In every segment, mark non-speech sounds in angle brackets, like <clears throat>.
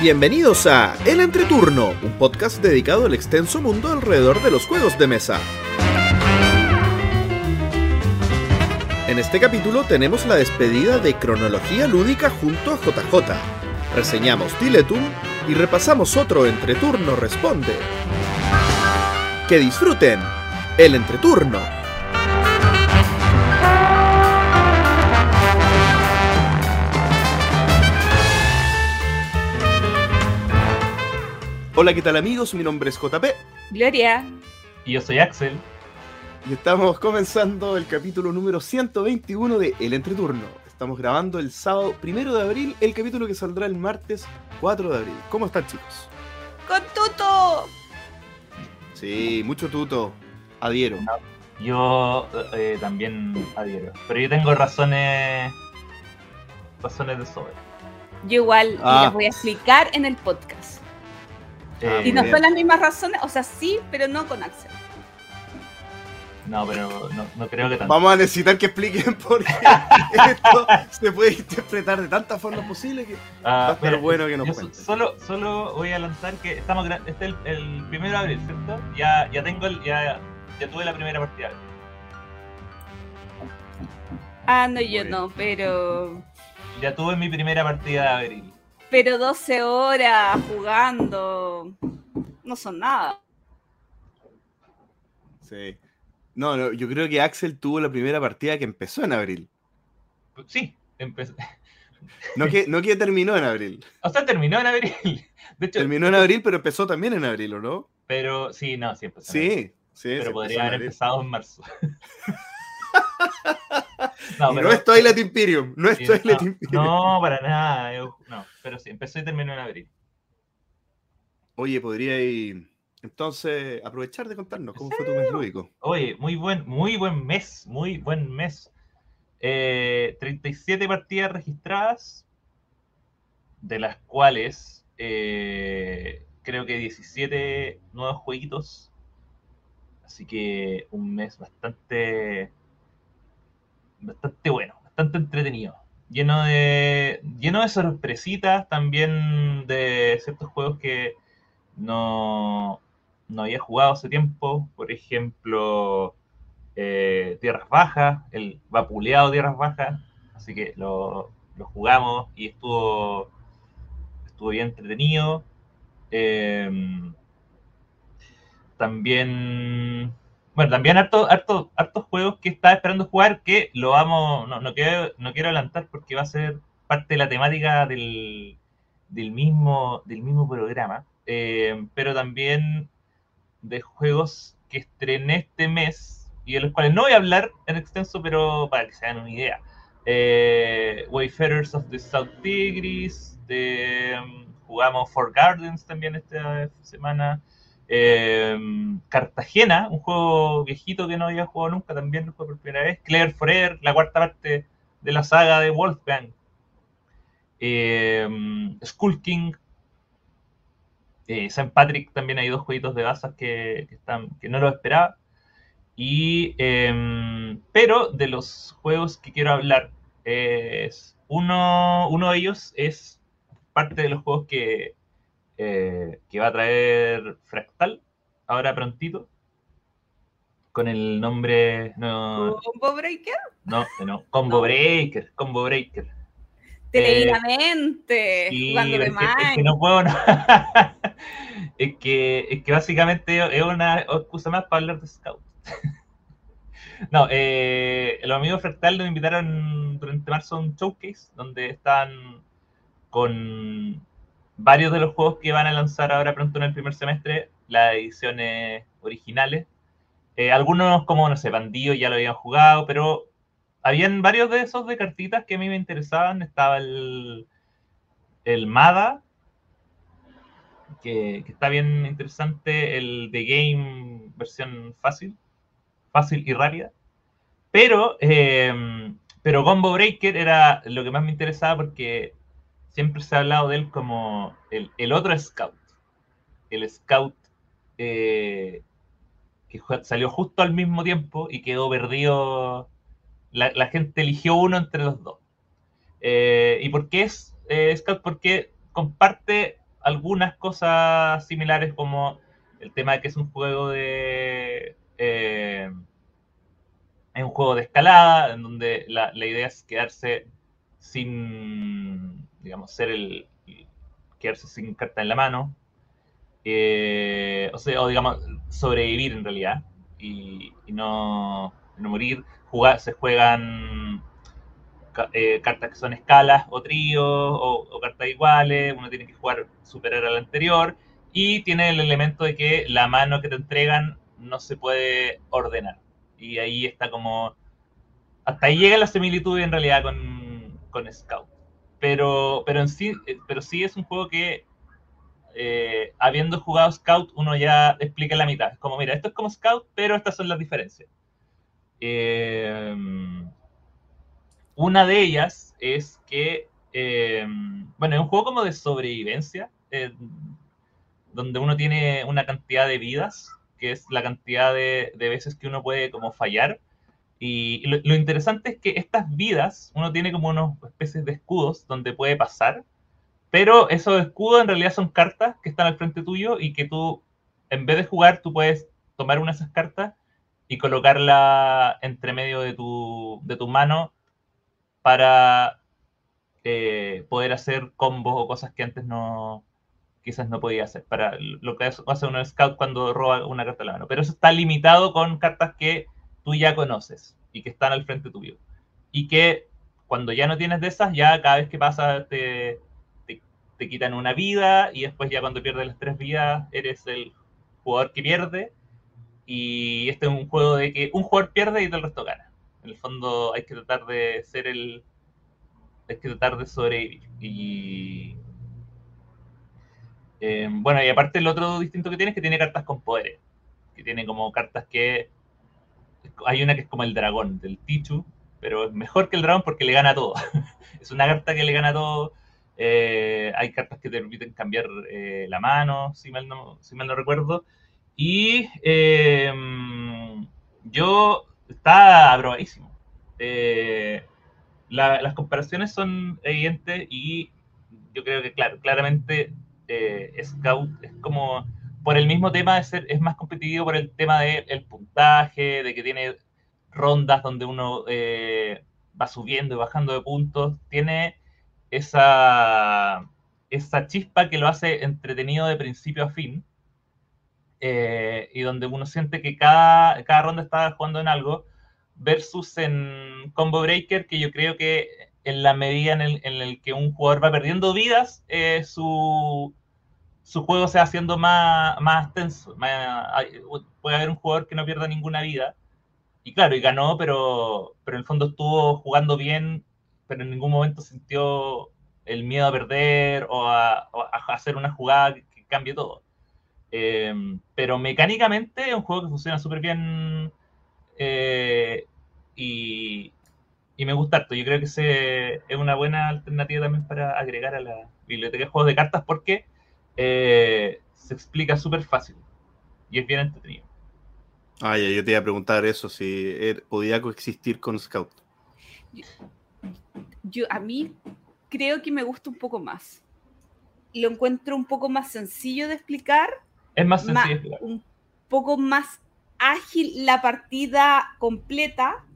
Bienvenidos a El Entreturno, un podcast dedicado al extenso mundo alrededor de los juegos de mesa. En este capítulo tenemos la despedida de Cronología Lúdica junto a JJ. Reseñamos Diletum y repasamos otro Entreturno Responde. Que disfruten el Entreturno. Hola, ¿qué tal amigos? Mi nombre es JP Gloria. Y yo soy Axel. y estamos comenzando el capítulo número 121 de El Entreturno. Estamos grabando el sábado primero de abril, el capítulo que saldrá el martes 4 de abril. ¿Cómo están chicos? ¡Con Tuto! Sí, mucho tuto. Adhiero. Yo eh, también adhiero. Pero yo tengo razones. razones de sobra. Yo igual y Ah. les voy a explicar en el podcast. Eh, Y no bien. son las mismas razones, o sea, sí, pero no con Axel. no, pero no, no creo que tanto. Vamos a necesitar que expliquen por qué <laughs> esto se puede interpretar de tantas formas posibles que Ah, va a estar mira, bueno que nos cuenten. solo, solo voy a lanzar que estamos este es el, el primero de abril, ¿cierto? Ya, ya tengo el, ya, ya tuve la primera partida. Ah, no, yo no, pero. Ya tuve mi primera partida de abril. Pero 12 horas jugando. No son nada. Sí. No, no, yo creo que Axel tuvo la primera partida que empezó en abril. Sí. <laughs> No que, no que terminó en abril. O sea, terminó en abril. <laughs> De hecho, Terminó en abril, pero empezó también en abril, ¿o no? pero sí, no, sí empezó. en abril. Sí, sí. pero podría haber abril. empezado en marzo. <laughs> Y no es Twilight Imperium, no es sí, Twilight no, Imperium. no, para nada. yo- no, pero sí, empezó y terminó en abril. Oye, podría ir entonces aprovechar de contarnos cómo fue tu mes lúdico. Oye, muy buen, muy buen mes, muy buen mes. Eh, 37 partidas registradas, de las cuales eh, creo que 17 nuevos jueguitos. Así que un mes bastante, bastante bueno, bastante entretenido. Lleno de, lleno de sorpresitas, también de ciertos juegos que no, no había jugado hace tiempo. Por ejemplo, eh, Tierras Bajas, el vapuleado Tierras Bajas. Así que lo, lo jugamos y estuvo, estuvo bien entretenido. Eh, también, bueno, también harto, harto, hartos juegos que estaba esperando jugar que lo vamos, no, quiero, no quiero adelantar porque va a ser parte de la temática del, del, mismo, del mismo programa. Eh, pero también de juegos que estrené este mes y de los cuales no voy a hablar en extenso, pero para que se hagan una idea. Eh, Wayfarers of the South Tigris, jugamos Four Gardens también esta semana. Eh, Cartagena, un juego viejito que no había jugado nunca, también lo jugué por primera vez. Claire Forever, la cuarta parte de la saga de Wolfgang. Eh, Skull King, eh. Patrick también hay dos jueguitos de bazas que, que están, que no lo esperaba. Y, eh, pero de los juegos que quiero hablar, es uno, uno de ellos es parte de los juegos que, eh, que va a traer Fractal ahora prontito. Con el nombre. No, ¿Combo Breaker? no, no, Combo No. Breaker, Combo Breaker. Televidamente. Sí, jugando de es que, es que no puedo. no. <laughs> es, que, es que básicamente es una excusa más para hablar de Scout. <laughs> no, eh, los amigos Fractal nos invitaron durante marzo a un showcase donde están con varios de los juegos que van a lanzar ahora pronto en el primer semestre, las ediciones originales. Eh, algunos, como no sé, Bandido ya lo habían jugado, pero habían varios de esos de cartitas que a mí me interesaban. Estaba el, el MADA, que, está bien interesante, el The Game versión fácil, fácil y rápida. Pero, eh, pero Combo Breaker era lo que más me interesaba porque siempre se ha hablado de él como el, el otro Scout. El Scout eh, que salió justo al mismo tiempo y quedó perdido. La, la gente eligió uno entre los dos. Eh, ¿Y por qué es eh, Scout? Porque comparte algunas cosas similares como el tema de que es un juego de... es un juego de escalada, en donde la, la idea es quedarse sin, digamos, ser el, quedarse sin carta en la mano, eh, o sea, o digamos, sobrevivir en realidad, y, no, no morir. Jugar, se juegan eh, cartas que son escalas o tríos o, o cartas iguales, uno tiene que jugar superar al anterior, y tiene el elemento de que la mano que te entregan no se puede ordenar. Y ahí está como... Hasta ahí llega la similitud en realidad con, con Scout. Pero, pero, en sí, eh, pero sí es un juego que, eh, habiendo jugado Scout, uno ya explica la mitad. Es como, mira, esto es como Scout, pero estas son las diferencias. Eh, una de ellas es que, bueno, es un juego como de sobrevivencia, donde uno tiene una cantidad de vidas, que es la cantidad de, de veces que uno puede como fallar. Y lo, interesante es que estas vidas, uno tiene como unas especies de escudos donde puede pasar, pero esos escudos en realidad son cartas que están al frente tuyo y que tú, en vez de jugar, tú puedes tomar una de esas cartas y colocarla entre medio de tu, de tu mano para eh, poder hacer combos o cosas que antes no quizás no podía hacer, para lo que hace un scout cuando roba una carta de la mano. Pero eso está limitado con cartas que tú ya conoces y que están al frente tuyo. Y que cuando ya no tienes de esas, ya cada vez que pasa te, te, te quitan una vida y después ya cuando pierdes las tres vidas eres el jugador que pierde. Y este es un juego de que un jugador pierde y todo el resto gana. En el fondo hay que tratar de ser el... Hay que tratar de sobrevivir. Y... Eh, bueno, y aparte el otro distinto que tiene es que tiene cartas con poderes. Que tiene como cartas que... Hay una que es como el dragón del Tichu, pero es mejor que el dragón porque le gana todo. <laughs> es una carta que le gana todo. Eh, hay cartas que te permiten cambiar eh, la mano, si mal no, si no recuerdo. Y eh, yo está aprobadísimo. Eh, la, las comparaciones son evidentes y yo creo que, claro, claramente Scout es como por el mismo tema ser, es más competitivo por el tema del de puntaje, de que tiene rondas donde uno eh, va subiendo y bajando de puntos, tiene esa, esa chispa que lo hace entretenido de principio a fin. Eh, y donde uno siente que cada, cada ronda está jugando en algo, versus en Combo Breaker, que yo creo que en la medida en el, en el que un jugador va perdiendo vidas, eh, su, su juego se va haciendo más, más tenso. Más, puede haber un jugador que no pierda ninguna vida. Y claro, y ganó, pero, pero en el fondo estuvo jugando bien, pero en ningún momento sintió el miedo a perder o a, hacer una jugada que, cambie todo. Eh, pero mecánicamente es un juego que funciona súper bien eh, y, y, me gusta harto. Yo creo que se, es una buena alternativa también para agregar a la biblioteca de juegos de cartas porque eh, se explica súper fácil y es bien entretenido. Ah, ya, yo te iba a preguntar eso, si er, podía coexistir con Scout. Yo, yo, a mí creo que me gusta un poco más. Lo encuentro un poco más sencillo de explicar. Es más sencillo explicar. Un poco más ágil la partida completa.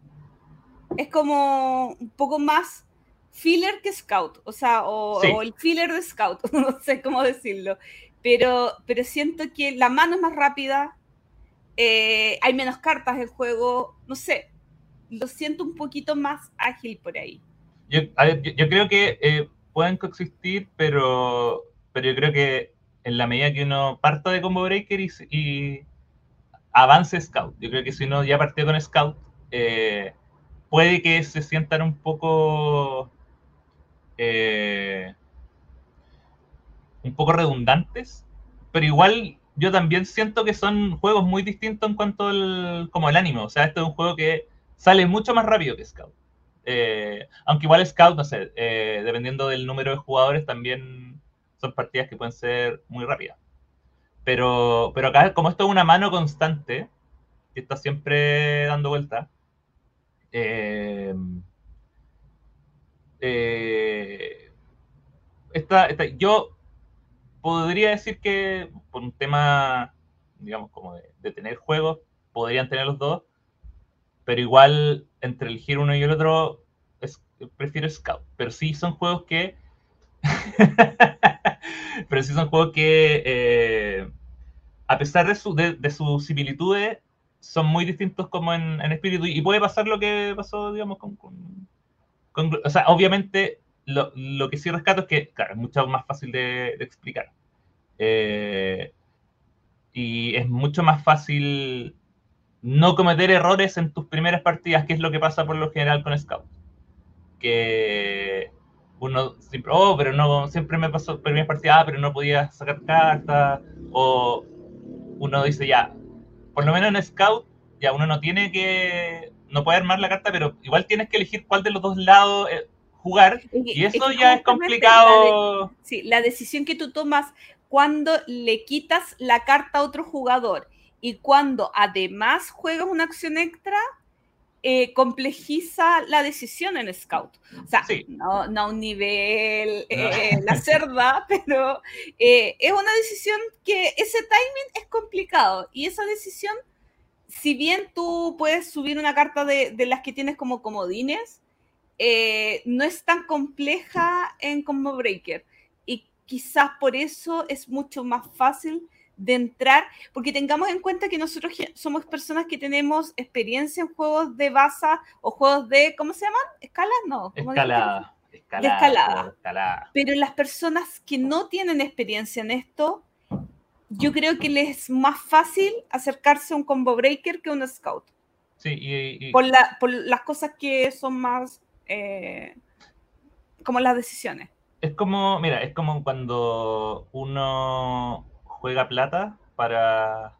Es como un poco más filler que Scout, o sea, o, Sí. o el filler de Scout, <laughs> no sé cómo decirlo. Pero, pero siento que la mano es más rápida, eh, hay menos cartas en juego, no sé, lo siento un poquito más ágil por ahí. Yo, a ver, yo, yo creo que eh, pueden coexistir, pero, pero yo creo que en la medida que uno parta de Combo Breaker y, y avance Scout, yo creo que si uno ya partió con Scout, eh, puede que se sientan un poco eh, un poco redundantes, pero igual yo también siento que son juegos muy distintos en cuanto al como el ánimo. O sea, este es un juego que sale mucho más rápido que Scout. Eh, aunque igual Scout, no sé, eh, dependiendo del número de jugadores, también son partidas que pueden ser muy rápidas. Pero, pero acá, como esto es una mano constante, que está siempre dando vuelta, eh, eh, esta, esta, yo podría decir que por un tema, digamos, como de, tener juegos, podrían tener los dos, pero igual entre elegir uno y el otro, prefiero Scout. Pero sí son juegos que... <laughs> pero sí son juegos que, eh, a pesar de, su, de, sus similitudes, son muy distintos como en, espíritu. Y puede pasar lo que pasó, digamos, con... o sea, obviamente lo, lo, que sí rescato es que, claro, es mucho más fácil de, explicar. Eh, y es mucho más fácil no cometer errores en tus primeras partidas, que es lo que pasa por lo general con Scout. Que uno siempre, oh, pero no, siempre me pasó primeras partidas, ah, pero no podía sacar cartas, o uno dice ya, por lo menos en Scout, ya uno no tiene que, no puede armar la carta, pero igual tienes que elegir cuál de los dos lados eh, jugar, y eso ya es complicado. sí, la decisión que tú tomas cuando le quitas la carta a otro jugador y cuando además juegas una acción extra, eh, complejiza la decisión en Scout. O sea, no, a un nivel eh, la cerda, <laughs> pero eh, es una decisión que ese timing es complicado y esa decisión, si bien tú puedes subir una carta de, de las que tienes como comodines, eh, no es tan compleja en Combo Breaker. Y quizás por eso es mucho más fácil de entrar, porque tengamos en cuenta que nosotros somos personas que tenemos experiencia en juegos de baza o juegos de, ¿cómo se llaman? ¿Escalas? No. Escalada. Escalada, escalada. Pero las personas que no tienen experiencia en esto, yo creo que les es más fácil acercarse a un combo breaker que a un scout. Sí, y, Por, la, por las cosas que son más eh, como las decisiones. Es como, mira, es como cuando uno juega plata para,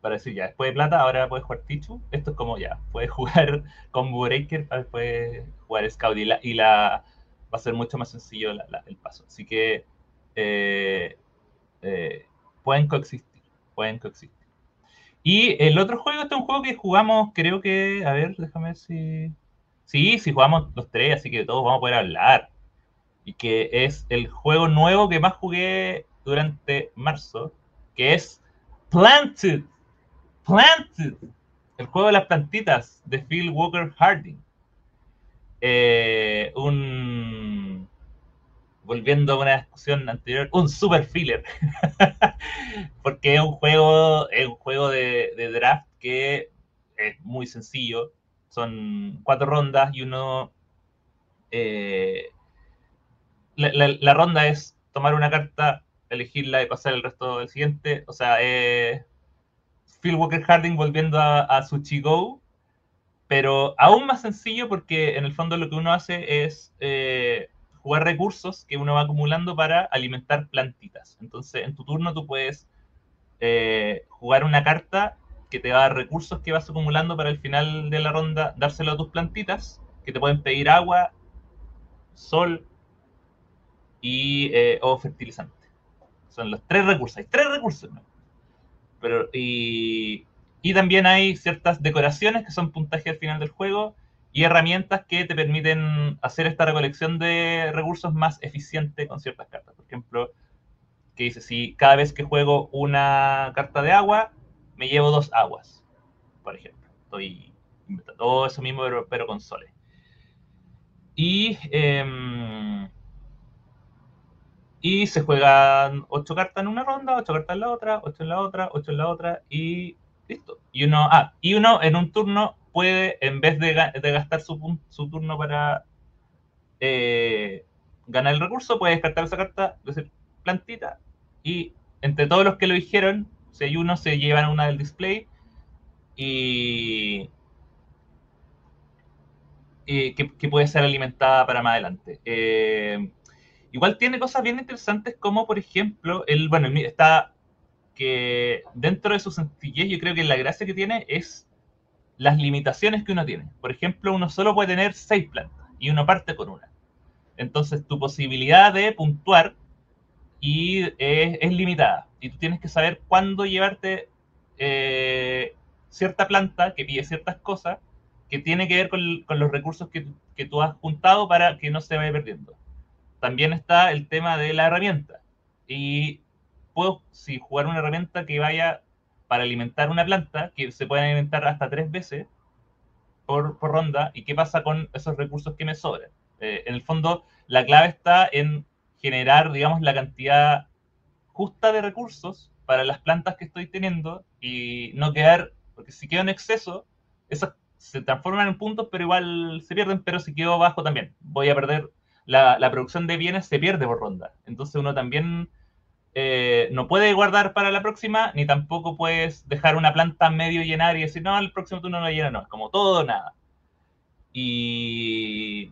para decir, ya, después de plata, ahora puedes jugar Tichu. Esto es como, ya, puedes jugar <laughs> Combo Breaker, después jugar Scout y la, y la va a ser mucho más sencillo el paso. Así que eh, eh, pueden coexistir, pueden coexistir. Y el otro juego, este es un juego que jugamos, creo que, a ver, déjame ver si... Sí, sí jugamos los tres, así que todos vamos a poder hablar. Y que es el juego nuevo que más jugué durante marzo, que es Planted. Planted. El juego de las plantitas de Phil Walker Harding. Eh, un. Volviendo a una discusión anterior, un super filler. <laughs> Porque es un juego, es un juego de draft que es muy sencillo son cuatro rondas y uno... Eh, la, ronda es tomar una carta, elegirla y pasar el resto del siguiente. O sea, Phil Walker Harding volviendo a, a Go, pero aún más sencillo porque en el fondo lo que uno hace es eh, jugar recursos que uno va acumulando para alimentar plantitas. Entonces, en tu turno tú puedes jugar una carta que te va a dar recursos que vas acumulando para el final de la ronda, dárselo a tus plantitas, que te pueden pedir agua, sol y eh, o fertilizante. Son los tres recursos. Hay tres recursos. Pero, y, y también hay ciertas decoraciones que son puntaje al final del juego y herramientas que te permiten hacer esta recolección de recursos más eficiente con ciertas cartas. Por ejemplo, que dice, si cada vez que juego una carta de agua, me llevo dos aguas, por ejemplo. Estoy inventando todo eso mismo, pero, con soles. Y, em, y se juegan ocho cartas en una ronda, ocho cartas en la otra, ocho en la otra, ocho en la otra, y listo. Y uno, ah, y uno en un turno puede, en vez de, gastar su, su, turno para eh, ganar el recurso, puede descartar esa carta, decir, plantita, y entre todos los que lo dijeron, si hay uno, se llevan una del display y, que, puede ser alimentada para más adelante. Eh, igual tiene cosas bien interesantes como, por ejemplo, el, bueno, está que dentro de su sencillez yo creo que la gracia que tiene es las limitaciones que uno tiene. Por ejemplo, uno solo puede tener seis plantas y uno parte con una. Entonces tu posibilidad de puntuar y es, limitada. Y tú tienes que saber cuándo llevarte eh, cierta planta que pide ciertas cosas que tiene que ver con, los recursos que, que, tú has juntado para que no se vaya perdiendo. También está el tema de la herramienta. y puedo si jugar una herramienta que vaya para alimentar una planta, que se puede alimentar hasta tres veces por, ronda, y qué pasa con esos recursos que me sobran. Eh, en el fondo, la clave está en generar, digamos, la cantidad justa de recursos para las plantas que estoy teniendo y no quedar, porque si quedo en exceso, esas se transforman en puntos, pero igual se pierden, pero si quedo bajo también, voy a perder, la producción de bienes se pierde por ronda. Entonces uno también eh, no puede guardar para la próxima, ni tampoco puedes dejar una planta medio llenar y decir, no, el próximo turno no llena, no, es como todo o nada. Y,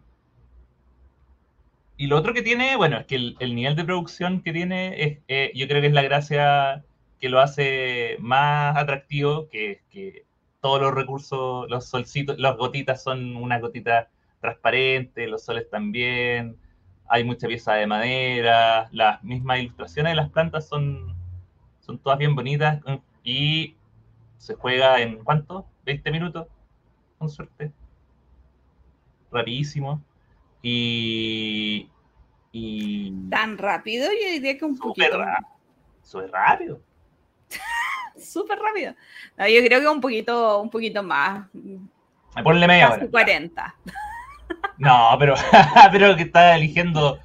y lo otro que tiene, bueno, es que el, nivel de producción que tiene, es, eh, yo creo que es la gracia que lo hace más atractivo, que, que todos los recursos, los solcitos, las gotitas son una gotita transparente, los soles también, hay mucha pieza de madera, las mismas ilustraciones de las plantas son, son todas bien bonitas y se juega en ¿cuánto? 20 minutos, con suerte. Rapidísimo. Y, Tan rápido, yo diría que un poquito. Súper rápido. <laughs> Súper rápido. yo creo que un poquito, un poquito más. Ponle media hora. 40. No, pero, <laughs> pero que está eligiendo.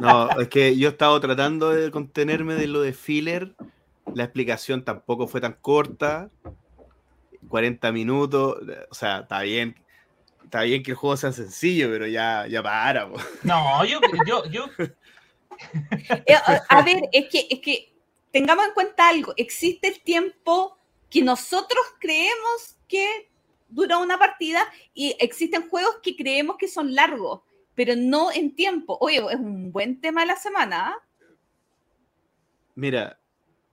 No, es que yo he estado tratando de contenerme de lo de filler. La explicación tampoco fue tan corta. 40 minutos. O sea, está bien. Está bien que el juego sea sencillo, pero ya, ya para. No, yo, yo, yo... <laughs> Eh, a ver, es que, es que tengamos en cuenta algo. Existe el tiempo que nosotros creemos que dura una partida y existen juegos que creemos que son largos, pero no en tiempo. Oye, es un buen tema de la semana. ¿ah? Mira.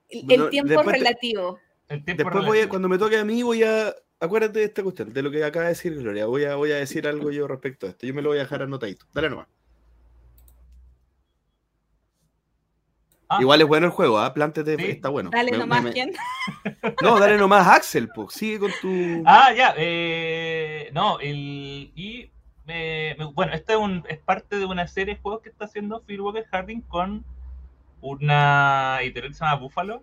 El, tiempo relativo. después voy a, cuando me toque a mí, voy a. Acuérdate de esta cuestión, de lo que acaba de decir Gloria. Voy a, voy a decir algo yo respecto a esto. Yo me lo voy a dejar anotadito. Dale nomás. Ah. Igual es bueno el juego, ¿ah? Plántete, está bueno. Dale nomás, ¿quién? <laughs> No, dale nomás <laughs> Axel, pues. Sigue con tu. Ah, ya. Eh, no, el. Y. bueno, este es, un, es parte de una serie de juegos que está haciendo Phil Walker Harding con una editorial que se llama Buffalo,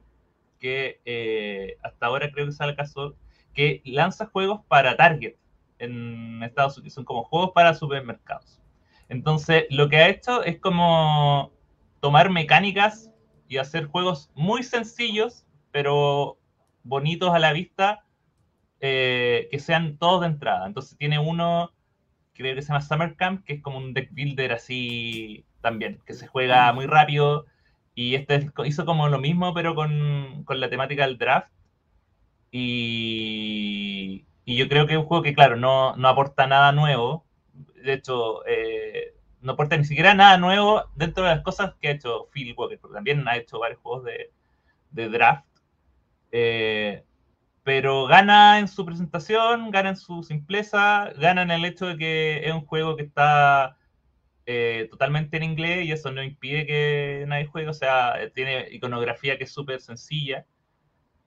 que eh, hasta ahora creo que sale el caso, que lanza juegos para Target en Estados Unidos. Son como juegos para supermercados. Entonces, lo que ha hecho es como tomar mecánicas y hacer juegos muy sencillos, pero bonitos a la vista, eh, que sean todos de entrada. Entonces tiene uno, creo que se llama Summer Camp, que es como un deck builder así también, que se juega mm. muy rápido. Y este hizo como lo mismo, pero con, la temática del draft. Y, yo creo que es un juego que, claro, no, no aporta nada nuevo. De hecho, eh, no aporta ni siquiera nada nuevo dentro de las cosas que ha hecho Phil Walker, porque también ha hecho varios juegos de, draft. Eh, pero gana en su presentación, gana en su simpleza, gana en el hecho de que es un juego que está eh, totalmente en inglés y eso no impide que nadie juegue. O sea, tiene iconografía que es súper sencilla.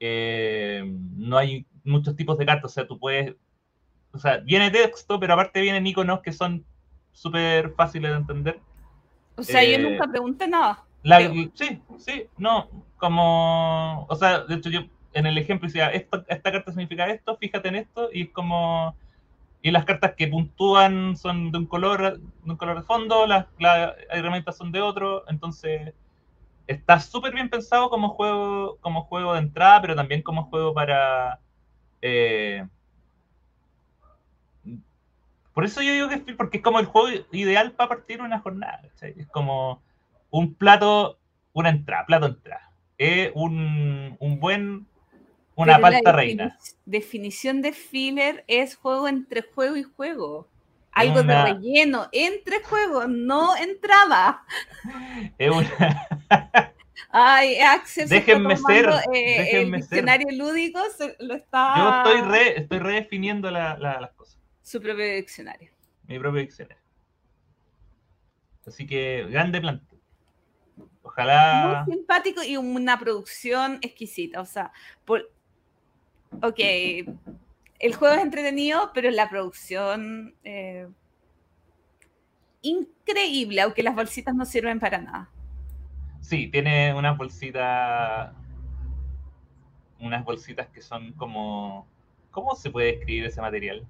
Eh, no hay muchos tipos de cartas, o sea, tú puedes. O sea, viene texto, pero aparte vienen iconos que son súper fáciles de entender. O sea, yo nunca eh, pregunté nada. sí, sí, no, como, o sea, de hecho yo en el ejemplo decía, esta, esta carta significa esto, fíjate en esto, y es como, y las cartas que puntúan son de un color, de un color de fondo, las, herramientas son de otro, entonces está súper bien pensado como juego, como juego de entrada, pero también como juego para... Eh, por eso yo digo que es porque es como el juego ideal para partir una jornada. Es como un plato, una entrada, plato entrada. Es un, buen, una palta reina. Definición de filler es juego entre juego y juego. Algo de relleno, entre juegos, no entrada. Es una. <laughs> Ay, Axel, déjenme ser. Eh, el diccionario lúdico lo está. Yo estoy, re, estoy redefiniendo la, las cosas. Su propio diccionario. Mi propio diccionario. Así que, grande planta. Ojalá. Muy simpático y una producción exquisita. O sea, por... ok, el juego es entretenido, pero la producción. Eh, increíble, aunque las bolsitas no sirven para nada. Sí, tiene unas bolsitas. Unas bolsitas que son como. ¿Cómo se puede describir ese material?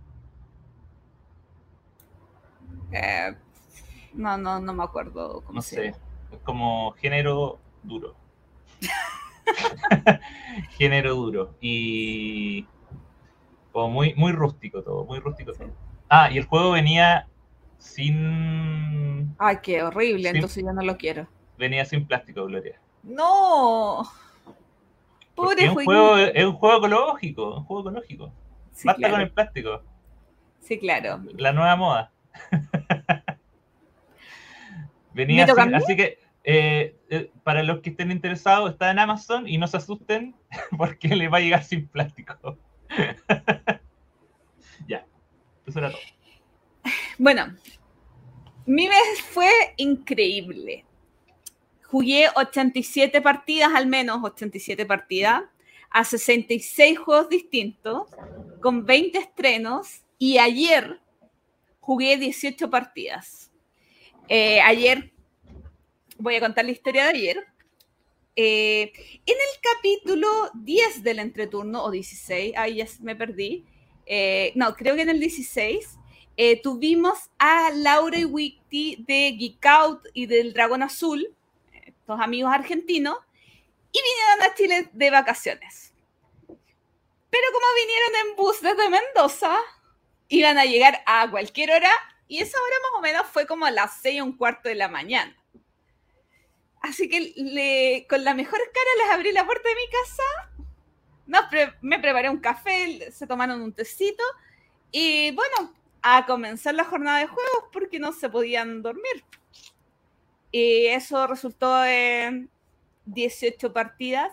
Eh, no, no, no me acuerdo cómo No se sé. llama. Es como género duro. <laughs> género duro. Y. Como muy, muy rústico todo, muy rústico todo. Ah, y el juego venía sin. Ay, qué horrible, entonces yo no lo quiero. Venía sin plástico, Gloria. No. Pobre es un juego, es un juego ecológico, un juego ecológico. Sí, Basta claro. con el plástico. Sí, claro. La nueva moda. <laughs> Venía así que eh, eh, para los que estén interesados, está en Amazon y no se asusten <laughs> porque le va a llegar sin plástico. <laughs> ya, eso era todo. Bueno, mi mes fue increíble. Jugué 87 partidas, al menos 87 partidas, a 66 juegos distintos, con 20 estrenos, y ayer jugué 18 partidas. Eh, ayer, voy a contar la historia de ayer. Eh, en el capítulo 10 del entreturno, o 16, ahí ya me perdí, eh, no, creo que en el 16, eh, tuvimos a Laura y Witty de Geek Out y del Dragón Azul, estos amigos argentinos, y vinieron a Chile de vacaciones. Pero como vinieron en bus desde Mendoza, iban a llegar a cualquier hora, y esa hora más o menos fue como a las seis y un cuarto de la mañana. Así que con la mejor cara les abrí la puerta de mi casa, nos me preparé un café, se tomaron un tecito, y bueno, a comenzar la jornada de juegos porque no se podían dormir. Y eso resultó en 18 partidas.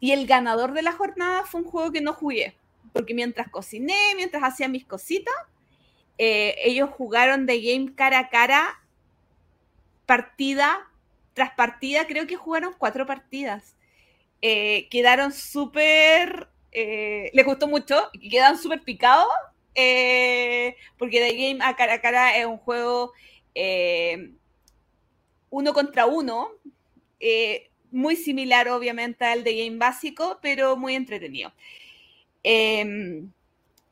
Y el ganador de la jornada fue un juego que no jugué. Porque mientras cociné, mientras hacía mis cositas, eh, ellos jugaron de game cara a cara, partida tras partida. Creo que jugaron cuatro partidas. Eh, quedaron súper. eh, les gustó mucho quedaron súper picados porque The Game a cara a cara es un juego uno contra uno, muy similar obviamente al de Game básico, pero muy entretenido. Eh,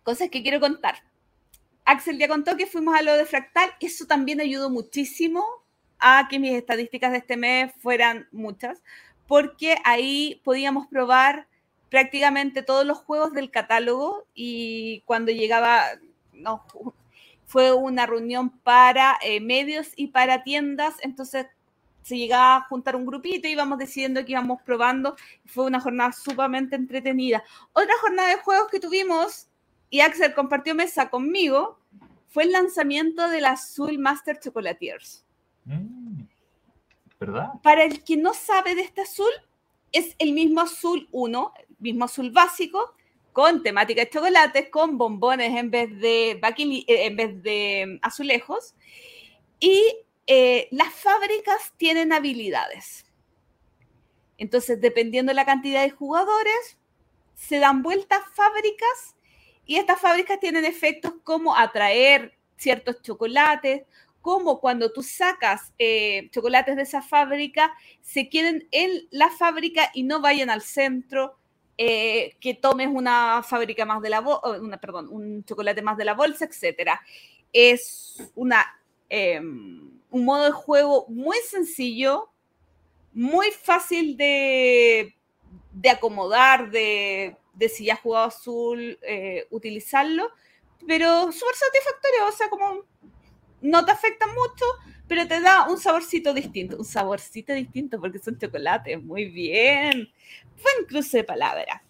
cosas que quiero contar. Axel ya contó que fuimos a lo de Fractal, eso también ayudó muchísimo a que mis estadísticas de este mes fueran muchas, porque ahí podíamos probar prácticamente todos los juegos del catálogo y cuando llegaba, no, fue una reunión para eh, medios y para tiendas, entonces se llegaba a juntar un grupito y íbamos decidiendo que íbamos probando. Fue una jornada sumamente entretenida. Otra jornada de juegos que tuvimos, y Axel compartió mesa conmigo, fue el lanzamiento del Azul Master Chocolatiers. Mm, ¿Verdad? Para el que no sabe de este azul, es el mismo azul 1, mismo azul básico, con temática de chocolates, con bombones en vez de, eh, en vez de azulejos. Y eh, las fábricas tienen habilidades. Entonces, dependiendo de la cantidad de jugadores, se dan vueltas fábricas y estas fábricas tienen efectos como atraer ciertos chocolates, como cuando tú sacas eh, chocolates de esa fábrica, se queden en la fábrica y no vayan al centro, eh, que tomes una fábrica más de la una, perdón, un chocolate más de la bolsa, etcétera. Es una, eh, un modo de juego muy sencillo, muy fácil de, de acomodar, de, de, si ya has jugado azul, eh, utilizarlo, pero súper satisfactorio, o sea, como no te afecta mucho, pero te da un saborcito distinto, un saborcito distinto porque son chocolates, muy bien. Buen cruce de palabras.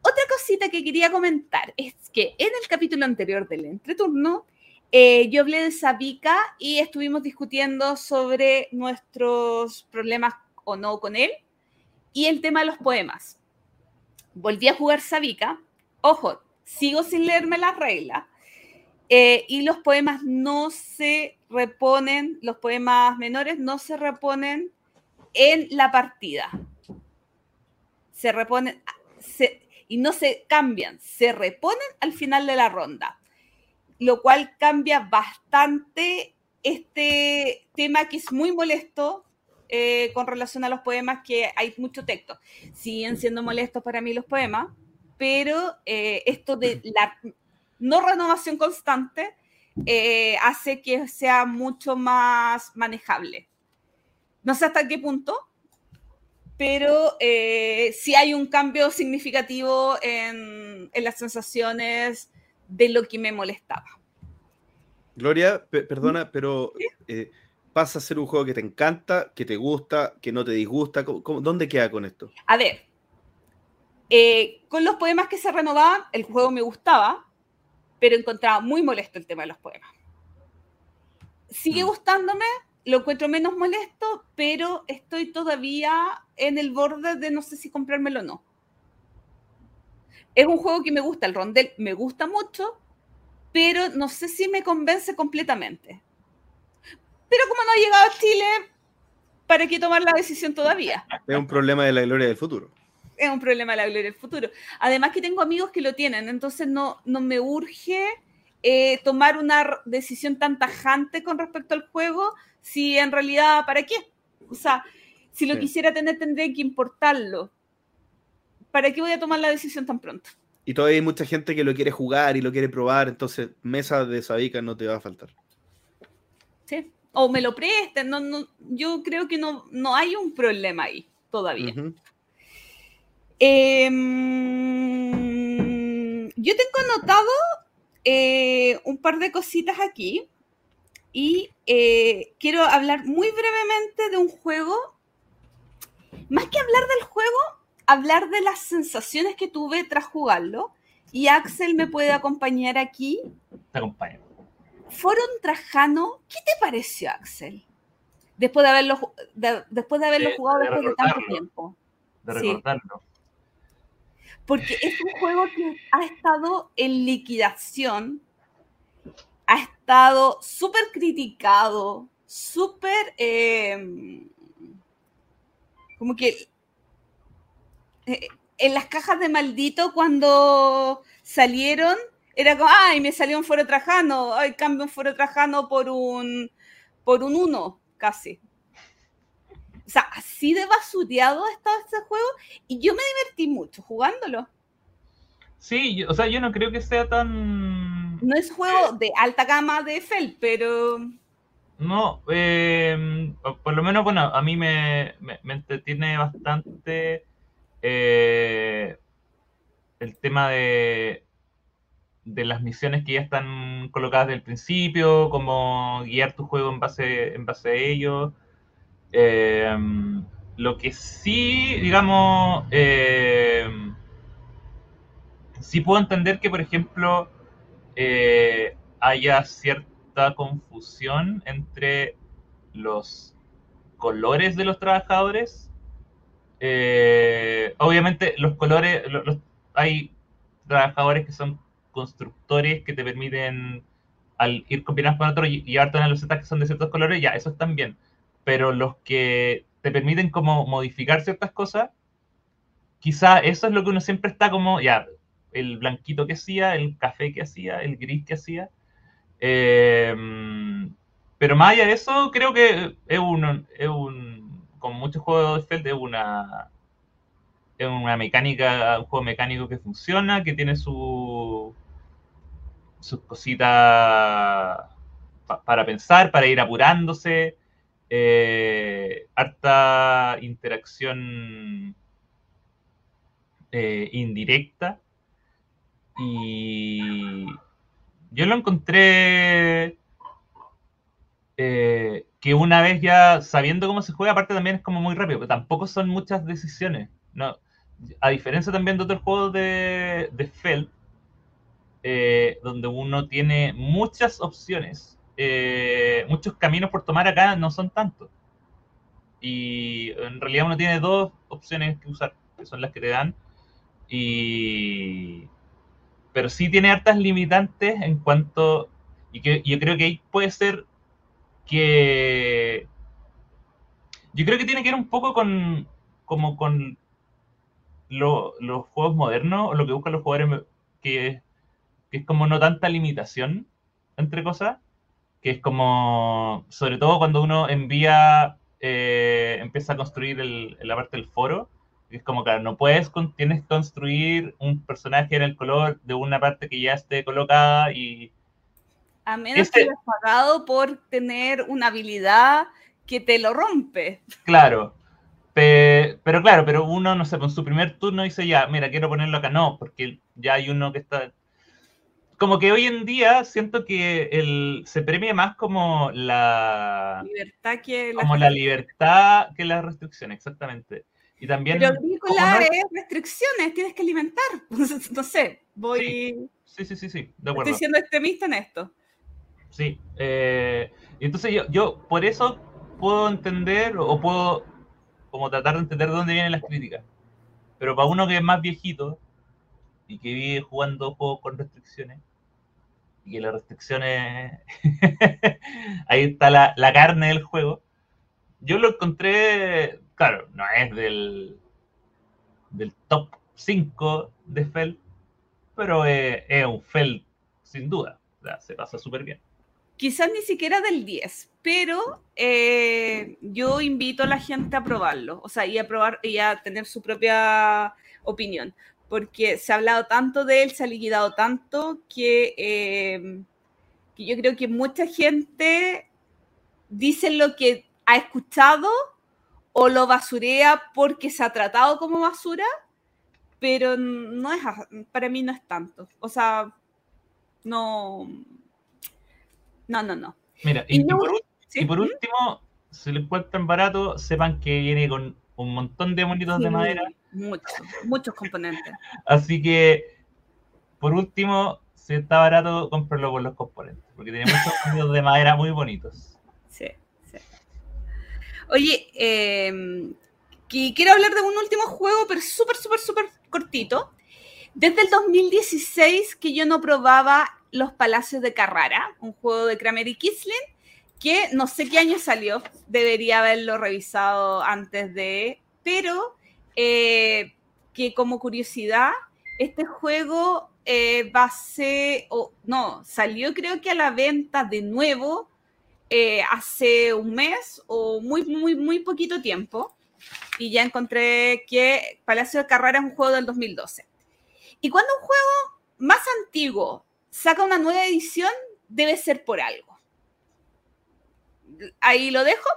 Otra cosita que quería comentar es que en el capítulo anterior del entreturno, eh, yo hablé de Sabica y estuvimos discutiendo sobre nuestros problemas o no con él y el tema de los poemas. Volví a jugar Sabica. Ojo, sigo sin leerme las reglas. Eh, y los poemas no se reponen, los poemas menores no se reponen en la partida. Se reponen y no se cambian, se reponen al final de la ronda, lo cual cambia bastante este tema que es muy molesto eh, con relación a los poemas que hay mucho texto. Siguen siendo molestos para mí los poemas, pero eh, esto de la no renovación constante eh, hace que sea mucho más manejable. No sé hasta qué punto, pero eh, sí hay un cambio significativo en, las sensaciones de lo que me molestaba. Gloria, perdona, pero eh, pasa a ser un juego que te encanta, que te gusta, que no te disgusta. dónde queda con esto? A ver, con los poemas que se renovaban, el juego me gustaba, pero encontraba muy molesto el tema de los poemas. Sigue mm. gustándome, lo encuentro menos molesto, pero estoy todavía en el borde de no sé si comprármelo o no. Es un juego que me gusta, el rondel me gusta mucho, pero no sé si me convence completamente. Pero como no ha llegado a Chile, ¿para qué tomar la decisión todavía? Es un problema de la gloria del futuro es un problema de la gloria del futuro. Además que tengo amigos que lo tienen, entonces no, no me urge eh, tomar una decisión tan tajante con respecto al juego, si en realidad, ¿para qué? O sea, si lo quisiera tener, tendría que importarlo. ¿Para qué voy a tomar la decisión tan pronto? Y todavía hay mucha gente que lo quiere jugar y lo quiere probar, entonces mesa de Sabica no te va a faltar. Sí, o me lo presten, no, no, yo creo que no, no hay un problema ahí todavía. Em, yo tengo anotado eh, un par de cositas aquí y eh, quiero hablar muy brevemente de un juego. Más que hablar del juego, hablar de las sensaciones que tuve tras jugarlo. Y Axel me puede acompañar aquí. Te acompaño. Foron Trajano, ¿qué te pareció, Axel? Después de haberlo, después de haberlo jugado después de tanto tiempo. De recordarlo porque es un juego que ha estado en liquidación, ha estado súper criticado, súper... Em, como que eh, en las cajas de maldito cuando salieron, era como, ay, me salió un foro trajano, ay, cambio un foro trajano por un, por un uno, casi. O sea, así de basureado ha estado este juego y yo me divertí mucho jugándolo. Sí, o sea, yo no creo que sea tan... No es juego de alta gama de Fel, pero... No, em, por lo menos, bueno, a mí me, entretiene bastante eh, el tema de, de las misiones que ya están colocadas desde el principio, como guiar tu juego en base, en base a ello. Eh, lo que sí, digamos, eh, sí puedo entender que, por ejemplo, haya cierta confusión entre los colores de los trabajadores. Obviamente, los colores, hay trabajadores que son constructores que te permiten, al ir combinados con otros, y losetas que son de ciertos colores, ya, eso están bien pero los que te permiten como modificar ciertas cosas, quizá eso es lo que uno siempre está como, ya, el blanquito que hacía, el café que hacía, el gris que hacía. Em, pero más allá de eso, creo que es es un como muchos juegos de Feld, es una, es una mecánica, un juego mecánico que funciona, que tiene su, sus cositas para pensar, para ir apurándose. Eh, harta interacción eh, indirecta y yo lo encontré eh, que una vez ya sabiendo cómo se juega, aparte también es como muy rápido, pero tampoco son muchas decisiones. ¿no? A diferencia también de otros juegos de, de Feld, donde uno tiene muchas opciones eh, muchos caminos por tomar acá no son tantos. Y en realidad uno tiene dos opciones que usar, que son las que te dan. Y... Pero sí tiene hartas limitantes en cuanto... Y que yo creo que ahí puede ser que... Yo creo que tiene que ver un poco con... como con los juegos modernos, lo que buscan los jugadores, que, que es como no tanta limitación entre cosas, que es como, sobre todo cuando uno envía eh, empieza a construir el, la parte del foro. Es como, claro, no puedes, tienes que construir un personaje en el color de una parte que ya esté colocada y... A menos este, que hayas pagado por tener una habilidad que te lo rompe. Claro, pero claro, pero uno, no sé, con su primer turno dice ya, mira, quiero ponerlo acá. No, porque ya hay uno que está como que hoy en día siento que el, se premia más como la libertad que la como la libertad que la restricción, exactamente. Y también Pero vincular es restricciones, tienes que alimentar. <laughs> no sé, voy Sí, sí, sí, sí, de acuerdo. Estoy siendo extremista en esto. Sí, eh, entonces yo, yo por eso puedo entender o puedo como tratar de entender de dónde vienen las críticas. Pero para uno que es más viejito y que vive jugando juegos con restricciones, y que las restricciones, <laughs> ahí está la, la, carne del juego. Yo lo encontré, claro, no es del, del top 5 de Feld, pero es, es un Feld sin duda, o sea, se pasa súper bien. Quizás ni siquiera del 10, pero eh, yo invito a la gente a probarlo, o sea, y a probar y a tener su propia opinión porque se ha hablado tanto de él, se ha liquidado tanto que, que yo creo que mucha gente dice lo que ha escuchado o lo basurea porque se ha tratado como basura, pero no es para mí no es tanto. O sea, no no, no, no. Mira, y, por, y por, último, si lo encuentran barato, sepan que viene con un montón de monitos de madera Muchos, muchos componentes. <laughs> Así que, por último, si está barato, cómpralo con los componentes, porque tiene muchos <laughs> sonidos de madera muy bonitos. Sí, sí. Oye, eh, quiero hablar de un último juego, pero súper, súper, súper cortito. Desde el 2016 que yo no probaba Los Palacios de Carrara, un juego de Kramer y Kisling, que no sé qué año salió, debería haberlo revisado antes de, pero eh, que como curiosidad, este juego eh, va a ser, o no, salió creo que a la venta de nuevo eh, hace un mes o muy, muy, muy poquito tiempo. Y ya encontré que Palacio de Carrera es un juego del 2012. Y cuando un juego más antiguo saca una nueva edición, debe ser por algo. Ahí lo dejo.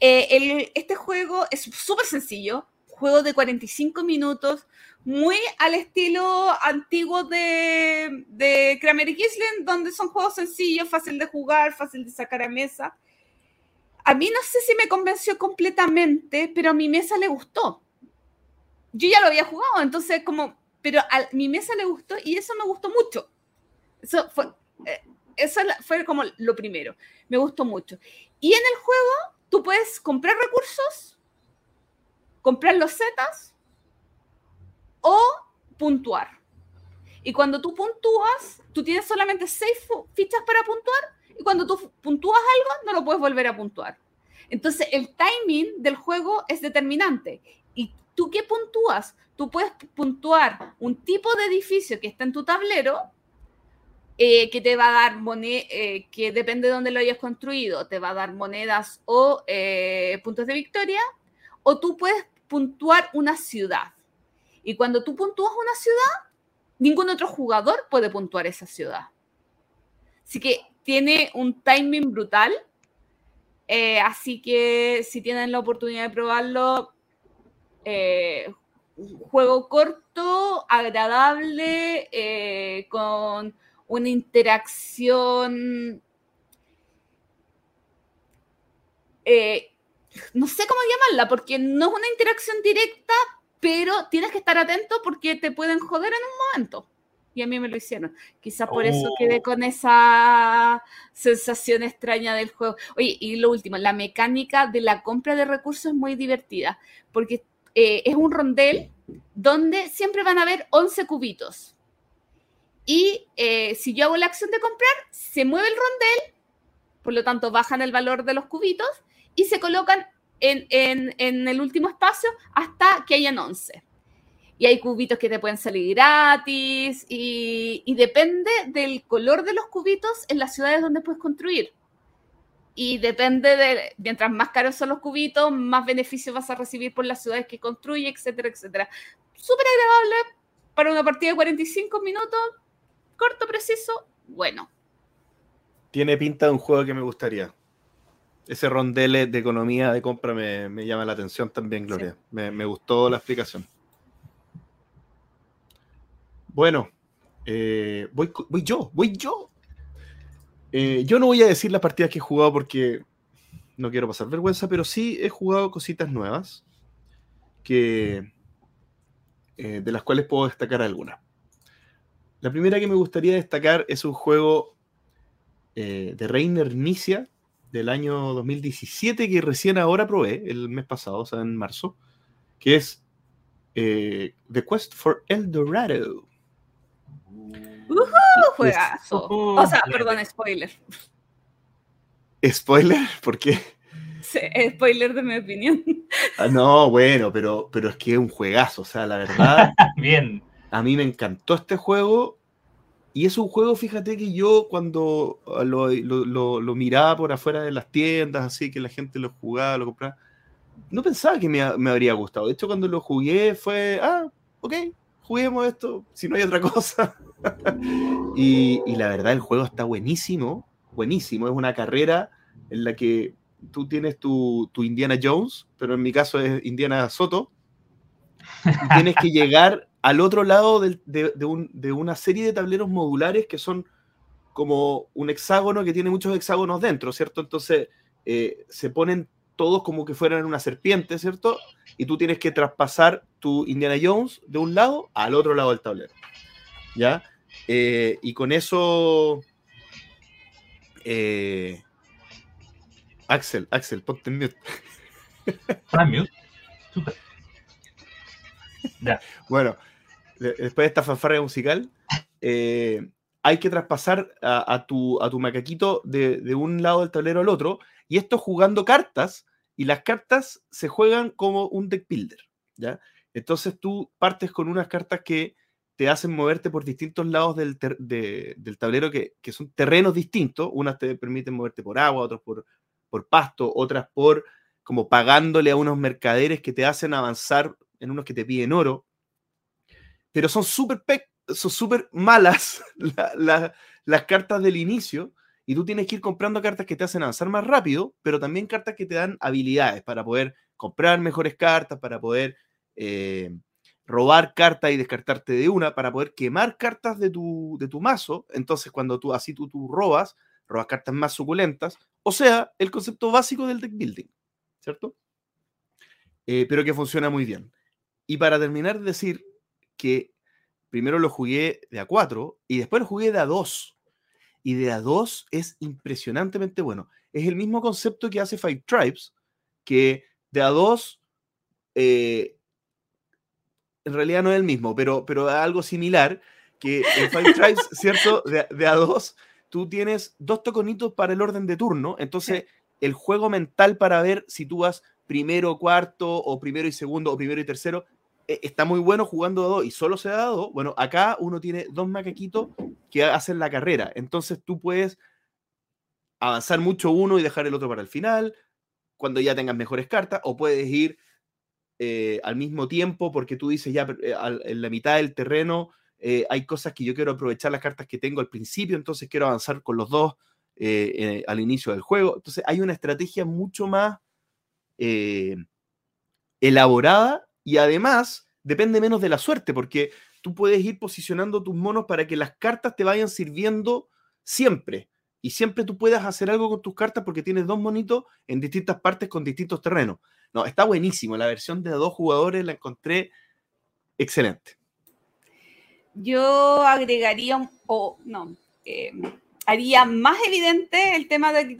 este juego es súper sencillo, juego de 45 minutos, muy al estilo antiguo de, de Kramer y Kisling, donde son juegos sencillos, fácil de jugar, fácil de sacar a mesa. A mí no sé si me convenció completamente, pero a mi mesa le gustó. Yo ya lo había jugado, entonces como, pero a mi mesa le gustó y eso me gustó mucho. Eso fue, eh, eso fue como lo primero. Me gustó mucho. Y en el juego tú puedes comprar recursos comprar los zetas o puntuar. Y cuando tú puntúas, tú tienes solamente seis fichas para puntuar y cuando tú puntúas algo, no lo puedes volver a puntuar. Entonces, el timing del juego es determinante. ¿Y tú qué puntúas? Tú puedes puntuar un tipo de edificio que está en tu tablero, eh, que te va a dar moneda, eh, que depende de dónde lo hayas construido, te va a dar monedas o eh, puntos de victoria, o tú puedes puntuar una ciudad. Y cuando tú puntúas una ciudad, ningún otro jugador puede puntuar esa ciudad. Así que tiene un timing brutal. Eh, así que si tienen la oportunidad de probarlo, eh, juego corto, agradable, eh, con una interacción no sé cómo llamarla, porque no es una interacción directa, pero tienes que estar atento porque te pueden joder en un momento. Y a mí me lo hicieron. Quizás por eso quedé oh. con esa sensación extraña del juego. Oye, y lo último, la mecánica de la compra de recursos es muy divertida, porque eh, es un rondel donde siempre van a haber 11 cubitos. Y eh, si yo hago la acción de comprar, se mueve el rondel, por lo tanto bajan el valor de los cubitos y se colocan en, el último espacio hasta que hayan 11. Y hay cubitos que te pueden salir gratis y, depende del color de los cubitos en las ciudades donde puedes construir. Y depende de, mientras más caros son los cubitos, más beneficios vas a recibir por las ciudades que construye, etcétera, etcétera. Súper agradable para una partida de 45 minutos, corto, preciso, bueno. Tiene pinta de un juego que me gustaría. Ese rondele de economía de compra me, llama la atención también, Gloria. Me, gustó la explicación. Bueno, eh, voy, voy yo, voy yo. Eh, yo no voy a decir las partidas que he jugado porque no quiero pasar vergüenza, pero sí he jugado cositas nuevas que, eh, de las cuales puedo destacar algunas. La primera que me gustaría destacar es un juego de Reiner Nicia del año 2017 que recién ahora probé el mes pasado, o sea, en marzo, que es The Quest for El Dorado. juegazo. o sea, perdón, spoiler. ¿Spoiler? ¿Por qué? Sí, spoiler de mi opinión. Ah, no, bueno, pero, pero es que es un juegazo, o sea, la verdad. <laughs> Bien. A mí me encantó este juego. Y es un juego, fíjate que yo cuando lo, lo, miraba por afuera de las tiendas, así que la gente lo jugaba, lo compraba, no pensaba que me, me habría gustado. De hecho, cuando lo jugué fue, ah, ok, juguemos esto, si no hay otra cosa. <laughs> y, la verdad, el juego está buenísimo, buenísimo. Es una carrera en la que tú tienes tu, Indiana Jones, pero en mi caso es Indiana Soto. Y tienes que <laughs> llegar al otro lado de, una serie de tableros modulares que son como un hexágono que tiene muchos hexágonos dentro, ¿cierto? Entonces eh, se ponen todos como que fueran una serpiente, ¿cierto? Y tú tienes que traspasar tu Indiana Jones de un lado al otro lado del tablero. ¿Ya? Eh, y con eso. Eh, Axel, Axel, ponte en mute. Ah, mute. Super. Ya. Bueno, después de esta fanfarria musical, eh, hay que traspasar a, tu, macaquito de, un lado del tablero al otro y esto jugando cartas, y las cartas se juegan como un deck builder, ¿ya? Entonces tú partes con unas cartas que te hacen moverte por distintos lados del, tablero que, que, son terrenos distintos. Unas te permiten moverte por agua, otras por, por pasto, otras por como pagándole a unos mercaderes que te hacen avanzar en unos que te piden oro. Pero son súper son súper malas <laughs> las cartas del inicio y tú tienes que ir comprando cartas que te hacen avanzar más rápido, pero también cartas que te dan habilidades para poder comprar mejores cartas, para poder eh, robar cartas y descartarte de una, para poder quemar cartas de tu, de tu mazo. Entonces, cuando tú así tú, tú robas, robas cartas más suculentas. O sea, el concepto básico del deck building, ¿cierto? Eh, pero que funciona muy bien. Y para terminar, decir que primero lo jugué de a 4 y después lo jugué de a 2 y de A2 es impresionantemente bueno. Es el mismo concepto que hace Five Tribes, que de A2 eh, en realidad no es el mismo, pero, pero algo similar, que en Five Tribes, <laughs> ¿cierto? De, de, A2, tú tienes dos toconitos para el orden de turno, entonces el juego mental para ver si tú vas primero, cuarto, o primero y segundo, o primero y tercero, está muy bueno jugando a dos y solo se ha dado. Bueno, acá uno tiene dos macaquitos que hacen la carrera. Entonces tú puedes avanzar mucho uno y dejar el otro para el final, cuando ya tengas mejores cartas, o puedes ir eh, al mismo tiempo porque tú dices ya eh, en la mitad del terreno eh, hay cosas que yo quiero aprovechar las cartas que tengo al principio, entonces quiero avanzar con los dos al inicio del juego. Entonces hay una estrategia mucho más elaborada y además depende menos de la suerte, porque tú puedes ir posicionando tus monos para que las cartas te vayan sirviendo siempre. Y siempre tú puedas hacer algo con tus cartas porque tienes dos monitos en distintas partes con distintos terrenos. No, está buenísimo. La versión de dos jugadores la encontré excelente. Yo agregaría, o no, eh, haría más evidente el tema del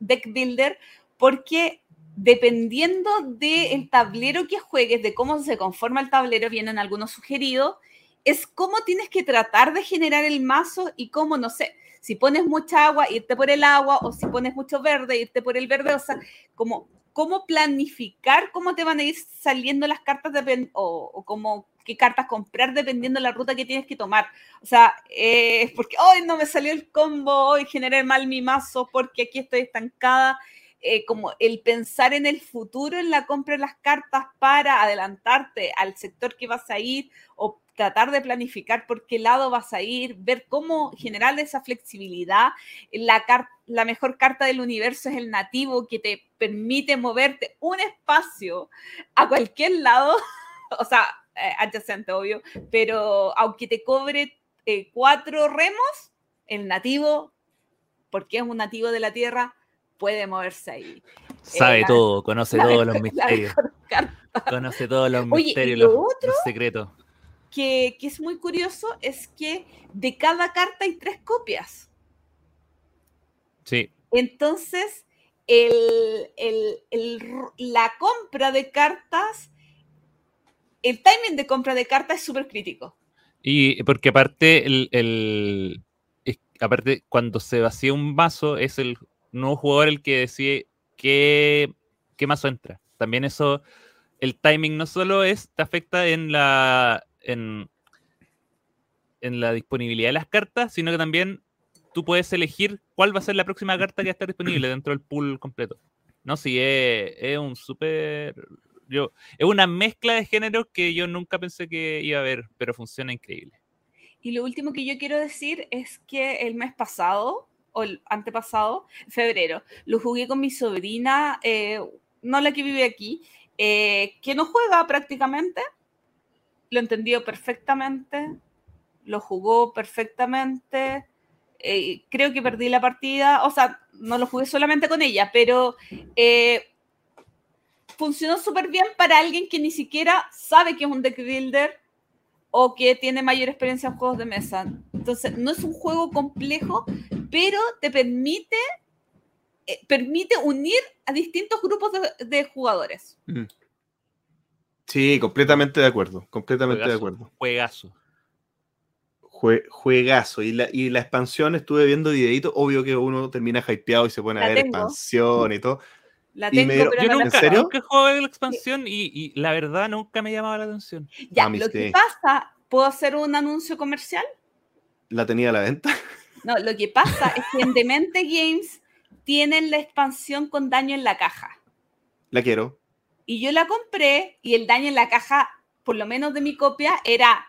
deck builder porque dependiendo del tablero que juegues, de cómo se conforma el tablero, vienen algunos sugeridos, es cómo tienes que tratar de generar el mazo y cómo, no sé, si pones mucha agua, irte por el agua, o si pones mucho verde, irte por el verde, o sea, como cómo planificar cómo te van a ir saliendo las cartas de, o, o cómo qué cartas comprar dependiendo de la ruta que tienes que tomar. O sea, es porque hoy no me salió el combo, hoy generé mal mi mazo porque aquí estoy estancada. Eh, como el pensar en el futuro en la compra de las cartas para adelantarte al sector que vas a ir o tratar de planificar por qué lado vas a ir, ver cómo generar esa flexibilidad. La, la mejor carta del universo es el nativo que te permite moverte un espacio a cualquier lado, <laughs> o sea, eh, adyacente, obvio, pero aunque te cobre eh, cuatro remos, el nativo, porque es un nativo de la Tierra, puede moverse ahí. Sabe todo, conoce todos los misterios. Conoce todos los misterios, los, los secretos que, es muy curioso es que de cada carta hay tres copias. Sí. Entonces, el, la compra de cartas, el timing de compra de cartas es súper crítico. Y porque aparte, el, aparte, cuando se vacía un mazo, es el nuevo jugador el que decide qué, qué mazo entra. También eso, el timing no solo es, te afecta en la en, la disponibilidad de las cartas, sino que también tú puedes elegir cuál va a ser la próxima carta que va a estar disponible dentro del pool completo. No, sí, es, un súper... Yo, es una mezcla de géneros que yo nunca pensé que iba a haber, pero funciona increíble. Y lo último que yo quiero decir es que el mes pasado, o el antepasado, febrero, lo jugué con mi sobrina, eh, no la que vive aquí, eh, que no juega prácticamente, lo entendió perfectamente, lo jugó perfectamente. Eh, creo que perdí la partida, o sea, no lo jugué solamente con ella, pero eh, funcionó súper bien para alguien que ni siquiera sabe que es un deck builder o que tiene mayor experiencia en juegos de mesa. Entonces, no es un juego complejo, pero te permite, eh, permite unir a distintos grupos de, jugadores. Mm. Sí, completamente de acuerdo, completamente de acuerdo. Juegazo. juegazo. Y la, y la expansión estuve viendo videitos, obvio que uno termina hypeado y se pone a ver expansión y todo. La tengo, pero yo nunca, ¿En serio? nunca jugué la expansión y, la verdad nunca me llamaba la atención. Ya, lo que pasa, ¿puedo hacer un anuncio comercial? ¿La tenía a la venta? No, lo que pasa es que en Demente Games tienen la expansión con daño en la caja. La quiero. Y yo la compré y el daño en la caja, por lo menos de mi copia, era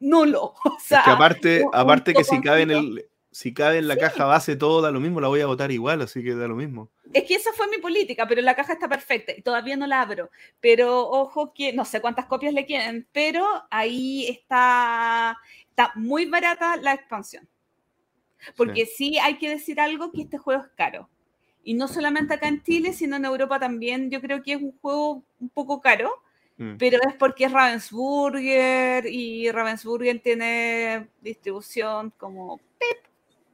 nulo. <laughs> O sea, es que aparte, aparte que si cabe en el, si cabe en la caja base todo da lo mismo, la voy a votar igual, así que da lo mismo. Es que esa fue mi política, pero la caja está perfecta y todavía no la abro. Pero ojo que no sé cuántas copias le quieren, pero ahí está, está muy barata la expansión. Porque sí hay que decir algo que este juego es caro. Y no solamente acá en Chile, sino en Europa también. Yo creo que es un juego un poco caro, mm. pero es porque es Ravensburger y Ravensburger tiene distribución como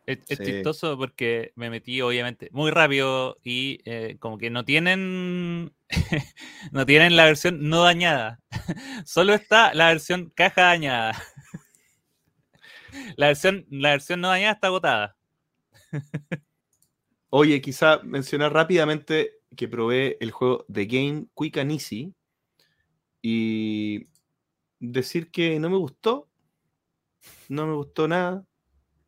Es, chistoso porque me metí obviamente muy rápido y eh, como que no tienen <laughs> no tienen la versión no dañada. <laughs> Solo está la versión caja dañada. La versión, la versión no dañada está agotada. Oye, quizá mencionar rápidamente que probé el juego The Game Quick and Easy y decir que no me gustó. No me gustó nada.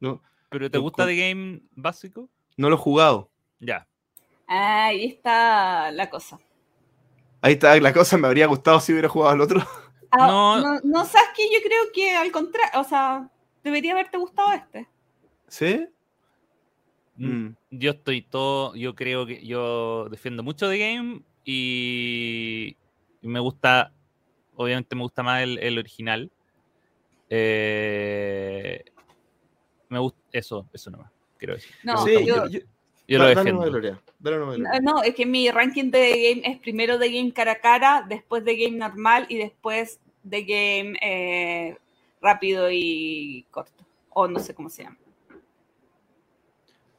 No, ¿Pero te gusta The Game básico? No lo he jugado. Ya. Ahí está la cosa. Ahí está la cosa, me habría gustado si hubiera jugado al otro. Ah, no, no, sabes que yo creo que al contrario, o sea, debería haberte gustado este. ¿Sí? Mm. Yo estoy todo, yo creo que yo defiendo mucho de game y me gusta, obviamente me gusta más el, original. Eh, me gusta eso, eso nomás, quiero decir. No, yo, lo defiendo. no, es que mi ranking de game es primero de game cara a cara, después de game normal y después de game eh, rápido y corto. O no sé cómo se llama.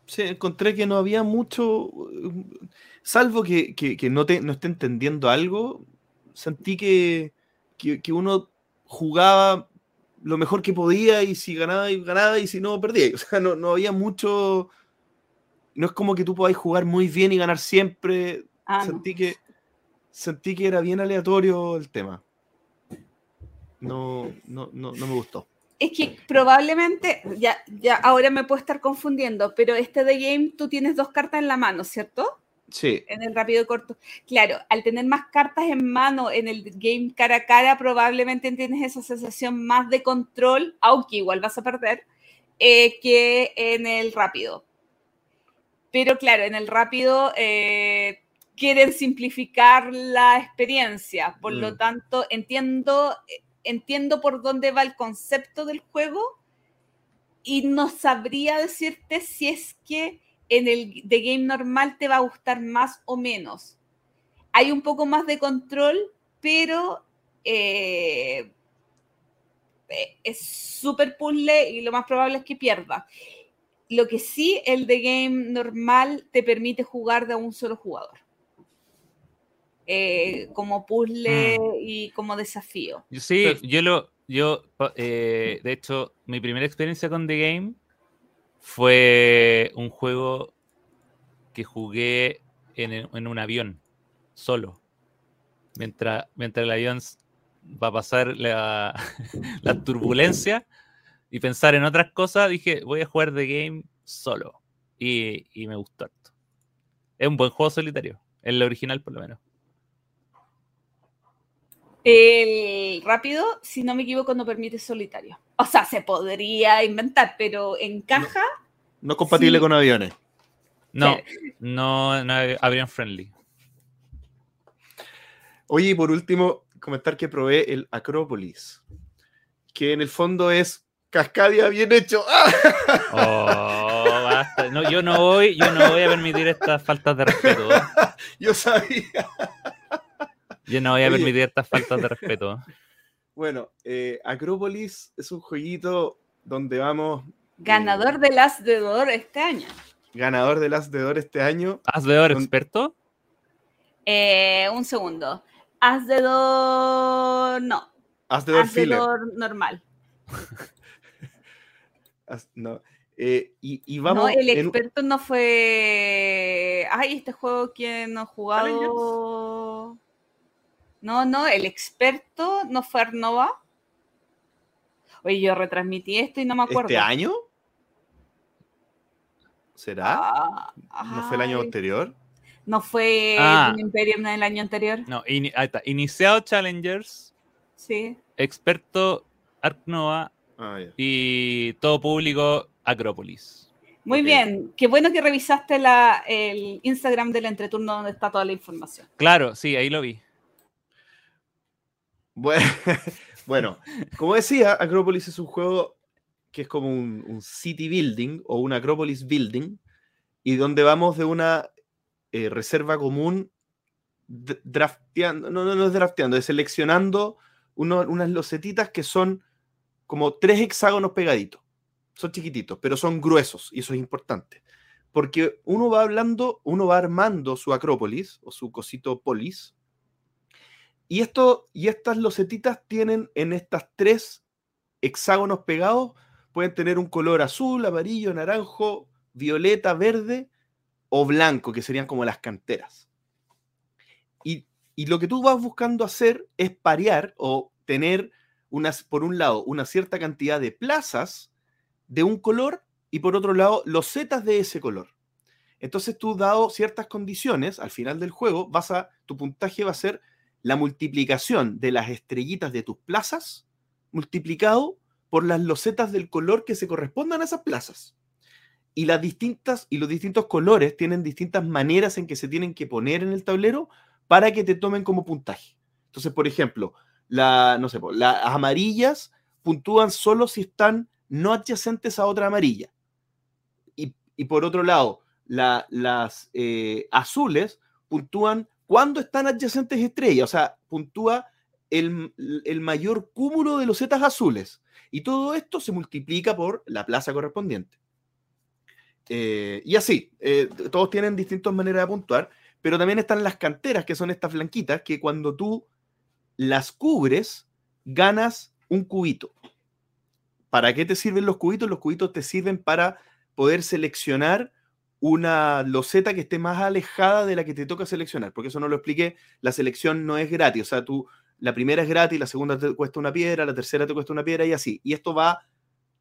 Sí, encontré que no había mucho, salvo que, no, te, no esté entendiendo algo, sentí que, que, uno jugaba lo mejor que podía y si ganaba y ganaba y si no perdía. <laughs> O sea, no, había mucho, no es como que tú podáis jugar muy bien y ganar siempre. Ah, sentí, que, sentí que era bien aleatorio el tema. No, no, no, no me gustó. Es que probablemente, ya, ya ahora me puedo estar confundiendo, pero este de game tú tienes dos cartas en la mano, ¿cierto? Sí, En el rápido y corto. Claro, al tener más cartas en mano en el game cara a cara, probablemente tienes esa sensación más de control, aunque igual vas a perder, eh, que en el rápido. Pero claro, en el rápido eh, quieren simplificar la experiencia. Por lo Mm. tanto, entiendo, entiendo por dónde va el concepto del juego y no sabría decirte si es que en el de game normal te va a gustar más o menos. Hay un poco más de control, pero eh, eh, es súper puzzle y lo más probable es que pierda. Lo que sí, el de game normal te permite jugar de un solo jugador. Eh, como puzzle y como desafío. Yo Sí, Pero- yo lo. Yo, eh, de hecho, mi primera experiencia con The Game fue un juego que jugué en, en un avión, solo. Mientras, mientras el avión va a pasar la, <laughs> la turbulencia y pensar en otras cosas, dije, voy a jugar The Game solo. Y, y me gustó harto. Es un buen juego solitario, el original por lo menos. El rápido, si no me equivoco, no permite solitario. O sea, se podría inventar, pero en caja, no es compatible Sí. con aviones. No, no, no avión friendly. Oye, y por último, comentar que probé el Acrópolis, que en el fondo es Cascadia bien hecho. ¡Ah! <laughs> Oh, basta. No, yo no voy, yo no voy a permitir estas faltas de respeto. <laughs> Yo sabía. Yo no voy a Oye. permitir estas faltas de respeto. <laughs> Bueno, eh, Acrópolis es un jueguito donde vamos ganador del As de Dor este año. ganador de Last de Door este año. ¿Has de oro Con- experto? Eh, un segundo. As de Dor, no. As de Door As de. Dor normal. <laughs> As- no. Eh, y, y vamos. no, el en- experto no fue. Ay, este juego que no ha jugado. No, no, el experto no fue Arnova. Oye, yo retransmití esto y no me acuerdo. ¿Este año? ¿Será? Ah, ¿No fue el año ay, anterior? No fue Ah. Imperium del año anterior. No, ahí está. Iniciado Challengers, Sí. experto Ark Nova Ah, y todo público Acrópolis. Muy bien. Qué bueno que revisaste la, el Instagram del entreturno donde está toda la información. Claro, sí, ahí lo vi. Bueno, <laughs> bueno, como decía, Acrópolis es un juego que es como un, un city building o un Acrópolis building y donde vamos de una eh, reserva común drafteando, no, no, no es drafteando, es seleccionando uno- unas losetitas que son como tres hexágonos pegaditos. Son chiquititos, pero son gruesos y eso es importante. Porque uno va hablando, uno va armando su Acrópolis o su cosito polis y, esto, y estas losetitas tienen en estas tres hexágonos pegados, pueden tener un color azul, amarillo, naranjo, violeta, verde o blanco, que serían como las canteras. Y, y lo que tú vas buscando hacer es parear o tener, unas, por un lado, una cierta cantidad de plazas de un color y por otro lado, losetas de ese color. Entonces tú, dado ciertas condiciones, al final del juego, vas a, tu puntaje va a ser la multiplicación de las estrellitas de tus plazas multiplicado por las losetas del color que se correspondan a esas plazas. Y las distintas y los distintos colores tienen distintas maneras en que se tienen que poner en el tablero para que te tomen como puntaje. Entonces, por ejemplo, la, no sé, las amarillas puntúan solo si están no adyacentes a otra amarilla. Y, y por otro lado, la- las eh, azules puntúan cuando están adyacentes estrellas, o sea, puntúa el, el mayor cúmulo de losetas azules. Y todo esto se multiplica por la plaza correspondiente. Eh, y así, eh, todos tienen distintas maneras de puntuar, pero también están las canteras, que son estas blanquitas, que cuando tú las cubres, ganas un cubito. ¿Para qué te sirven los cubitos? Los cubitos te sirven para poder seleccionar una loseta que esté más alejada de la que te toca seleccionar, porque eso no lo expliqué, la selección no es gratis, o sea, tú la primera es gratis, la segunda te cuesta una piedra, la tercera te cuesta una piedra y así. Y esto va,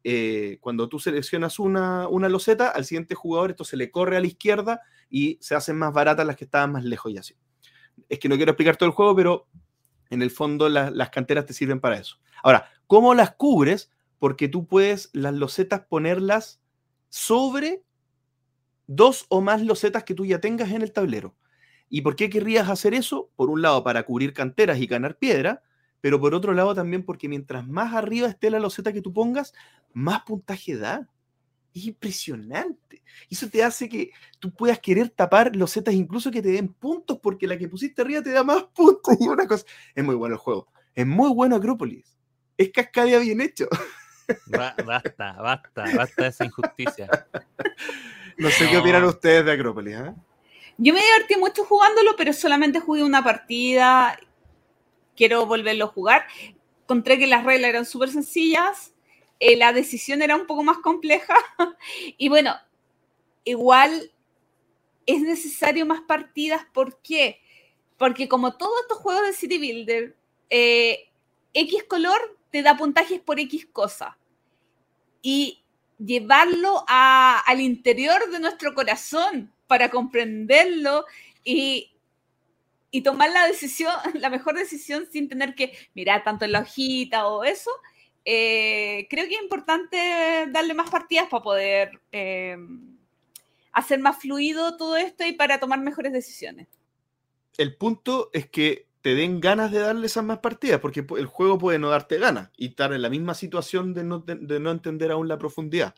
eh, cuando tú seleccionas una, una loseta, al siguiente jugador esto se le corre a la izquierda y se hacen más baratas las que estaban más lejos y así. Es que no quiero explicar todo el juego, pero en el fondo la- las canteras te sirven para eso. Ahora, ¿cómo las cubres? Porque tú puedes las losetas ponerlas sobre dos o más losetas que tú ya tengas en el tablero. ¿Y por qué querrías hacer eso? Por un lado, para cubrir canteras y ganar piedra, pero por otro lado también porque mientras más arriba esté la loseta que tú pongas, más puntaje da. Es impresionante. Eso te hace que tú puedas querer tapar losetas incluso que te den puntos, porque la que pusiste arriba te da más <laughs> puntos. Y una cosa. Es muy bueno el juego. Es muy bueno Acrópolis. Es Cascadia bien hecho. Ba- basta, basta, basta de esa injusticia. <laughs> No sé qué opinan ustedes de Acrópolis. ¿eh? Yo me divertí mucho jugándolo, pero solamente jugué una partida. Quiero volverlo a jugar. Encontré que las reglas eran súper sencillas. eh, la decisión era un poco más compleja. <laughs> y bueno, igual es necesario más partidas. ¿Por qué? Porque como todos estos juegos de City Builder, eh, X color te da puntajes por X cosa. Y llevarlo a- al interior de nuestro corazón para comprenderlo y, y tomar la decisión, <laughs> la mejor decisión sin tener que mirar tanto en la hojita o eso, eh, creo que es importante darle más partidas para poder eh, hacer más fluido todo esto y para tomar mejores decisiones. El punto es que te den ganas de darle esas más partidas, porque el juego puede no darte ganas y estar en la misma situación de no, te- de no entender aún la profundidad.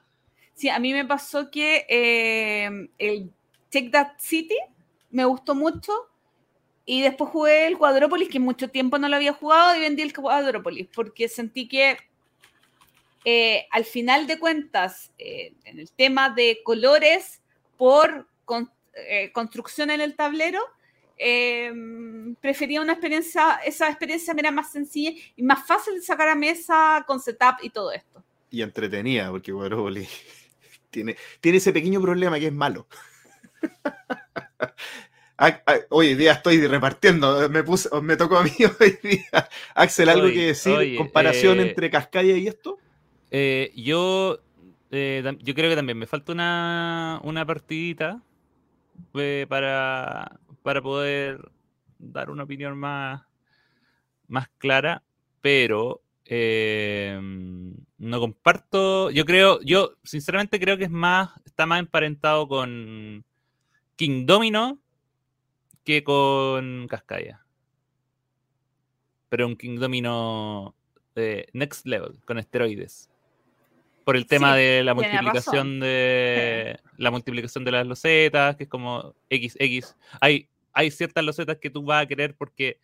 Sí, a mí me pasó que eh, el Check That City me gustó mucho y después jugué el Cuadrópolis, que mucho tiempo no lo había jugado y vendí el Cuadrópolis porque sentí que eh, al final de cuentas, eh, en el tema de colores por con- construcción en el tablero, eh, prefería una experiencia, esa experiencia me era más sencilla y más fácil de sacar a mesa con setup y todo esto. Y entretenida, porque Guarópolis <laughs> tiene, tiene ese pequeño problema que es malo. <laughs> Hoy día estoy repartiendo, me, puse, me tocó a mí <laughs> hoy día. Axel, ¿algo Oye, que decir? oye, ¿Comparación eh, entre Cascadia y esto? Eh, yo, eh, yo creo que también me falta una, una partidita eh, para, para poder dar una opinión más, más clara, pero eh, no comparto. Yo creo, yo sinceramente creo que es más, está más emparentado con King Domino que con Cascadia. Pero un King Domino eh, next level, con esteroides. Por el tema Sí, de la multiplicación de la multiplicación de las losetas, que es como XX. Hay, hay ciertas losetas que tú vas a querer porque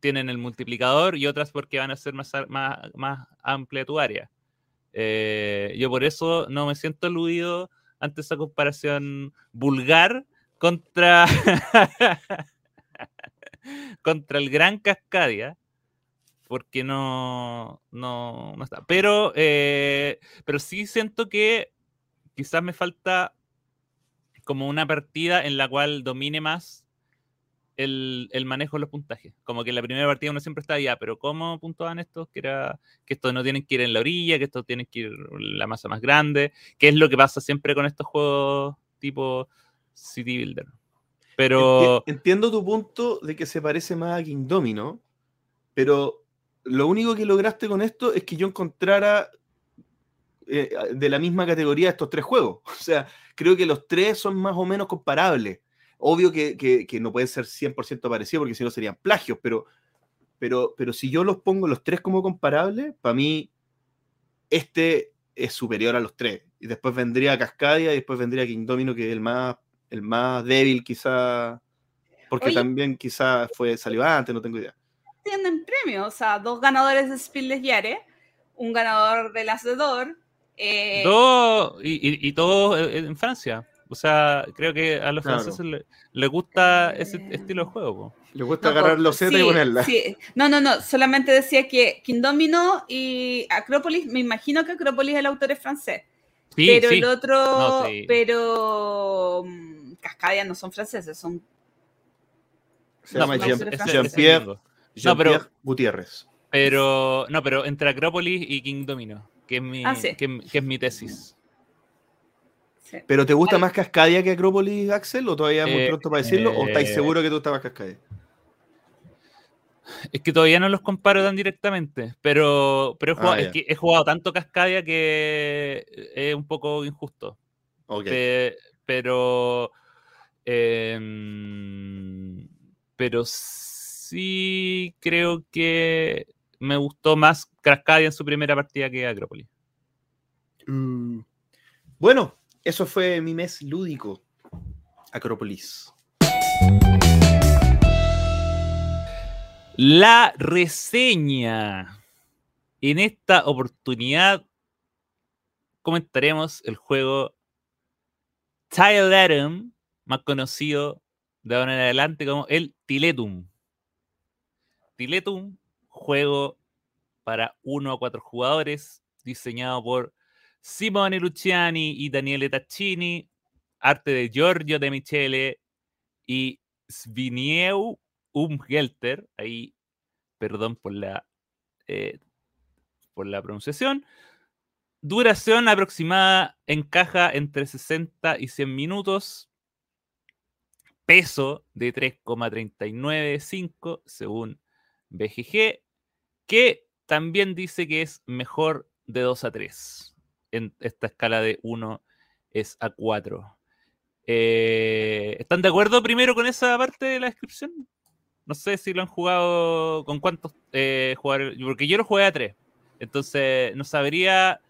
tienen el multiplicador y otras porque van a ser más, más, más amplia tu área. Eh, yo por eso no me siento aludido ante esa comparación vulgar contra, <laughs> contra el gran Cascadia, porque no, no, no está. Pero, eh, pero sí siento que quizás me falta como una partida en la cual domine más el, el manejo de los puntajes. Como que en la primera partida uno siempre está ya, pero ¿cómo puntuaban estos? Que era que estos no tienen que ir en la orilla, que estos tienen que ir la masa más grande, que es lo que pasa siempre con estos juegos tipo City Builder. Pero Enti- Entiendo tu punto de que se parece más a King Domino, pero lo único que lograste con esto es que yo encontrara eh, de la misma categoría estos tres juegos. <laughs> O sea, creo que los tres son más o menos comparables. Obvio que, que- que no pueden ser 100% parecidos porque si no serían plagios, pero, pero, pero si yo los pongo los tres como comparables, para mí este es superior a los tres. Y después vendría Cascadia y después vendría King Domino, que es el más, el más débil quizá, porque Oye. también quizá fue, salió antes, no tengo idea. tienen premios, o sea, dos ganadores de Spiel Yare, un ganador del Hacedor. Eh, todo, y, y, y todo eh, en Francia. O sea, creo que a los Claro. franceses le- les gusta ese Eh, estilo de juego. po. Le gusta no, agarrar los Z y ponerla. sí. No, no, no, solamente decía que King Domino y Acrópolis, me imagino que Acrópolis el autor es francés, Sí, pero sí. el otro, No, sí. pero mm, Cascadia no son franceses, son Se No, llama Jean- Jean-Pierre gringo. No, pero- Jean-Pierre Gutiérrez. Pero, no, pero entre Acrópolis y King Domino, que es mi, Ah, sí. que, que es mi tesis. Sí. ¿Pero te gusta más Cascadia que Acrópolis, Axel? ¿O todavía es muy Eh, pronto para decirlo? ¿O estáis eh, seguro que tú estabas Cascadia? Es que todavía no los comparo tan directamente, pero, pero he, jugado, Ah, es ya. que he jugado tanto Cascadia que es un poco injusto. Ok. Pe- pero. em, pero sí creo que me gustó más Cascadia en su primera partida que Acrópolis. Mm. Bueno, eso fue mi mes lúdico. Acrópolis. La reseña. En esta oportunidad comentaremos el juego Tyletum, más conocido de ahora en adelante como el Tiletum. Tiletum, juego para 1 a 4 jugadores, diseñado por Simone Luciani y Daniele Taccini, arte de Giorgio De Michele y Svinieu Umgelter, ahí, perdón por la, eh, por la pronunciación. Duración aproximada en caja entre 60 y 100 minutos. Peso de 3,395 según BGG, que también dice que es mejor de 2 a 3. En esta escala de 1 es a 4. Eh, ¿Están de acuerdo primero con esa parte de la descripción? No sé si lo han jugado con cuántos eh, jugar, porque yo lo jugué a 3. Entonces no sabría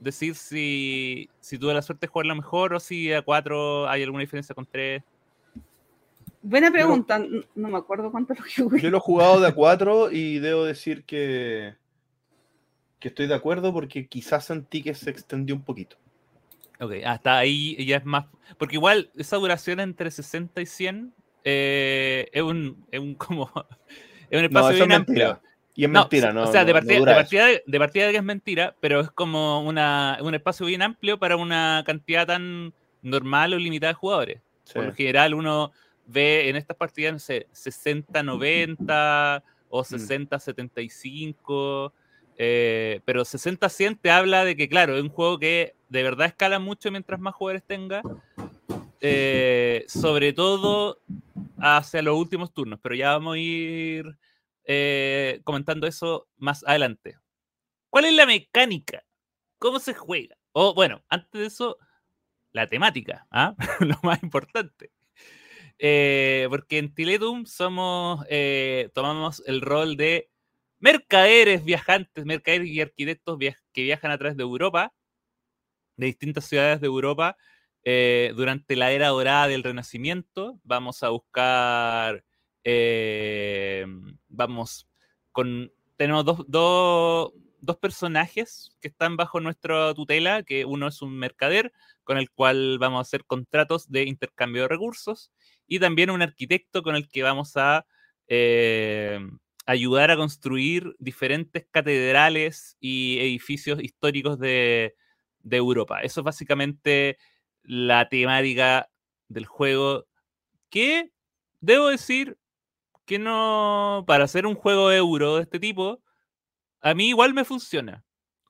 decir si, si tuve la suerte de jugarlo mejor o si a 4 hay alguna diferencia con 3. Buena pregunta. No me acuerdo cuánto lo jugué. Yo lo he jugado de a 4 y debo decir que, que estoy de acuerdo porque quizás sentí que se extendió un poquito. Ok, hasta ahí ya es más. Porque igual esa duración entre 60 y 100 eh, es, un, es un como. <laughs> Es un No, espacio es bien amplio. mentira. Y es No, mentira, ¿no? O sea, de no partida, de, partida de, de partida de que es mentira, pero es como una, un espacio bien amplio para una cantidad tan normal o limitada de jugadores. Sí. Por lo general, uno ve en estas partidas, no sé, 60-90 o 60-75. Eh, pero 60-100 te habla de que, claro, es un juego que de verdad escala mucho mientras más jugadores tenga. eh, sobre todo hacia los últimos turnos, pero ya vamos a ir eh, comentando eso más adelante. ¿Cuál es la mecánica? ¿Cómo se juega? O bueno, antes de eso, la temática, ¿ah? <laughs> lo más importante. Porque en Tiletum somos, tomamos el rol de mercaderes viajantes, mercaderes y arquitectos que viajan a través de Europa, de distintas ciudades de Europa, eh, durante la era dorada del Renacimiento. Vamos a buscar, eh, vamos con, tenemos dos, dos- dos personajes que están bajo nuestra tutela, que uno es un mercader con el cual vamos a hacer contratos de intercambio de recursos y también un arquitecto con el que vamos a eh, ayudar a construir diferentes catedrales y edificios históricos de, Europa. Eso es básicamente la temática del juego que debo decir que no, para hacer un juego euro de este tipo, a mí igual me funciona.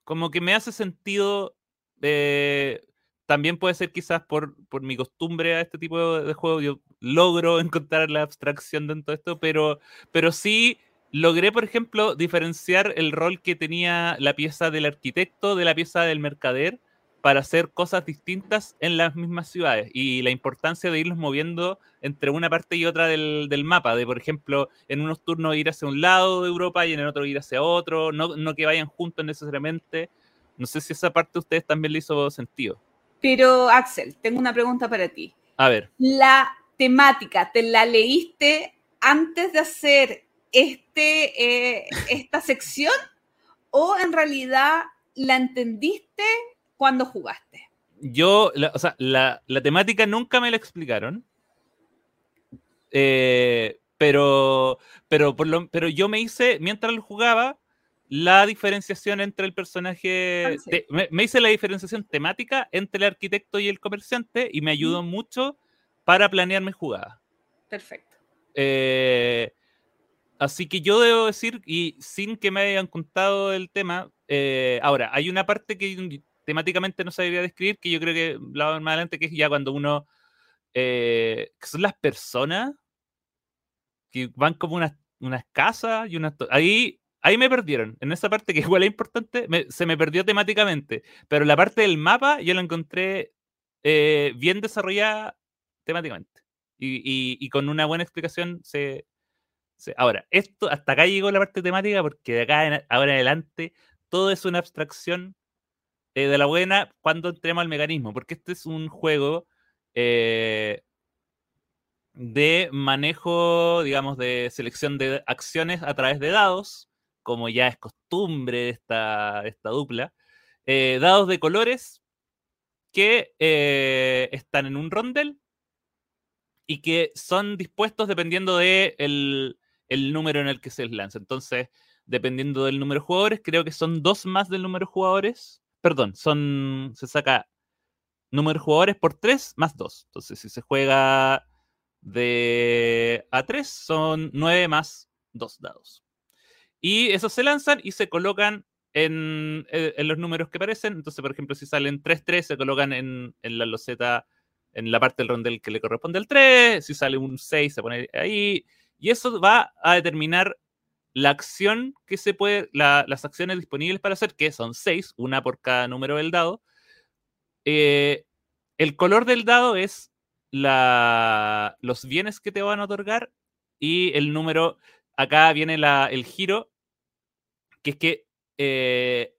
Como que me hace sentido, eh, también puede ser quizás por, por mi costumbre a este tipo de, de juego, yo logro <laughs> encontrar la abstracción dentro de esto, pero, pero sí logré, por ejemplo, diferenciar el rol que tenía la pieza del arquitecto de la pieza del mercader para hacer cosas distintas en las mismas ciudades y la importancia de irlos moviendo entre una parte y otra del, del mapa, de por ejemplo, en unos turnos ir hacia un lado de Europa y en el otro ir hacia otro, no, no que vayan juntos necesariamente. No sé si esa parte a ustedes también le hizo sentido. Pero, Axel, tengo una pregunta para ti. A ver, La temática, ¿te la leíste antes de hacer este, eh, esta sección o en realidad la entendiste cuando jugaste? yo, la- o sea, la, la temática nunca me la explicaron. Eh, pero, pero, por lo, pero yo me hice, mientras lo jugaba, la diferenciación entre el personaje. Ah, sí. te- me, me hice la diferenciación temática entre el arquitecto y el comerciante y me ayudó mucho para planear mi jugada. Perfecto. Eh, Así que yo debo decir, y sin que me hayan contado el tema, eh, ahora, hay una parte que temáticamente no sabría describir, que yo creo que la más adelante, que es ya cuando uno, eh, que son las personas que van como unas, unas casas y unas... Ahí, ahí me perdieron, en esa parte que <laughs> igual es importante, me- se me perdió temáticamente, pero la parte del mapa yo la encontré eh, bien desarrollada temáticamente. Y- y con una buena explicación se, Ahora, esto, hasta acá llegó la parte temática porque de acá ahora en adelante todo es una abstracción eh, de la buena cuando entremos al mecanismo, porque este es un juego eh, de manejo, digamos, de selección de acciones a través de dados, como ya es costumbre de esta, esta dupla. Eh, dados de colores que están en un rondel y que son dispuestos dependiendo de el, el número en el que se lanza. Entonces, dependiendo del número de jugadores, creo que son dos más del número de jugadores. Perdón, son. Se saca número de jugadores por tres más dos. Entonces, si se juega de a 3, son nueve más dos dados. Y esos se lanzan y se colocan en, eh, en los números que aparecen. Entonces, por ejemplo, si salen 3-3, se colocan en, en la loseta, en la parte del rondel que le corresponde al 3. Si sale un 6, se pone ahí. Y eso va a determinar la acción que se puede, la- las acciones disponibles para hacer, que son 6, una por cada número del dado. Eh, el color del dado es la, los bienes que te van a otorgar y el número, acá viene el giro, que es que eh,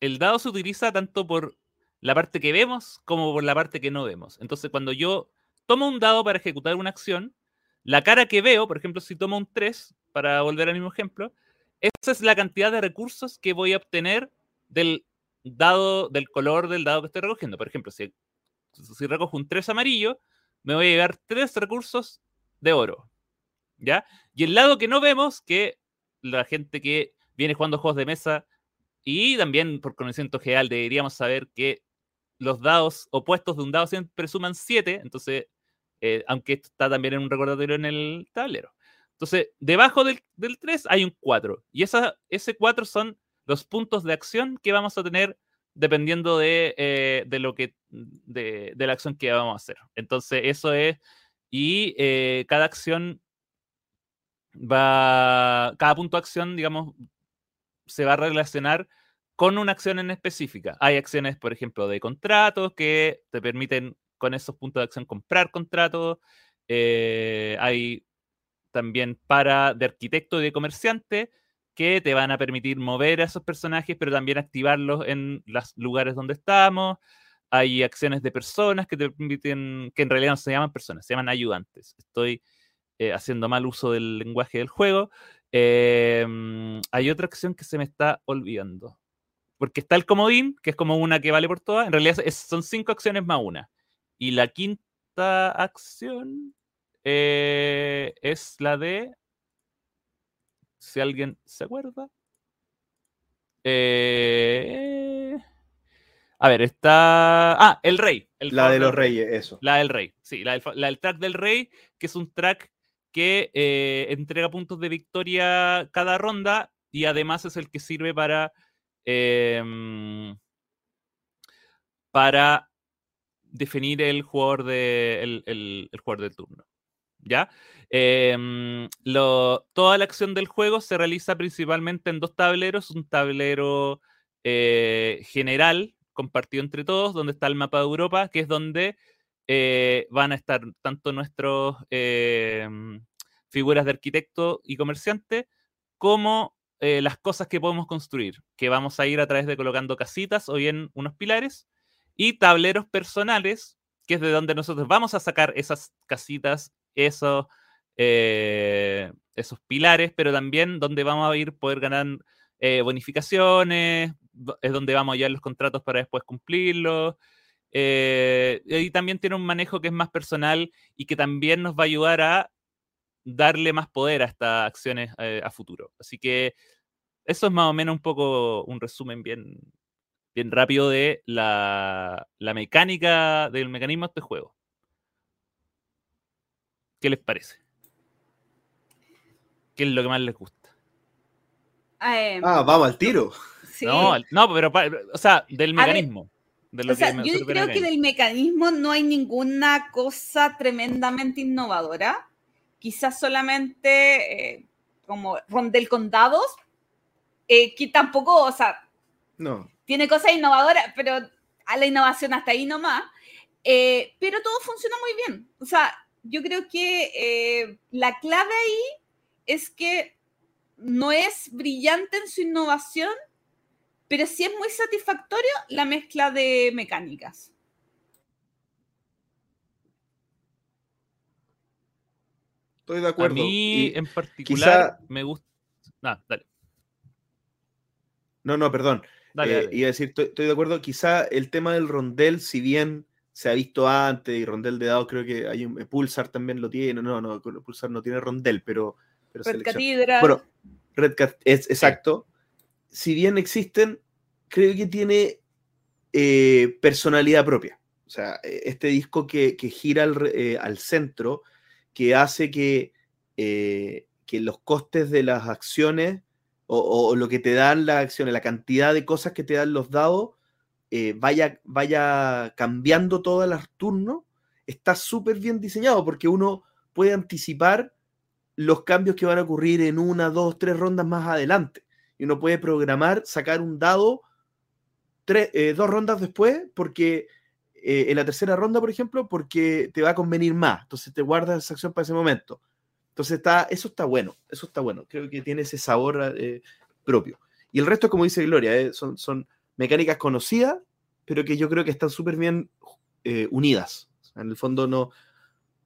el dado se utiliza tanto por la parte que vemos como por la parte que no vemos. Entonces, cuando yo tomo un dado para ejecutar una acción, la cara que veo, por ejemplo, si tomo un 3, para volver al mismo ejemplo, esa es la cantidad de recursos que voy a obtener del dado, del color del dado que estoy recogiendo. Por ejemplo, si, si recojo un 3 amarillo, me voy a llevar 3 recursos de oro. ¿Ya? Y el lado que no vemos, que la gente que viene jugando juegos de mesa y también por conocimiento general deberíamos saber que los dados opuestos de un dado siempre suman 7, entonces, eh, aunque esto está también en un recordatorio en el tablero. Entonces, debajo del, del 3 hay un 4, y esa, ese 4 son los puntos de acción que vamos a tener dependiendo de, eh, de lo que, de, la acción que vamos a hacer. Entonces, eso es, y eh, cada acción va, cada punto de acción, digamos, se va a relacionar con una acción en específica. Hay acciones, por ejemplo, de contratos que te permiten con esos puntos de acción comprar contratos. Eh, hay también para de arquitecto y de comerciante que te van a permitir mover a esos personajes, pero también activarlos en los lugares donde estamos. Hay acciones de personas que te permiten, que en realidad no se llaman personas, se llaman ayudantes. Estoy eh, haciendo mal uso del lenguaje del juego. Eh, hay otra acción que se me está olvidando. Porque está el comodín, que es como una que vale por todas. En realidad son cinco acciones más una. Y la quinta acción eh, es la de. Si alguien se acuerda. Eh, a ver, está. Ah, el rey. el La de los rey. reyes, eso. La del rey, sí, la del, la del track del rey, que es un track que eh, entrega puntos de victoria cada ronda y además es el que sirve para, em, para definir el jugador, de, el, jugador del turno. ¿Ya? Em, lo- toda la acción del juego se realiza principalmente en dos tableros, un tablero eh, general compartido entre todos, donde está el mapa de Europa, que es donde eh, van a estar tanto nuestros eh, figuras de arquitecto y comerciante, como eh, las cosas que podemos construir, que vamos a ir a través de colocando casitas o bien unos pilares, y tableros personales, que es de donde nosotros vamos a sacar esas casitas, esos, eh, esos pilares, pero también donde vamos a ir poder ganar eh, bonificaciones, es donde vamos a llevar los contratos para después cumplirlos. Eh, y también tiene un manejo que es más personal y que también nos va a ayudar a darle más poder a estas acciones a futuro. Así que eso es más o menos un poco un resumen bien, bien rápido de la, la mecánica del mecanismo de este juego. ¿Qué les parece? ¿Qué es lo que más les gusta? Eh, Ah, vamos al tiro. sí. No, no, pero, o sea, del mecanismo. de lo O sea, que yo creo que del mecanismo no hay ninguna cosa tremendamente innovadora. Quizás solamente eh, como rondel con dados, eh, que tampoco, o sea, No. Tiene cosas innovadoras, pero a la innovación hasta ahí nomás. Eh, pero todo funciona muy bien. O sea, yo creo que eh, la clave ahí es que no es brillante en su innovación, pero sí es muy satisfactorio la mezcla de mecánicas. Estoy de A acuerdo. mí Y- en particular me gusta. Ah, dale, No, no, perdón. Dale, Eh, dale. iba a decir, estoy, de acuerdo. Quizá el tema del rondel, si bien se ha visto antes y rondel de dados, creo que hay un Pulsar también lo tiene. No, no, Pulsar no tiene rondel, pero. pero Red. Cathedral. Bueno, Red Cat es exacto. Si bien existen, creo que tiene eh, personalidad propia. O sea, eh, este disco que, que gira al, eh, al centro, que hace que, eh, que los costes de las acciones o, o lo que te dan las acciones, la cantidad de cosas que te dan los dados, eh, vaya, vaya cambiando todos los turnos, está súper bien diseñado porque uno puede anticipar los cambios que van a ocurrir en una, dos, tres rondas más adelante. Y uno puede programar, sacar un dado tres, eh, dos rondas después, porque eh, en la tercera ronda, por ejemplo, porque te va a convenir más. Entonces te guardas esa acción para ese momento. Entonces está, eso está bueno, eso está bueno. Creo que tiene ese sabor eh, propio. Y el resto, como dice Gloria, eh, son, son mecánicas conocidas, pero que yo creo que están súper bien eh, unidas. En el fondo no,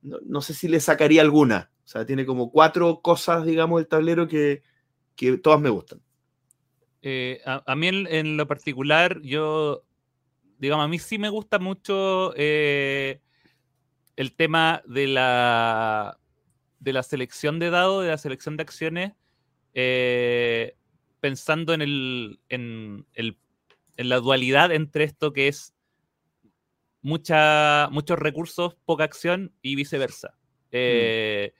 no, no sé si le sacaría alguna. O sea, tiene como cuatro cosas, digamos, del tablero que, que todas me gustan. A, mí en, en lo particular, yo, digamos, a mí sí me gusta mucho el tema de la, de la selección de dados, de la selección de acciones, eh, pensando en, el, en, el- en la dualidad entre esto que es mucha, muchos recursos, poca acción y viceversa. Eh,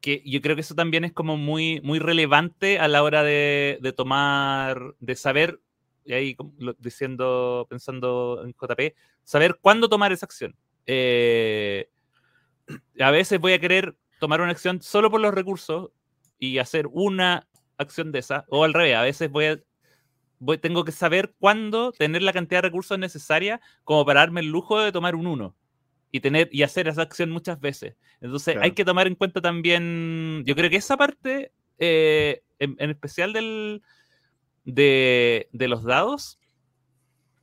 que yo creo que eso también es como muy, muy relevante a la hora de, de tomar, de saber, y ahí diciendo, pensando en JP, saber cuándo tomar esa acción. Eh, a veces voy a querer tomar una acción solo por los recursos y hacer una acción de esa, o al revés, a veces voy a, voy- tengo que saber cuándo tener la cantidad de recursos necesaria como para darme el lujo de tomar un 1 y tener y hacer esa acción muchas veces. Entonces hay que tomar en cuenta también, yo creo que esa parte, eh, en, en especial del, de, de los dados,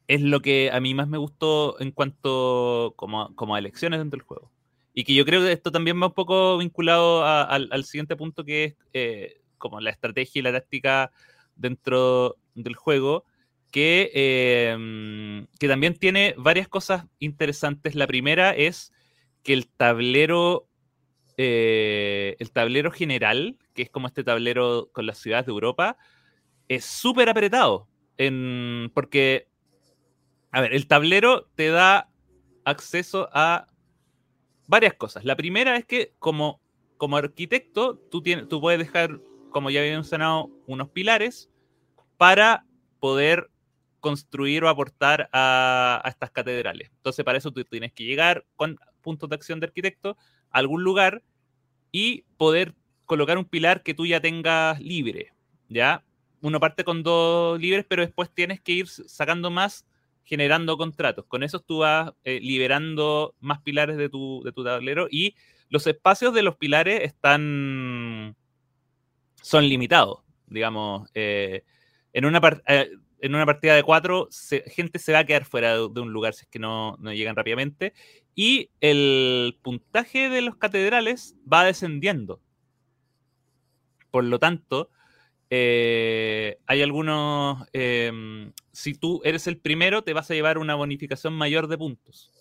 es lo que a mí más me gustó en cuanto como, como a elecciones dentro del juego. Y que yo creo que esto también va un poco vinculado a- al, siguiente punto que es eh, como la estrategia y la táctica dentro del juego, que, eh, que también tiene varias cosas interesantes. La primera es que el tablero, eh, el tablero general, que es como este tablero con las ciudades de Europa, es súper apretado. En, porque, a ver, el tablero te da acceso a varias cosas. La primera es que como, como arquitecto, tú, tienes, tú puedes dejar, como ya había mencionado, unos pilares para poder construir o aportar a, a estas catedrales. Entonces, para eso tú tienes que llegar con puntos de acción de arquitecto a algún lugar y poder colocar un pilar que tú ya tengas libre, ¿ya? Uno parte con dos libres, pero después tienes que ir sacando más generando contratos. Con eso tú vas eh, liberando más pilares de tu, de tu tablero y los espacios de los pilares están son limitados, digamos. eh, en, una eh, en una partida de cuatro, gente se va a quedar fuera de, de un lugar si es que no, no llegan rápidamente. Y el puntaje de los catedrales va descendiendo. Por lo tanto, eh, hay algunos. em, si tú eres el primero, te vas a llevar una bonificación mayor de puntos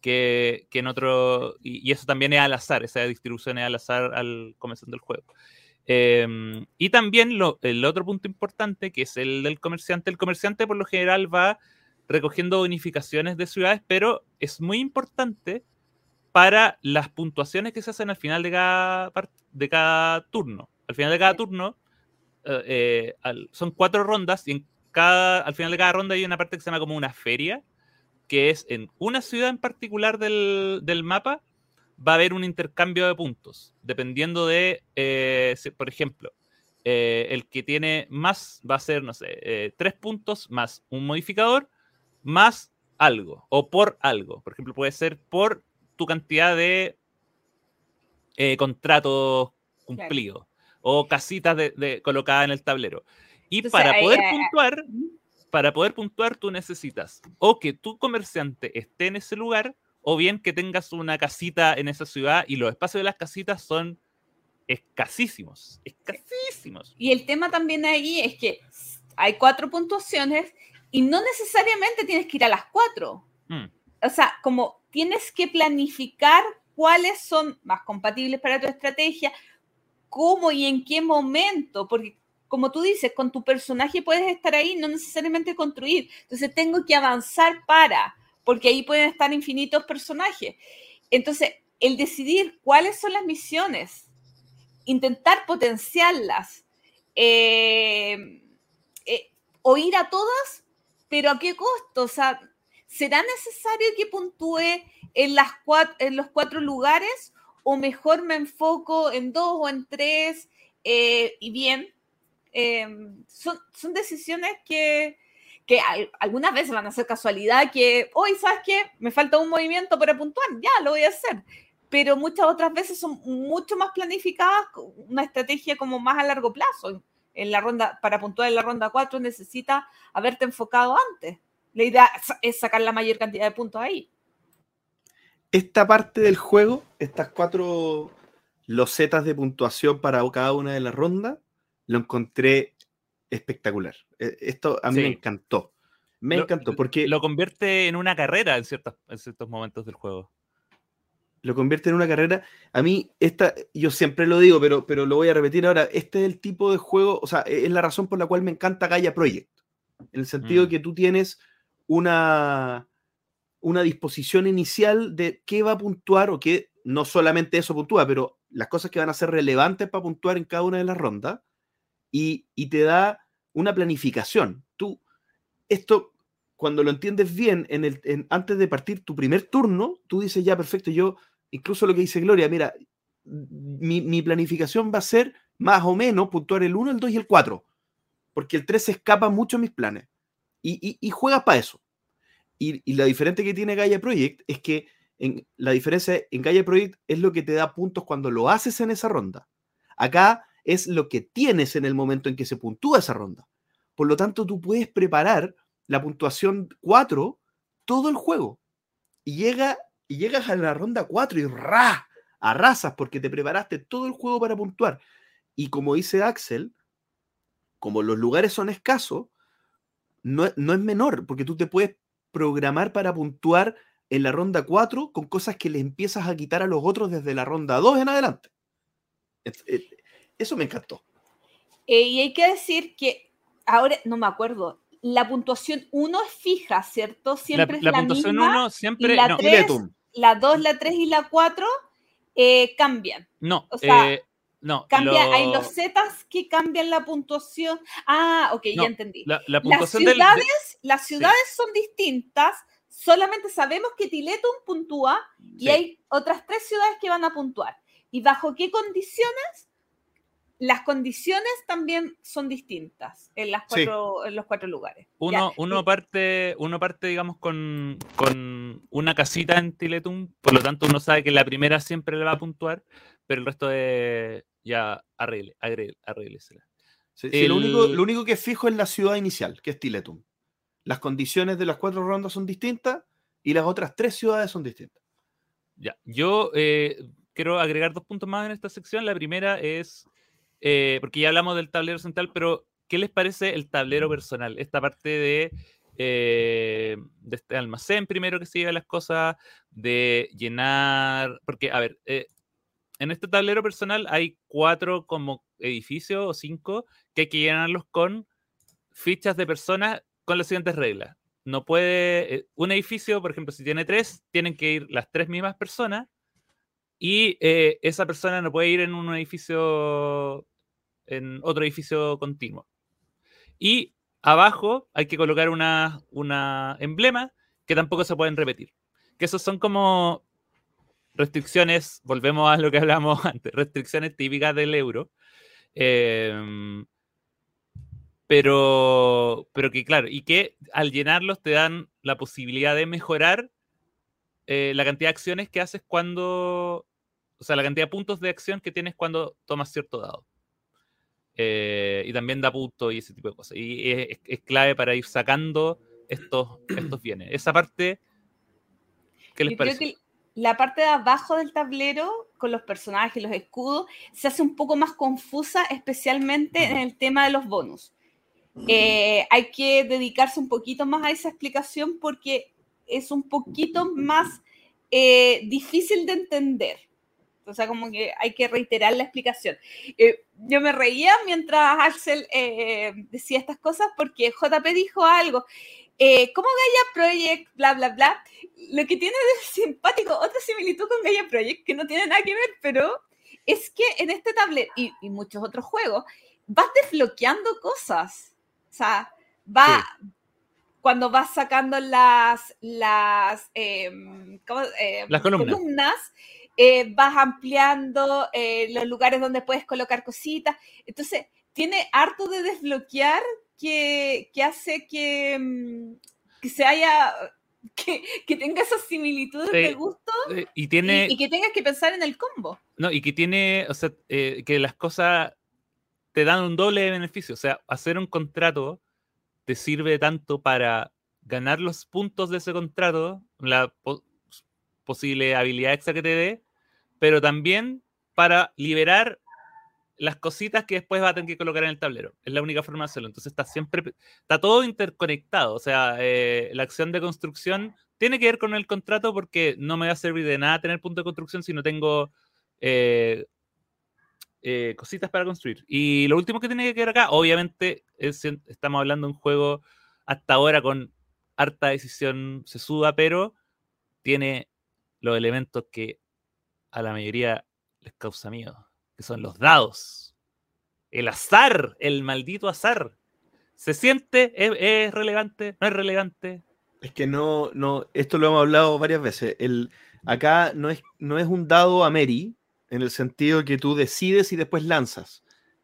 que, que en otro. Y, y eso también es al azar, esa distribución es al azar al comenzando el juego. Em, y también lo- el otro punto importante, que es el del comerciante. El comerciante, por lo general, va recogiendo bonificaciones de ciudades, pero es muy importante para las puntuaciones que se hacen al final de cada, de cada turno. al final de cada turno, eh, al- son cuatro rondas y en cada, al final de cada ronda hay una parte que se llama como una feria, que es en una ciudad en particular del, del mapa, va a haber un intercambio de puntos, dependiendo de, eh, si- por ejemplo, eh, el que tiene más va a ser, no sé, tres puntos más un modificador más algo o por algo. Por ejemplo, puede ser por tu cantidad de contratos cumplidos o casitas de, de- colocadas en el tablero. Y Entonces, para poder puntuar, para poder puntuar tú necesitas o que tu comerciante esté en ese lugar o bien que tengas una casita en esa ciudad y los espacios de las casitas son escasísimos, escasísimos. Y el tema también ahí es que hay cuatro puntuaciones y no necesariamente tienes que ir a las cuatro. Mm. O sea, como tienes que planificar cuáles son más compatibles para tu estrategia, cómo y en qué momento, porque como tú dices, con tu personaje puedes estar ahí, no necesariamente construir. Entonces tengo que avanzar para, porque ahí pueden estar infinitos personajes. Entonces, el decidir cuáles son las misiones, intentar potenciarlas, eh, eh, a todas, pero ¿a qué costo? O sea, ¿será necesario que puntúe en los cuatro lugares o mejor me enfoco en dos o en tres? Eh, y bien, eh, son, son decisiones que, que al- algunas veces van a ser casualidad, que hoy, ¿sabes qué? Me falta un movimiento para puntuar, ya lo voy a hacer. Pero muchas otras veces son mucho más planificadas, una estrategia como más a largo plazo. En la ronda, para puntuar en la ronda 4 necesita haberte enfocado antes. La idea es sacar la mayor cantidad de puntos ahí. Esta parte del juego, estas cuatro losetas de puntuación para cada una de las rondas, lo encontré espectacular. Eh, Esto a mí me encantó. Me Lo- encantó porque Lo convierte en una carrera en, ciertos en ciertos momentos del juego. lo convierte en una carrera. A mí, esta, yo siempre lo digo, pero, pero lo voy a repetir ahora. Este es el tipo de juego, o sea, e, es la razón por la cual me encanta Gaia Project. En el sentido Mm. de que tú tienes una, una disposición inicial de qué va a puntuar o qué, no solamente eso puntúa, pero las cosas que van a ser relevantes para puntuar en cada una de las rondas y, y te da una planificación. Tú, esto, cuando lo entiendes bien, en el, antes de partir tu primer turno, tú dices, ya, perfecto, yo, incluso lo que dice Gloria, mira, mi, mi planificación va a ser más o menos puntuar el 1, el 2 y el 4, porque el 3 se escapa mucho a mis planes. Y, y, y juegas para eso. Y, la diferente que tiene Gaia Project es que en, la diferencia en Gaia Project es lo que te da puntos cuando lo haces en esa ronda. Acá es lo que tienes en el momento en que se puntúa esa ronda. Por lo tanto, tú puedes preparar la puntuación 4 todo el juego. Y, llega, llegas a la ronda 4 y ¡ra! arrasas porque te preparaste todo el juego para puntuar. Y como dice Axel, como los lugares son escasos, no es menor, porque tú te puedes programar para puntuar en la ronda 4 con cosas que le empiezas a quitar a los otros desde la ronda 2 en adelante. Es- Eso me encantó. Eh, y hay que decir que ahora no me acuerdo. La puntuación 1 es fija, ¿cierto? La, Siempre es la la puntuación misma. 1 siempre. la no, tres- Tiletum. La 2, la 3 y la 4 eh, cambian. no, o sea, eh, no, Cambia, lo- Hay los Zetas que cambian la puntuación. Ah, ok, No, ya entendí. la, la Las puntuación del- de- ciudades, las ciudades son distintas. Solamente sabemos que Tiletum puntúa y Sí. hay otras tres ciudades que van a puntuar. ¿Y bajo qué condiciones? Las condiciones también son distintas en, las Sí. cuatro, en los cuatro lugares. Uno, uno parte, uno parte, digamos, con, con una casita en Tiletum, por lo tanto uno sabe que la primera siempre le va a puntuar, pero el resto de ya arregle, arregle, arréglesela. Sí, sí, lo, único, lo único que es fijo es la ciudad inicial, que es Tiletum. Las condiciones de las cuatro rondas son distintas y las otras tres ciudades son distintas. Ya, yo eh, quiero agregar dos puntos más en esta sección. La primera es, eh, porque ya hablamos del tablero central, pero ¿qué les parece el tablero personal? Esta parte de, eh, este almacén primero que se lleva las cosas, de llenar, porque, a ver, eh, en este tablero personal hay cuatro como edificios o cinco que hay que llenarlos con fichas de personas con las siguientes reglas. No puede, eh, un edificio, por ejemplo, si tiene tres, tienen que ir las tres mismas personas y eh, esa persona no puede ir en un edificio en otro edificio continuo. Y abajo hay que colocar una, una emblema que tampoco se pueden repetir. Que esos son como restricciones, volvemos a lo que hablamos <laughs> antes, restricciones típicas del euro. Em, pero, pero que claro, y que al llenarlos te dan la posibilidad de mejorar eh, la cantidad de acciones que haces cuando, o sea, la cantidad de puntos de acción que tienes cuando tomas cierto dado. Eh, y también da puntos y ese tipo de cosas. Y es, es clave para ir sacando estos, <clears throat> estos bienes. Esa parte, ¿qué les parece? la parte de abajo del tablero con los personajes, los escudos, se hace un poco más confusa, especialmente en el tema de los bonos. Eh, hay que dedicarse un poquito más a esa explicación porque es un poquito más eh, difícil de entender. O sea, como que hay que reiterar la explicación. Eh, yo me reía mientras Axel decía estas cosas porque JP dijo algo. ¿Cómo Gaia Project, bla, bla, bla? lo que tiene de simpático, otra similitud con Gaia Project, que no tiene nada que ver, pero es que en este tablero y, muchos otros juegos, vas desbloqueando cosas. O sea, va. Cuando vas sacando las, las, em, em, las columnas, eh, vas ampliando eh, los lugares donde puedes colocar cositas. Entonces, tiene harto de desbloquear que, que hace que, em, que se haya que, tenga esas similitudes de gusto eh, y, tiene, y, que tengas que pensar en el combo. No, y que tiene, o sea, eh, que las cosas te dan un doble beneficio. O sea, hacer un contrato te sirve tanto para ganar los puntos de ese contrato, la posible habilidad extra que te dé, pero también para liberar las cositas que después va a tener que colocar en el tablero. Es la única forma de hacerlo. Entonces está siempre, está todo interconectado. O sea, eh, la acción de construcción tiene que ver con el contrato porque no me va a servir de nada tener punto de construcción si no tengo eh, eh, cositas para construir. Y lo último que tiene que ver acá, obviamente, es, estamos hablando de un juego hasta ahora con harta decisión sesuda, pero tiene los elementos que a la mayoría les causa miedo que son los dados. El azar, el maldito azar. ¿Se siente? ¿Es, relevante? ¿No es relevante? Es que no, no, esto lo hemos hablado varias veces. El, acá no es, no es un dado a Mary, en el sentido que tú decides y después lanzas.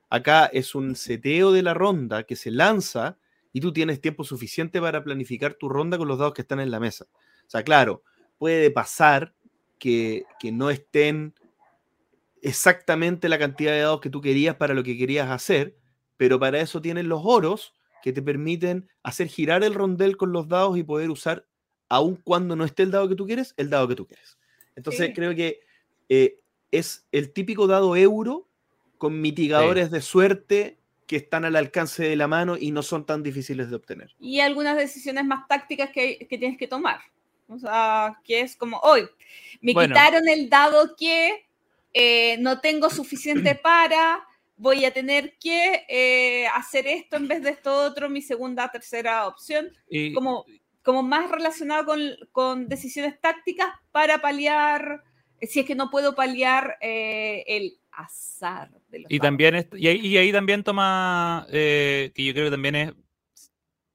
Acá es un seteo de la ronda que se lanza y tú tienes tiempo suficiente para planificar tu ronda con los dados que están en la mesa. O sea, claro, puede pasar que, que no estén exactamente la cantidad de dados que tú querías para lo que querías hacer, pero para eso tienes los oros que te permiten hacer girar el rondel con los dados y poder usar, aun cuando no esté el dado que tú quieres, el dado que tú quieres. Entonces creo que eh, es el típico dado euro con mitigadores de suerte que están al alcance de la mano y no son tan difíciles de obtener. Y algunas decisiones más tácticas que, que tienes que tomar. O sea, que es como, hoy, me quitaron el dado que eh, no tengo suficiente <clears throat> para, voy a tener que eh, hacer esto en vez de esto otro, mi segunda, tercera opción, como, como más relacionado con, con, decisiones tácticas para paliar, si es que no puedo paliar el azar. y, también y, ahí, también toma, que yo creo que también es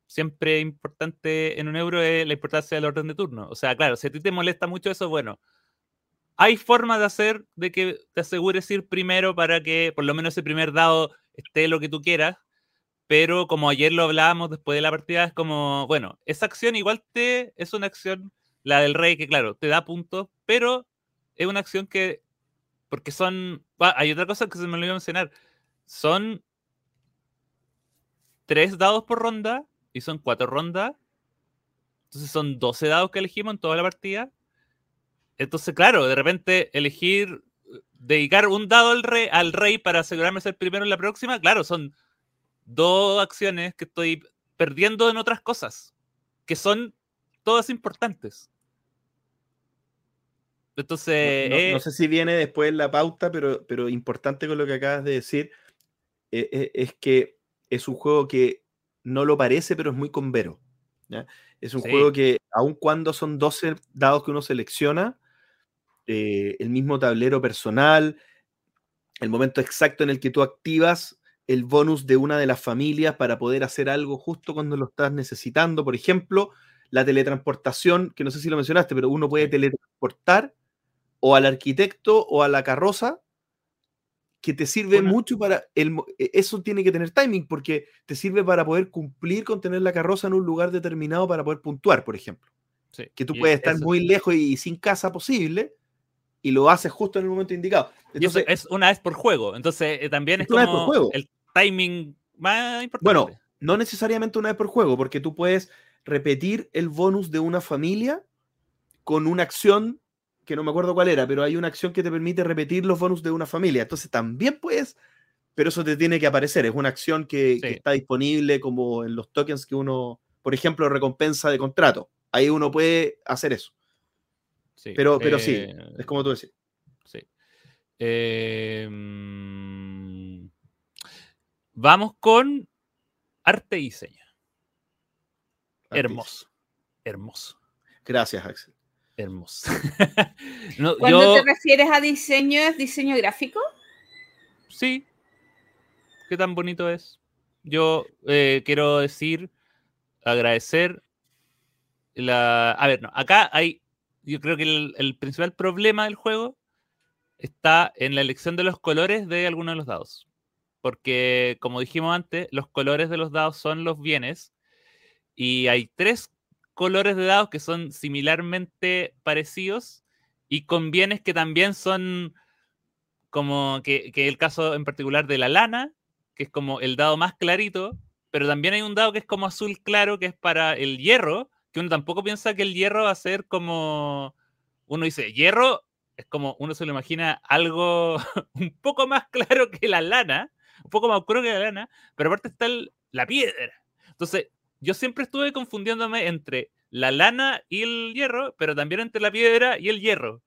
siempre importante en un euro, es la importancia del orden de turno. O sea, claro, si a ti te molesta mucho eso, bueno, hay formas de hacer de que te asegures ir primero para que por lo menos ese primer dado esté lo que tú quieras. Pero como ayer lo hablábamos después de la partida, es como, bueno, esa acción igual te es una acción, la del rey, que claro, te da puntos, pero es una acción que, porque son, hay otra cosa que se me olvidó mencionar, son tres dados por ronda y son cuatro rondas. Entonces son 12 dados que elegimos en toda la partida entonces, claro, de repente elegir, dedicar un dado al rey, al rey para asegurarme ser primero en la próxima, claro, son dos acciones que estoy perdiendo en otras cosas, que son todas importantes. Entonces. No, eh, sé si viene después la pauta, pero, pero importante con lo que acabas de decir, eh, eh, es que es un juego que no lo parece, pero es muy convero. Es un juego que, aun cuando son 12 dados que uno selecciona, el mismo tablero personal, el momento exacto en el que tú activas el bonus de una de las familias para poder hacer algo justo cuando lo estás necesitando. Por ejemplo, la teletransportación, que no sé si lo mencionaste, pero uno puede teletransportar o al arquitecto o a la carroza, que te sirve mucho para... El, e, eso tiene que tener timing, porque te sirve para poder cumplir con tener la carroza en un lugar determinado para poder puntuar, por ejemplo. Sí, Que tú puedes estar muy lejos y sin casa posible, y lo haces justo en el momento indicado. y eso Entonces, es una vez por juego. Entonces, eh, también es Es una vez por como juego. el timing más importante. Bueno, no necesariamente una vez por juego, porque tú puedes repetir el bonus de una familia con una acción que no me acuerdo cuál era, pero hay una acción que te permite repetir los bonus de una familia. Entonces también puedes, pero eso te tiene que aparecer. Es una acción que, está disponible como en los tokens que uno, por ejemplo, recompensa de contrato. Ahí uno puede hacer eso. Sí, Pero, pero sí, eh, es como tú decís. Sí. Eh, mm, vamos con arte y diseño. Hermoso. Hermoso. Gracias, Axel. Hermoso. <laughs> No, Cuando yo, te refieres a diseño, ¿es diseño gráfico? sí. Qué tan bonito es. Yo eh, quiero decir, agradecer la. A ver, no. Acá hay. Yo creo que el, el principal problema del juego está en la elección de los colores de algunos de los dados. Porque, como dijimos antes, los colores de los dados son los bienes. Y hay tres colores de dados que son similarmente parecidos y con bienes que también son como que, el caso en particular de la lana, que es como el dado más clarito, pero también hay un dado que es como azul claro, que es para el hierro, que uno tampoco piensa que el hierro va a ser como, uno dice, hierro es como, uno se lo imagina algo <laughs> un poco más claro que la lana, un poco más oscuro que la lana, pero aparte está el- la piedra. Entonces, yo siempre estuve confundiéndome entre la lana y el hierro, pero también entre la piedra y el hierro.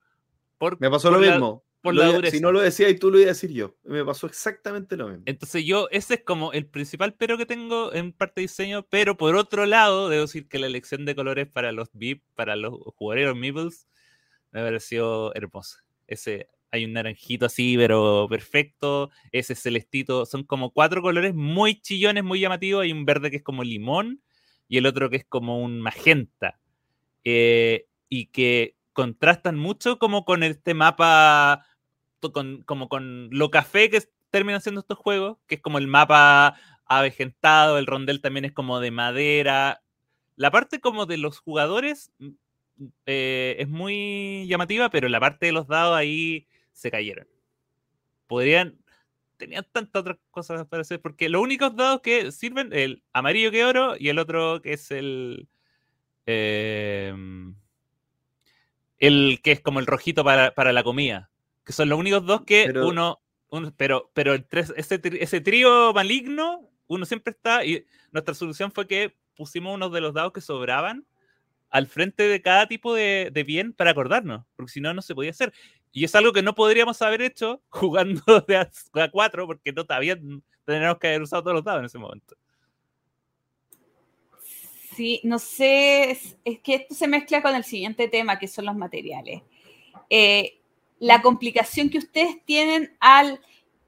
Por, Me pasó por lo la- mismo. por Lo la iba- dureza. si no lo decía y tú lo ibas a decir yo. Me pasó exactamente lo mismo. Entonces yo, ese es como el principal pero que tengo en parte de diseño, pero por otro lado, debo decir que la elección de colores para los VIP, para los jugadores Meeples, me pareció hermosa. Ese, hay un naranjito así, pero perfecto, ese celestito, son como cuatro colores muy chillones, muy llamativos, hay un verde que es como limón y el otro que es como un magenta, eh, y que contrastan mucho como con este mapa con, como con lo café que terminan siendo estos juegos, que es como el mapa avejentado, el rondel también es como de madera. La parte como de los jugadores mm, eh, es muy llamativa, pero la parte de los dados ahí se cayeron. Podrían, tenían tantas otras cosas para hacer, porque los únicos dados que sirven, el amarillo que oro y el otro que es el... em, el que es como el rojito para, para la comida. Que son los únicos dos que Pero- uno, uno- Pero, pero el tres- ese, ese trío maligno, uno siempre está. Y nuestra solución fue que pusimos unos de los dados que sobraban al frente de cada tipo de, de bien para acordarnos, porque si no, no se podía hacer. Y es algo que no podríamos haber hecho <laughs> jugando de a, a cuatro, porque no todavía tendríamos que haber usado todos los dados en ese momento. Sí, no sé, es, es que esto se mezcla con el siguiente tema, que son los materiales. Eh, la complicación que ustedes tienen al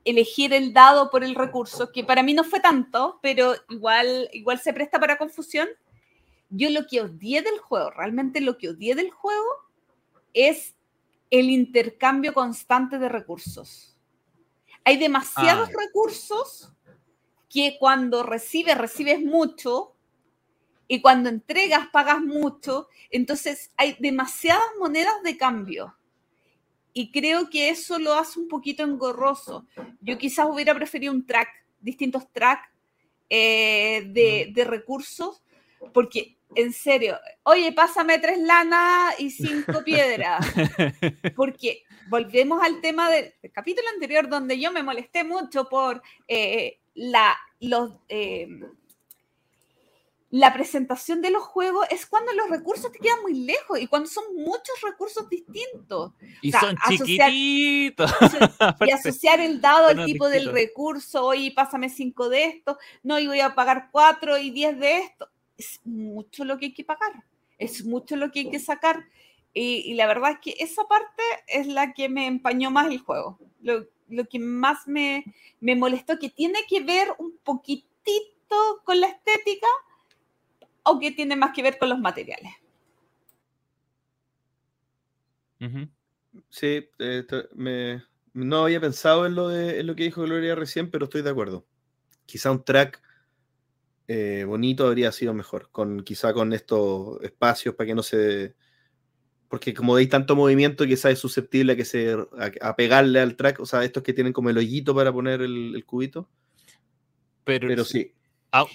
elegir el dado por el recurso, que para mí no fue tanto, pero igual, igual se presta para confusión. Yo lo que odié del juego, realmente lo que odié del juego es el intercambio constante de recursos. Hay demasiados Ah. recursos que cuando recibes, recibes mucho y cuando entregas, pagas mucho. Entonces hay demasiadas monedas de cambio. Y creo que eso lo hace un poquito engorroso. Yo quizás hubiera preferido un track, distintos tracks eh, de, de recursos, porque en serio, oye, pásame tres lanas y cinco <laughs> piedras. Porque volvemos al tema del, del capítulo anterior donde yo me molesté mucho por eh, la, los, eh, la presentación de los juegos es cuando los recursos te quedan muy lejos y cuando son muchos recursos distintos. Y O sea, son asociar- chiquititos. y <laughs> asociar el dado al tipo del recurso, oye, pásame cinco de esto, no, y voy a pagar cuatro y diez de esto. Es mucho lo que hay que pagar, es mucho lo que hay que sacar. Y, y la verdad es que esa parte es la que me empañó más el juego. Lo- lo que más me, me molestó, que tiene que ver un poquitito con la estética o que tiene más que ver con los materiales. Sí, eh, to- me, no había pensado en lo, de, en lo que dijo Gloria recién, pero estoy de acuerdo. Quizá un track eh, bonito habría sido mejor, con, quizá con estos espacios para que no se... Porque como hay tanto movimiento, quizá es susceptible a, que se, a, a pegarle al track, o sea, estos que tienen como el hoyito para poner el, el cubito. Pero, Pero sí,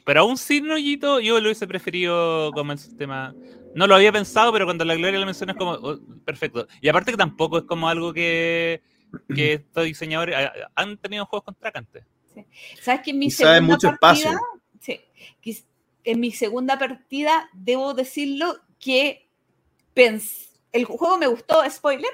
pero aún sin hoyito, yo lo hubiese preferido como el sistema. No lo había pensado, pero cuando la Gloria lo menciona es como oh, perfecto. Y aparte que tampoco es como algo que, que <clears throat> estos diseñadores han tenido juegos con track antes. ¿Sabes que en mi segunda mucho partida, espacio. Sí, en mi segunda partida debo decirlo que pens- el juego me gustó, spoiler,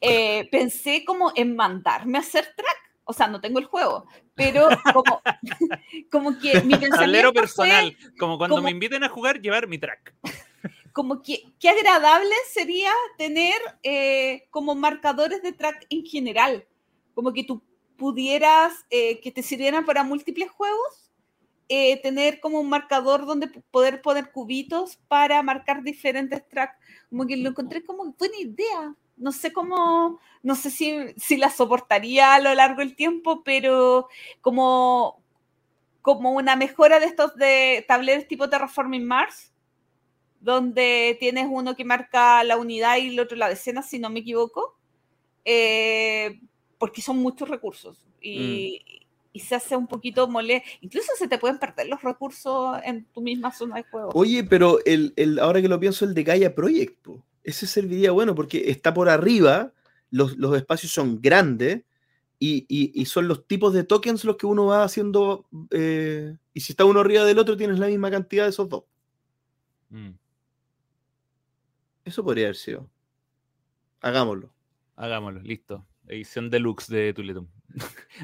eh, <laughs> pensé como en mandarme a hacer track. O sea, no tengo el juego, pero como, <laughs> como que mi Tablero pensamiento personal, fue como cuando como- me inviten a jugar, llevar mi track. <laughs> como que qué agradable sería tener eh, como marcadores de track en general, como que tú pudieras, eh, que te sirvieran para múltiples juegos, eh, tener como un marcador donde poder poner cubitos para marcar diferentes tracks, como que lo encontré como buena idea. No sé cómo, no sé si, si la soportaría a lo largo del tiempo, pero como, como una mejora de estos de tableros tipo Terraforming Mars, donde tienes uno que marca la unidad y el otro la decena, si no me equivoco, eh, porque son muchos recursos. Y, y se hace un poquito mole. Incluso se te pueden perder los recursos en tu misma zona de juego. Oye, pero el, el- ahora que lo pienso, el de Gaia Project, po, ese serviría bueno porque está por arriba, los, los espacios son grandes y, y- y son los tipos de tokens los que uno va haciendo. eh, y si está uno arriba del otro, tienes la misma cantidad de esos dos. Mm, Eso podría haber sido. Hagámoslo. hagámoslo, listo. Edición deluxe de Tuletum.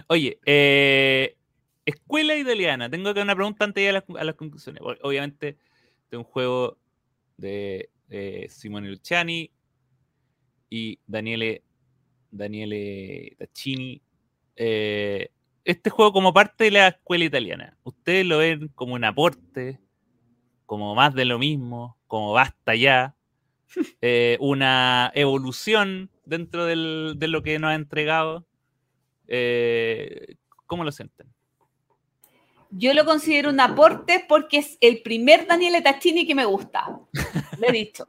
Oye, eh, escuela italiana. Tengo que una pregunta antes de ir a las, a las conclusiones. Obviamente, de un juego de, de Simone Luciani y Daniele, Daniele Taccini. Eh, este juego como parte de la escuela italiana, ¿ustedes lo ven como un aporte, como más de lo mismo, como basta ya, <laughs> eh, una evolución dentro del- de lo que nos ha entregado? Eh, ¿Cómo lo sienten? Yo lo considero un aporte porque es el primer Daniele Taccini que me gusta. Lo he dicho.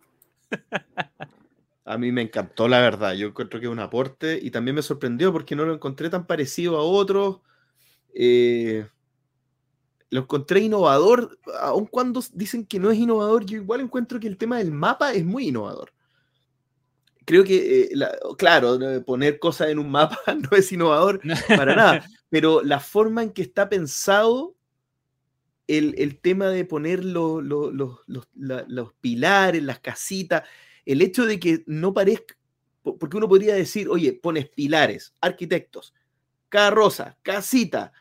<laughs> A mí me encantó, la verdad. Yo encuentro que es un aporte y también me sorprendió porque no lo encontré tan parecido a otros. Eh, lo encontré innovador, aun cuando dicen que no es innovador, yo igual encuentro que el tema del mapa es muy innovador. Creo que, eh, la- claro, poner cosas en un mapa <laughs> no es innovador para nada, <laughs> pero la forma en que está pensado el, el tema de poner lo- lo- lo- los, la- los pilares, las casitas, el hecho de que no parezca, po- porque uno podría decir, oye, pones pilares, arquitectos, carroza, casita,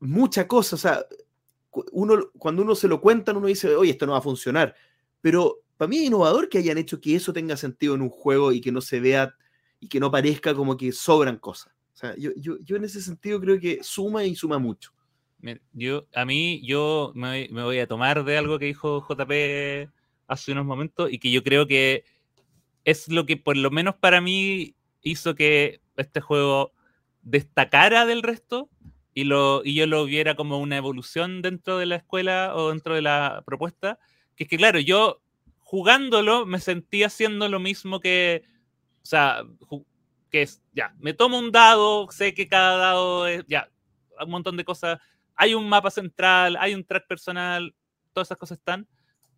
mucha cosa, o sea, uno, cuando uno se lo cuentan, uno dice, oye, esto no va a funcionar, pero para mí es innovador que hayan hecho que eso tenga sentido en un juego y que no se vea y que no parezca como que sobran cosas. O sea, yo, yo, yo en ese sentido creo que suma y suma mucho. Yo, a mí, yo me, me voy a tomar de algo que dijo JP hace unos momentos y que yo creo que es lo que por lo menos para mí hizo que este juego destacara del resto y, lo, y yo lo viera como una evolución dentro de la escuela o dentro de la propuesta, que es que claro, yo jugándolo me sentía haciendo lo mismo que, o sea, que es, ya, me tomo un dado, sé que cada dado es, ya, un montón de cosas, hay un mapa central, hay un track personal, todas esas cosas están,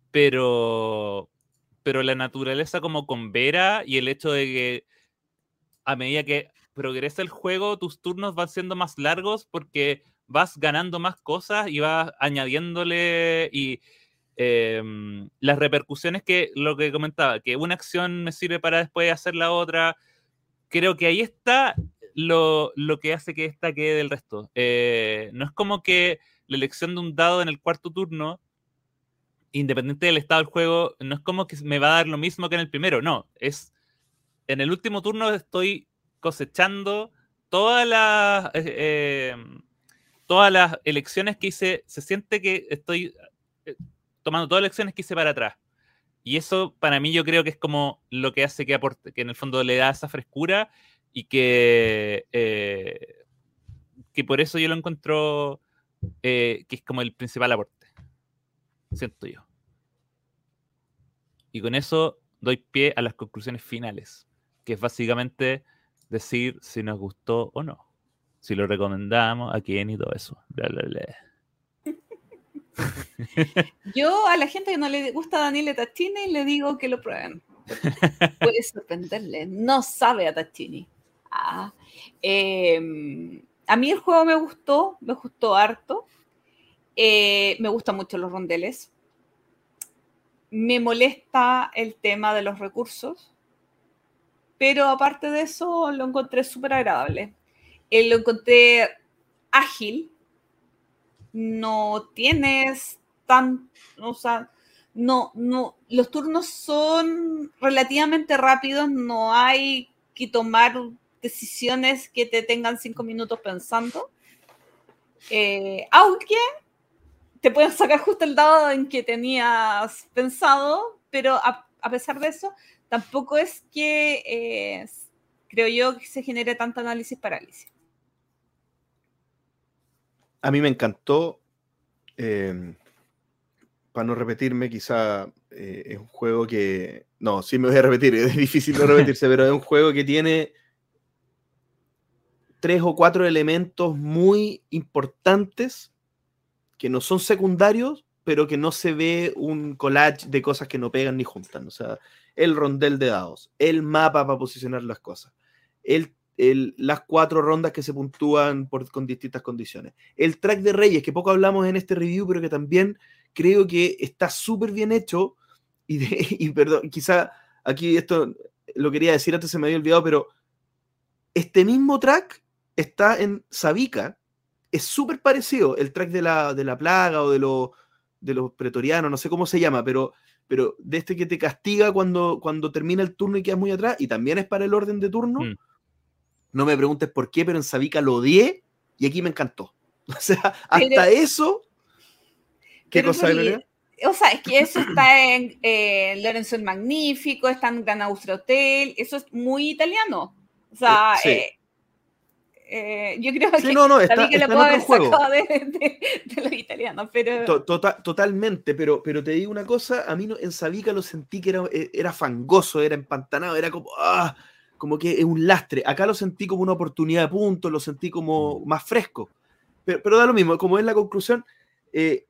pero, pero la naturaleza como con Vera y el hecho de que a medida que progresa el juego, tus turnos van siendo más largos porque vas ganando más cosas y vas añadiéndole y em, las repercusiones que lo que comentaba, que una acción me sirve para después hacer la otra. Creo que ahí está lo, lo que hace que esta quede del resto. Eh, no es como que la elección de un dado en el cuarto turno, independiente del estado del juego, no es como que me va a dar lo mismo que en el primero, no, es en el último turno estoy cosechando todas las eh, eh, todas las elecciones que hice, se siente que estoy eh, tomando todas las elecciones que hice para atrás. Y eso para mí yo creo que es como lo que hace que aporte, que en el fondo le da esa frescura y que, eh, que por eso yo lo encuentro eh, que es como el principal aporte. Siento yo. Y con eso doy pie a las conclusiones finales, que es básicamente decir si nos gustó o no, si lo recomendamos, a quién y todo eso. Bla, bla, bla. <laughs> Yo a la gente que no le gusta Daniele Taccini le digo que lo prueben. Puede sorprenderle. No sabe a Taccini. Ah, eh, a mí el juego me gustó, me gustó harto. Eh, me gustan mucho los rondeles. Me molesta el tema de los recursos. Pero aparte de eso, lo encontré súper agradable. Eh, lo encontré ágil. No tienes tan. O sea, no, no. Los turnos son relativamente rápidos. No hay que tomar decisiones que te tengan cinco minutos pensando. Eh, aunque te pueden sacar justo el dado en que tenías pensado, pero a, pesar de eso, tampoco es que eh, creo yo que se genere tanto análisis parálisis. A mí me encantó. eh, para no repetirme, quizá eh, es un juego que. No, sí me voy a repetir, <laughs> es difícil no repetirse, pero es un juego que tiene tres o cuatro elementos muy importantes que no son secundarios, pero que no se ve un collage de cosas que no pegan ni juntan. O sea, el rondel de dados, el mapa para posicionar las cosas, el, el- las cuatro rondas que se puntúan por, con distintas condiciones, el track de Reyes, que poco hablamos en este review, pero que también creo que está súper bien hecho. Y, de- <laughs> y perdón, quizá aquí esto lo quería decir antes, se me había olvidado, pero este mismo track está en Sabica. Es súper parecido el track de la, de la plaga o de, los de los pretorianos, no sé cómo se llama, pero, pero de este que te castiga cuando, cuando termina el turno y quedas muy atrás, y también es para el orden de turno. Mm. No me preguntes por qué, pero en Sabica lo odié y aquí me encantó. <laughs> O sea, hasta Pero- eso. ¿Qué cosa, Gloria? O sea, es que eso está en eh, Lorenzo el Magnífico, está en Gran Austria Hotel, eso es muy italiano. O sea, Eh, sí. eh, eh, yo creo Sí, que no, no, está, que lo puedo haber juego. sacado de, de- de los italianos, pero To- tota- totalmente, pero, pero te digo una cosa, a mí no- en Sabica lo sentí que era, eh, era fangoso, era empantanado, era como, ah, como que es un lastre. Acá lo sentí como una oportunidad de puntos, lo sentí como más fresco. Pero, pero da lo mismo, como es la conclusión, eh,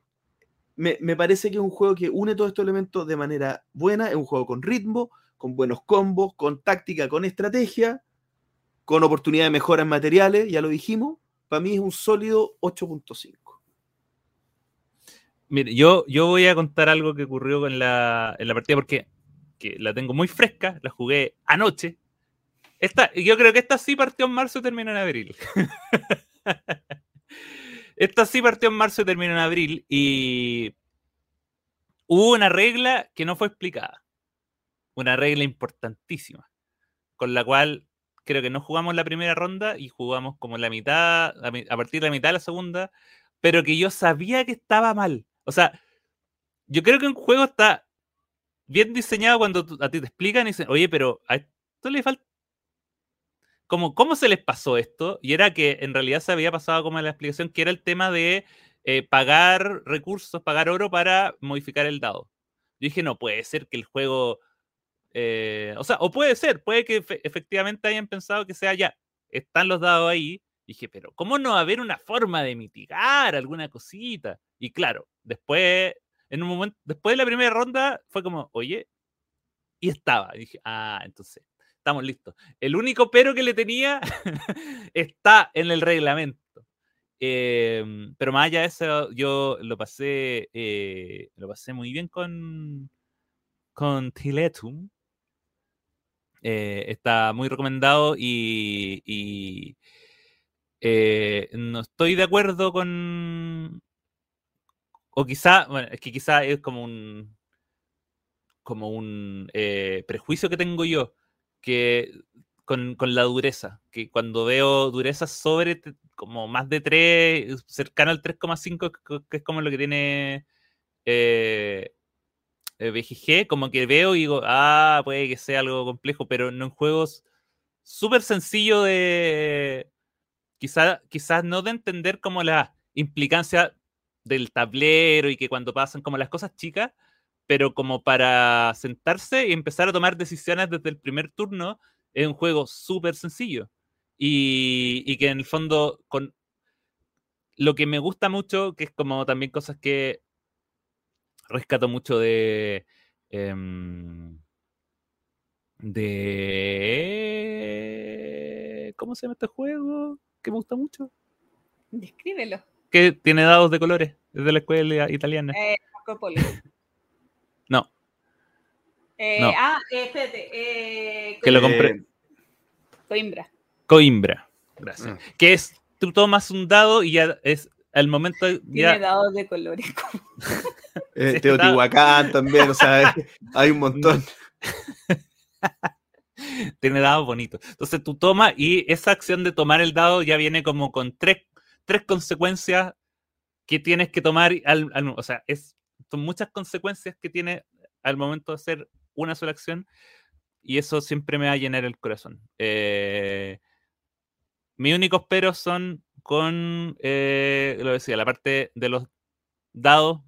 me, me parece que es un juego que une todos estos elementos de manera buena, es un juego con ritmo, con buenos combos, con táctica, con estrategia, con oportunidad de mejora en materiales, ya lo dijimos. Para mí es un sólido 8.5. Mire, yo, yo voy a contar algo que ocurrió con la, en la partida porque que la tengo muy fresca, la jugué anoche. Esta, yo creo que esta sí partió en marzo y terminó en abril. <laughs> esta sí partió en marzo y terminó en abril y hubo una regla que no fue explicada. Una regla importantísima, con la cual creo que no jugamos la primera ronda y jugamos como la mitad, a partir de la mitad de la segunda, pero que yo sabía que estaba mal. O sea, yo creo que un juego está bien diseñado cuando a ti te explican y dicen, oye, pero a esto le falta. Como, ¿Cómo se les pasó esto? Y era que en realidad se había pasado como la explicación, que era el tema de eh, pagar recursos, pagar oro para modificar el dado. Yo dije, no puede ser que el juego. eh, o sea, o puede ser, puede que efe- efectivamente hayan pensado que sea ya, están los dados ahí. Dije, pero ¿cómo no haber una forma de mitigar alguna cosita? Y claro, después, en un momento, después de la primera ronda, fue como, oye, y estaba. Dije, ah, entonces, estamos listos. El único pero que le tenía <laughs> está en el reglamento. Em, pero más allá de eso, yo lo pasé, eh, lo pasé muy bien con, con Tiletum. Eh, está muy recomendado y, y, eh, no estoy de acuerdo con. O quizá, bueno, es que quizá es como un. como un eh, prejuicio que tengo yo. Que con, con la dureza, que cuando veo dureza sobre como más de 3, cercano al 3,5, que- que es como lo que tiene eh, eh, BGG, como que veo y digo, ah, puede que sea algo complejo, pero no en juegos súper sencillo de, quizás quizás no de entender como la implicancia del tablero y que cuando pasan como las cosas chicas, pero como para sentarse y empezar a tomar decisiones desde el primer turno, es un juego súper sencillo. Y, y que en el fondo, con lo que me gusta mucho, que es como también cosas que rescato mucho de. em, de. ¿Cómo se llama este juego? Que me gusta mucho. Descríbelo. Que tiene dados de colores. Es de la escuela italiana. Eh, Marco Polo. No. Eh, No. Ah, eh, espérate. Eh, Que lo Eh, compré. Coimbra. Coimbra. Gracias. Ah. Que es. Tú tomas un dado y ya es. Al momento. Tiene Ya, dados de colores. <laughs> eh, Teotihuacán también, o sea, hay un montón. <laughs> tiene dados bonitos. Entonces tú tomas y esa acción de tomar el dado ya viene como con tres, tres consecuencias que tienes que tomar. Al, al- o sea, es, son muchas consecuencias que tiene al momento de hacer una sola acción y eso siempre me va a llenar el corazón. Eh, mis únicos peros son con, eh, lo decía, la parte de los dados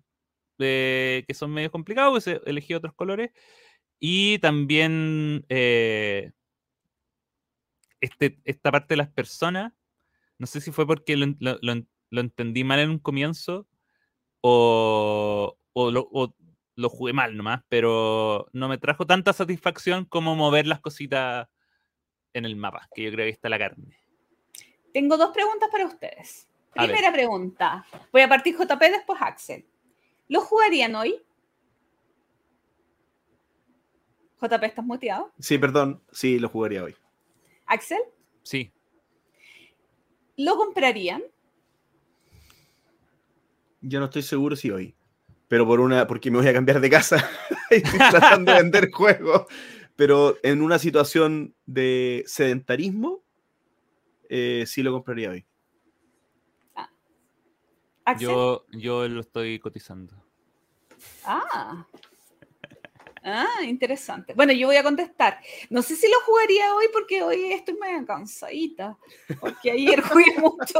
eh, que son medio complicados, pues he elegido otros colores. Y también eh, este, esta parte de las personas, no sé si fue porque lo, lo- lo lo entendí mal en un comienzo o, o lo, o lo jugué mal nomás, pero no me trajo tanta satisfacción como mover las cositas en el mapa, que yo creo que está la carne. Tengo dos preguntas para ustedes. A ver. Primera pregunta. Voy a partir JP, después Axel. ¿Lo jugarían hoy? JP, ¿estás muteado? Sí, perdón, sí, lo jugaría hoy. Axel, Sí, ¿lo comprarían? Yo no estoy seguro si hoy, pero por una, porque me voy a cambiar de casa <laughs> y estoy tratando de vender <laughs> juegos, pero en una situación de sedentarismo, eh, sí lo compraría hoy. Axel. yo, yo lo estoy cotizando. Ah. Ah, interesante. Bueno, yo voy a contestar. No sé si lo jugaría hoy porque hoy estoy medio cansadita. Porque ayer <laughs> jugué mucho.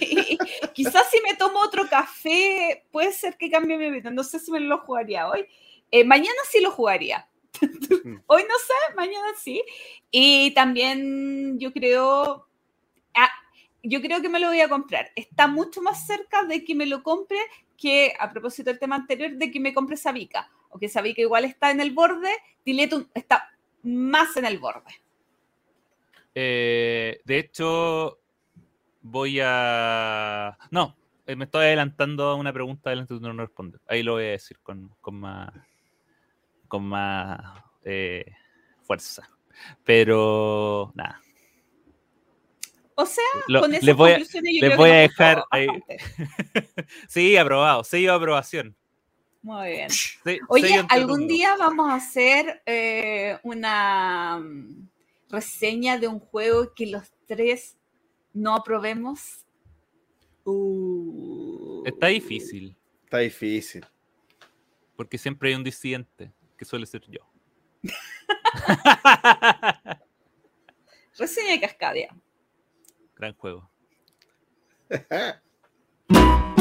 y quizás si me tomo otro café, puede ser que cambie mi vida. No sé si me lo jugaría hoy. Eh, mañana sí lo jugaría. hoy no sé, mañana sí. Y también yo creo. ah, yo creo que me lo voy a comprar. Está mucho más cerca de que me lo compre que, a propósito del tema anterior, de que me compre Sabica. O que Sabica igual está en el borde, Diletum está más en el borde. Eh, de hecho, voy a. No, eh, me estoy adelantando a una pregunta del Instituto no responde. Ahí lo voy a decir con, con más. con más eh, fuerza. Pero nada. O sea, Lo- con esas les voy a- conclusiones yo les creo voy que a nos gustó dejar ahí. <laughs> Sí, aprobado. Sello de aprobación. Muy bien. Oye, algún día vamos a hacer eh, una mm, reseña de un juego que los tres no aprobemos. Uh. Está difícil. Está difícil. Porque siempre hay un disidente, que suele ser yo. <laughs> Reseña de Cascadia. Gran juego. <laughs>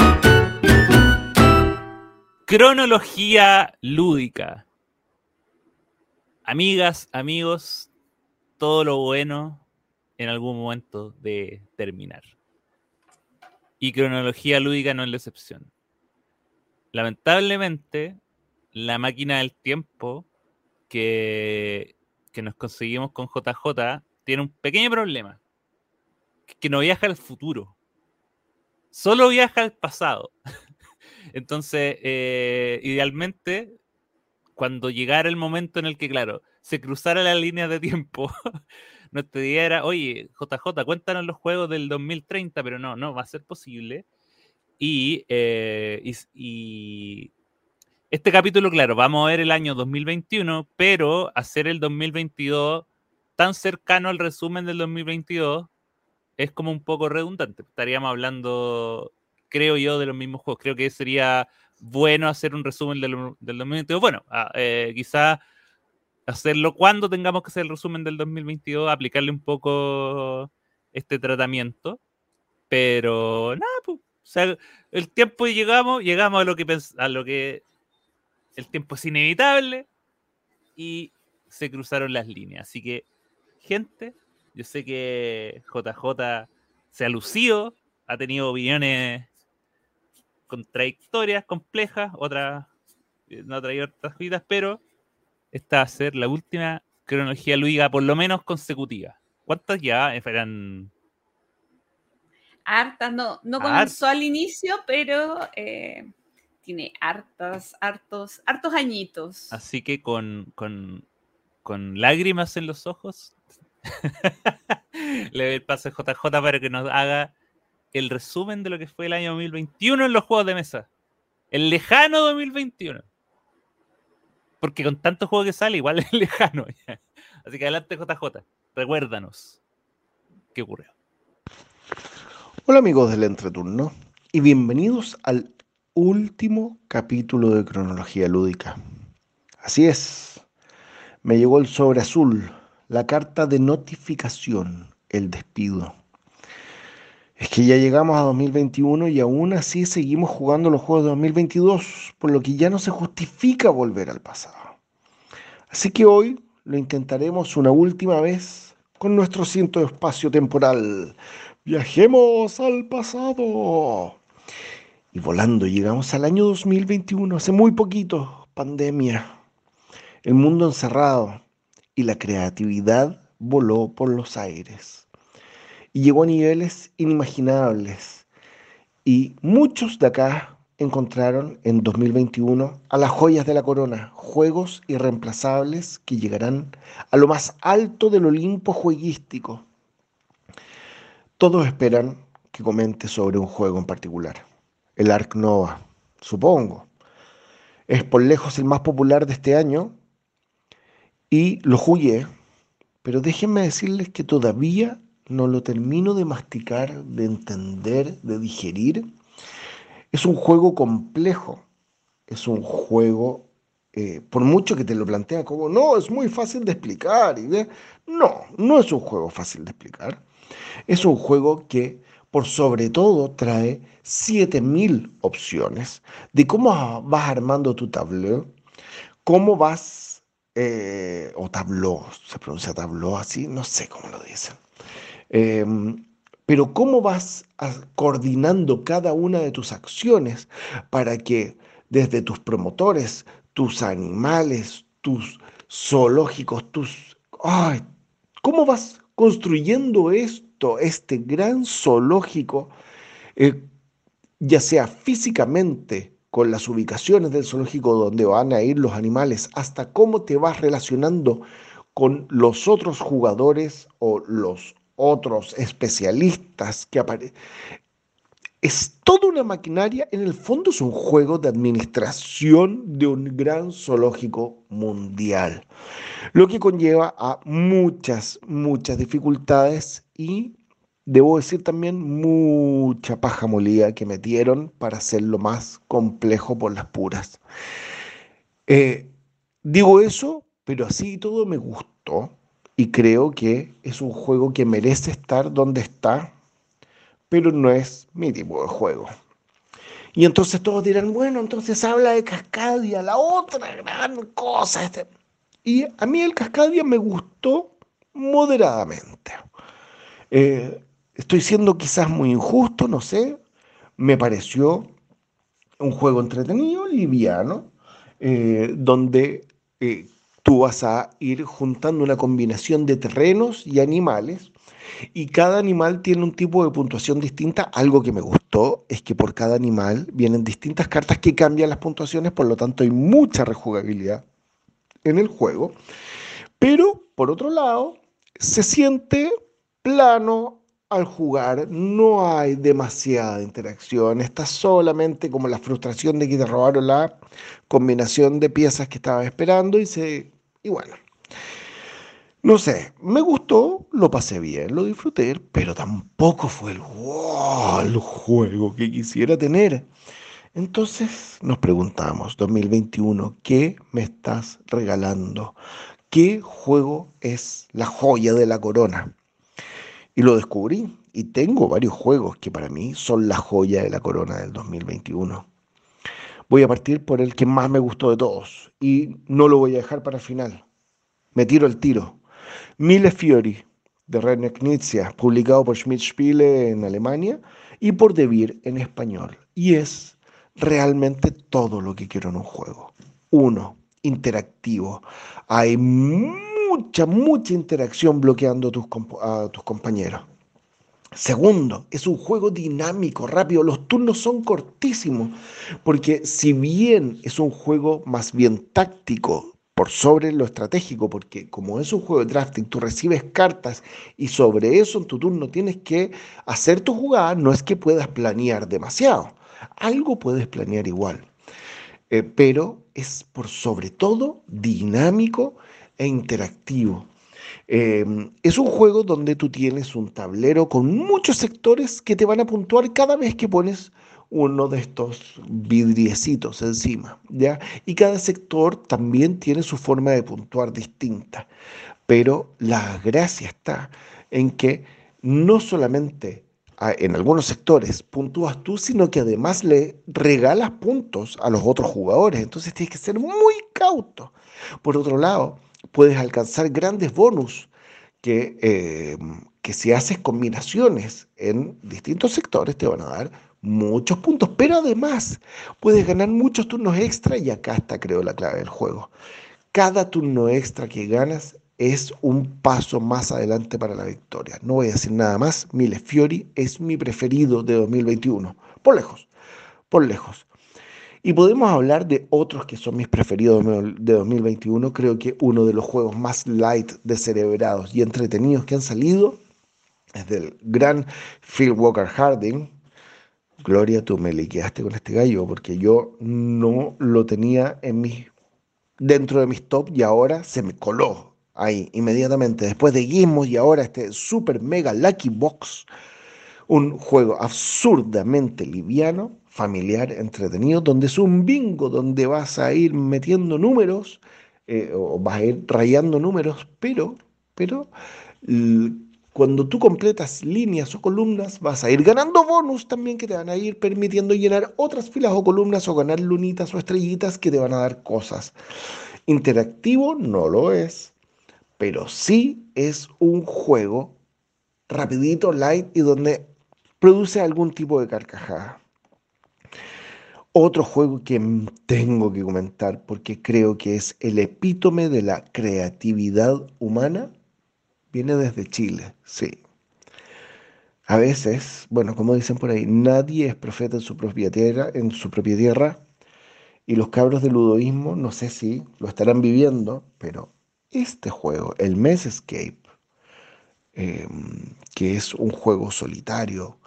Cronología lúdica. Amigas, amigos, todo lo bueno en algún momento de terminar. Y cronología lúdica no es la excepción. Lamentablemente, la máquina del tiempo que, que nos conseguimos con JJ tiene un pequeño problema. Que no viaja al futuro. Solo viaja al pasado. <laughs> Entonces, eh, idealmente, cuando llegara el momento en el que, claro, se cruzara la línea de tiempo, nuestra idea era, oye, JJ, cuéntanos los juegos del 2030, pero no, no va a ser posible. Y, eh, y, y este capítulo, claro, vamos a ver el año 2021, pero hacer el 2022 tan cercano al resumen del 2022 es como un poco redundante. Estaríamos hablando, creo yo, de los mismos juegos. Creo que sería bueno hacer un resumen del, del 2022. Bueno, ah, eh, quizá hacerlo cuando tengamos que hacer el resumen del 2022, aplicarle un poco este tratamiento. Pero nada, pues, o sea, el tiempo llegamos, llegamos a lo que a lo que el tiempo es inevitable y se cruzaron las líneas. Así que, gente, yo sé que JJ se ha lucido, ha tenido opiniones contradictorias, complejas, otras no ha traído otras vidas, pero esta va a ser la última cronología lúdica, por lo menos consecutiva. ¿Cuántas ya eran? Hartas, no, no comenzó al inicio, pero eh, tiene hartas, hartos, hartos añitos. Así que con, con, con lágrimas en los ojos, <laughs> Le doy el paso a JJ para que nos haga el resumen de lo que fue el año 2021 en los juegos de mesa. El lejano 2021. Porque con tantos juegos que sale, igual <laughs> es lejano. Así que adelante, JJ. Recuérdanos qué ocurrió. Hola amigos del entreturno y bienvenidos al último capítulo de cronología lúdica. Así es, me llegó el sobre azul la carta de notificación, el despido. Es que ya llegamos a 2021 y aún así seguimos jugando los juegos de 2022, por lo que ya no se justifica volver al pasado. Así que hoy lo intentaremos una última vez con nuestro ciento de espacio temporal. Viajemos al pasado. Y volando llegamos al año 2021, hace muy poquito, pandemia. El mundo encerrado, y la creatividad voló por los aires llegó a niveles inimaginables. Y muchos de acá encontraron en 2021 a las joyas de la corona, juegos irreemplazables que llegarán a lo más alto del Olimpo jueguístico. Todos esperan que comente sobre un juego en particular, el Ark Nova, supongo. Es por lejos el más popular de este año y lo jugué, pero déjenme decirles que todavía no lo termino de masticar, de entender, de digerir. Es un juego complejo, es un juego, eh, por mucho que te lo plantea como, no, es muy fácil de explicar. No, no es un juego fácil de explicar. Es un juego que por sobre todo trae 7000 opciones de cómo vas armando tu tablero, cómo vas eh, o tabló, se pronuncia tabló así, no sé cómo lo dicen. Em, pero cómo vas coordinando cada una de tus acciones para que desde tus promotores, tus animales, tus zoológicos, tus... Ay, ¿Cómo vas construyendo esto, este gran zoológico, eh, ya sea físicamente, con las ubicaciones del zoológico donde van a ir los animales, hasta cómo te vas relacionando con los otros jugadores o los otros especialistas que aparecen. Es toda una maquinaria, en el fondo es un juego de administración de un gran zoológico mundial, lo que conlleva a muchas, muchas dificultades y debo decir también, mucha paja molida que metieron para hacerlo más complejo por las puras. Eh, digo eso, pero así todo me gustó y creo que es un juego que merece estar donde está, pero no es mi tipo de juego. Y entonces todos dirán, bueno, entonces habla de Cascadia, la otra gran cosa. Este". Y a mí el Cascadia me gustó moderadamente. Eh, Estoy siendo quizás muy injusto, no sé. Me pareció un juego entretenido, liviano, eh, donde eh, tú vas a ir juntando una combinación de terrenos y animales. Y cada animal tiene un tipo de puntuación distinta. Algo que me gustó es que por cada animal vienen distintas cartas que cambian las puntuaciones, por lo tanto hay mucha rejugabilidad en el juego. Pero, por otro lado, se siente plano, al jugar no hay demasiada interacción, está solamente como la frustración de que te robaron la combinación de piezas que estaba esperando y se y bueno. No sé, me gustó, lo pasé bien, lo disfruté, pero tampoco fue el, wow, el juego que quisiera tener. Entonces nos preguntamos, 2021, ¿qué me estás regalando? ¿Qué juego es la joya de la corona? Y lo descubrí, y tengo varios juegos que para mí son la joya de la corona del 2021. Voy a partir por el que más me gustó de todos, y no lo voy a dejar para el final. Me tiro el tiro. Mille Fiori, de René Knizia, publicado por Schmidt Spiele en Alemania y por De Beer en español. Y es realmente todo lo que quiero en un juego. Uno, interactivo. Hay mucha, mucha interacción bloqueando a tus compañeros. Segundo, es un juego dinámico, rápido. Los turnos son cortísimos, porque si bien es un juego más bien táctico, por sobre lo estratégico, porque como es un juego de drafting, tú recibes cartas y sobre eso en tu turno tienes que hacer tu jugada, no es que puedas planear demasiado, algo puedes planear igual, eh, pero es por sobre todo dinámico e interactivo. Em, es un juego donde tú tienes un tablero con muchos sectores que te van a puntuar cada vez que pones uno de estos vidriecitos encima, ¿ya? Y cada sector también tiene su forma de puntuar distinta, pero la gracia está en que no solamente en algunos sectores puntúas tú, sino que además le regalas puntos a los otros jugadores, entonces tienes que ser muy cauto. Por otro lado, puedes alcanzar grandes bonus que, eh, que si haces combinaciones en distintos sectores te van a dar muchos puntos, pero además puedes ganar muchos turnos extra y acá está creo la clave del juego. Cada turno extra que ganas es un paso más adelante para la victoria. No voy a decir nada más, Mille Fiori es mi preferido de 2021, por lejos, por lejos. Y podemos hablar de otros que son mis preferidos de 2021. Creo que uno de los juegos más light, descerebrados y entretenidos que han salido es del gran Phil Walker Harding, Gloria, tú me liquidaste con este gallo porque yo no lo tenía en mi, dentro de mis top y ahora se me coló ahí inmediatamente. Después de Gizmos y ahora este super mega Lucky Box, un juego absurdamente liviano, familiar, entretenido, donde es un bingo, donde vas a ir metiendo números eh, o vas a ir rayando números, pero, pero cuando tú completas líneas o columnas, vas a ir ganando bonus también que te van a ir permitiendo llenar otras filas o columnas o ganar lunitas o estrellitas que te van a dar cosas. Interactivo no lo es, pero sí es un juego rapidito, light y donde produce algún tipo de carcajada. Otro juego que tengo que comentar porque creo que es el epítome de la creatividad humana viene desde Chile, sí. A veces, bueno, como dicen por ahí, nadie es profeta en su propia tierra, en su propia tierra, y los cabros del ludoísmo, no sé si lo estarán viviendo, pero este juego, el Mess Escape, em, que es un juego solitario,